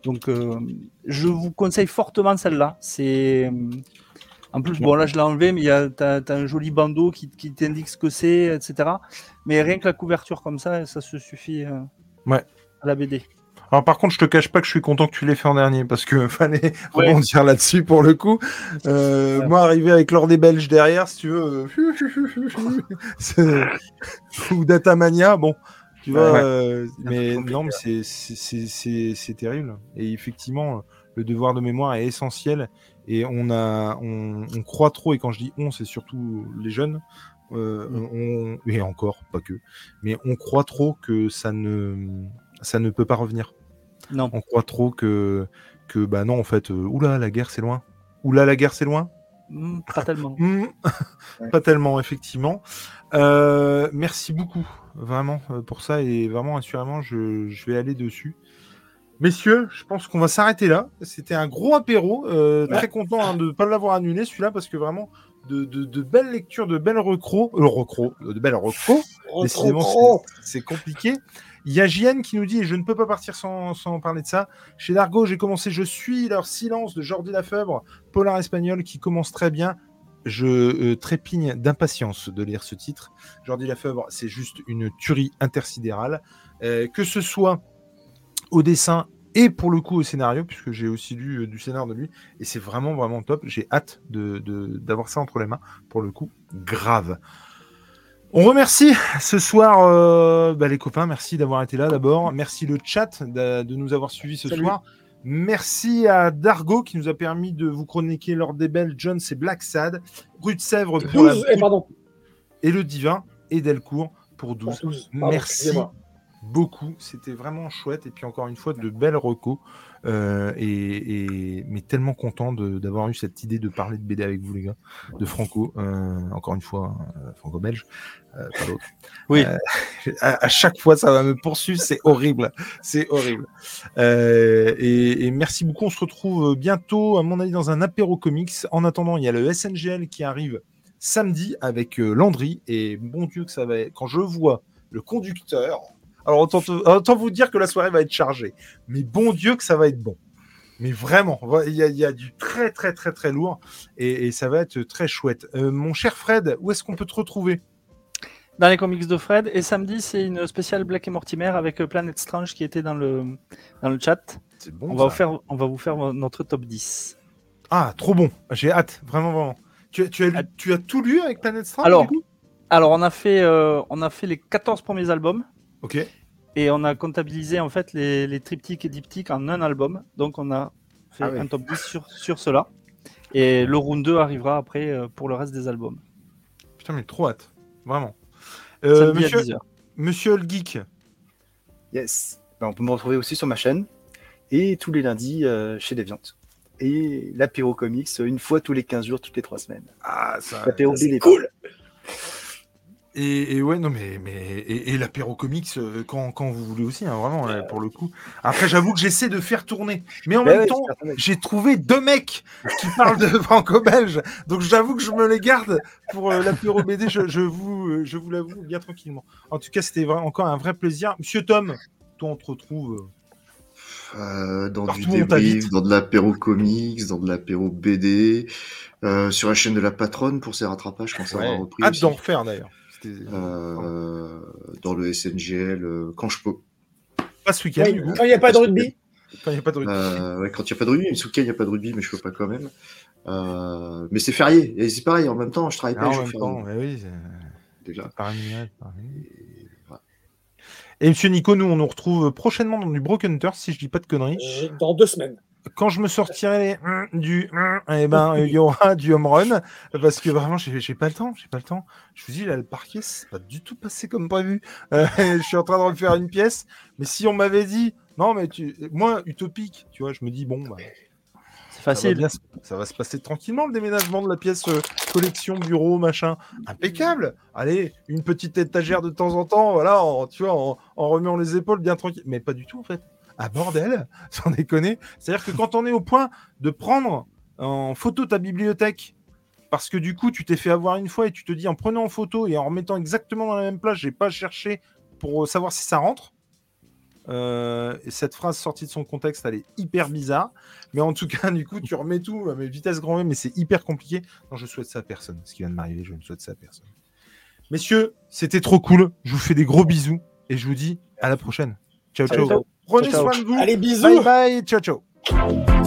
Donc, euh, je vous conseille fortement celle-là. C'est. En plus, bon, là, je l'ai enlevé, mais il y a, t'as, t'as un joli bandeau qui, qui t'indique ce que c'est, etc. Mais rien que la couverture comme ça, ça se suffit euh, Ouais. à la BD. Alors par contre, je te cache pas que je suis content que tu l'aies fait en dernier parce que fallait Ouais. rebondir là-dessus pour le coup. Euh, Ouais. Moi, arrivé avec l'or des Belges derrière, si tu veux, euh, ou Datamania, bon, tu vois. Ouais. euh, mais non, mais c'est- c'est- c'est c'est- c'est terrible. Et effectivement, le devoir de mémoire est essentiel. Et on a, on, on croit trop. Et quand je dis on, c'est surtout les jeunes. euh, on, et encore, pas que, mais on croit trop que ça ne, ça ne peut pas revenir Non. on croit trop que, que bah non, en fait, euh, oula, la guerre c'est loin. Oula, la guerre c'est loin. Hmm, pas tellement. Hmm, Pas tellement, effectivement. Euh, merci beaucoup, vraiment, euh, pour ça. Et vraiment, assurément, je, je vais aller dessus. Messieurs, je pense qu'on va s'arrêter là. C'était un gros apéro. euh, Très content hein, de ne pas l'avoir annulé, celui-là, parce que vraiment, de, de, de belles lectures, de belles recros. Euh, recros, de belles recros. Décidément, c'est- c'est compliqué. Il y a JN qui nous dit, et je ne peux pas partir sans, parler de ça, chez Dargo, j'ai commencé Je suis leur silence de Jordi Lafeuvre, polar espagnol, qui commence très bien. Je euh, trépigne d'impatience de lire ce titre. Jordi Lafeuvre, c'est juste une tuerie intersidérale. Euh, que ce soit au dessin et pour le coup au scénario, puisque j'ai aussi lu euh, du scénario de lui, et c'est vraiment, vraiment top. J'ai hâte d'avoir ça entre les mains, pour le coup, grave. On remercie ce soir euh, bah, les copains, merci d'avoir été là d'abord. Merci le chat de, de nous avoir suivis ce Salut. soir. Merci à Dargo qui nous a permis de vous chroniquer Lord des Belles, John, c'est Black Sad, Rue de Sèvres pour la 12, et pardon, et le divin et Delcourt pour 12. pour 12. Pardon, Merci beaucoup, c'était vraiment chouette et puis encore une fois de belles recos euh, et, et- mais tellement content d'avoir eu cette idée de parler de BD avec vous les gars, de Franco, euh, encore une fois euh, franco-belge, pas l'autre. Oui. À, à chaque fois ça va me poursuivre, c'est horrible, c'est horrible. Et, et merci beaucoup, on se retrouve bientôt à mon avis dans un apéro comics. En attendant, il y a le SNGL qui arrive samedi avec Landry et bon Dieu que ça va être... quand je vois le conducteur alors, autant, te- autant vous dire que la soirée va être chargée. Mais bon Dieu que ça va être bon. Mais vraiment, il y, a- il y a du très, très, très, très lourd. Et, et ça va être très chouette. Euh, mon cher Fred, où est-ce qu'on peut te retrouver? Dans les comics de Fred. Et samedi, c'est une spéciale Black et Mortimer avec euh, Planet Strange qui était dans le, dans le chat. C'est bon. On va, vous faire, on va vous faire notre top 10. Ah, trop bon. J'ai hâte. Vraiment, vraiment. Tu, as- tu, as, lu- tu as tout lu avec Planet Strange Alors, du coup? Alors, on a, fait, euh, on a fait les 14 premiers albums. Ok. Et on a comptabilisé en fait les, les triptyques et diptyques en un album. Donc on a fait Ah oui. un top 10 sur, sur cela. Et le round 2 arrivera après euh, pour le reste des albums. Putain, mais trop hâte. Vraiment. Euh, monsieur, à 10h. monsieur le Geek. Yes. Ben, on peut me retrouver aussi sur ma chaîne et tous les lundis euh, chez Deviant. Et l'apéro comics une fois tous les 15 jours, toutes les 3 semaines. Ah, ça. L'apéro c'est cool. Et, et ouais, non, mais, mais et, et l'apéro comics euh, quand, quand vous voulez aussi, hein, vraiment, là, pour le coup. Après, j'avoue que j'essaie de faire tourner. Mais en Ouais, même ouais, temps, j'ai trouvé deux mecs qui parlent de franco-belge. Donc j'avoue que je me les garde pour euh, l'apéro BD, je, je vous, euh, je vous l'avoue bien tranquillement. En tout cas, c'était encore un vrai plaisir. Monsieur Tom, toi, on te retrouve. euh, dans Partout du débrief, dans de l'apéro comics, dans de l'apéro BD, euh, sur la chaîne de la patronne pour ses rattrapages quand ça aura repris. hâte d'en refaire d'ailleurs. C'était Euh, dans le SNGL, euh, quand je peux. pas ce week-end, Ouais, Quand il n'y a pas de rugby, quand il n'y a pas de rugby. Euh, ouais, quand il n'y a pas de rugby, ce week-end il n'y a pas de rugby, mais je peux pas quand même. Euh, mais c'est férié, et c'est pareil, en même temps, je travaille Ah, pas en même temps, oui, déjà. Et voilà. Et Monsieur Nico, nous, on nous retrouve prochainement dans du Broken Hunter, si je dis pas de conneries. dans deux semaines. Quand je me sortirai hum, du hum, eh ben il y aura du home run parce que vraiment j'ai pas le temps j'ai pas le temps. Je vous dis là le parquet c'est pas du tout passé comme prévu. Euh, je suis en train de refaire une pièce mais si on m'avait dit non mais tu moi utopique tu vois je me dis bon bah, C'est ça, va facile. bien ça va se passer tranquillement le déménagement de la pièce euh, collection bureau machin. Impeccable. Allez une petite étagère de temps en temps voilà en, tu vois en, en remuant les épaules bien tranquille mais pas du tout en fait ah bordel sans déconner. C'est-à-dire que quand on est au point de prendre en photo ta bibliothèque parce que du coup tu t'es fait avoir une fois et tu te dis en prenant en photo et en remettant exactement dans la même place j'ai pas cherché pour savoir si ça rentre Euh, et cette phrase sortie de son contexte elle est hyper bizarre. Mais en tout cas du coup tu remets tout à mes vitesse grand V mais c'est hyper compliqué. Non je souhaite ça à personne. Ce qui vient de m'arriver je ne souhaite ça à personne. Messieurs c'était trop cool. Je vous fais des gros bisous et je vous dis à la prochaine. Ciao, ciao. Prenez Ciao, ciao. soin de vous. Allez, bisous. Bye bye. Ciao ciao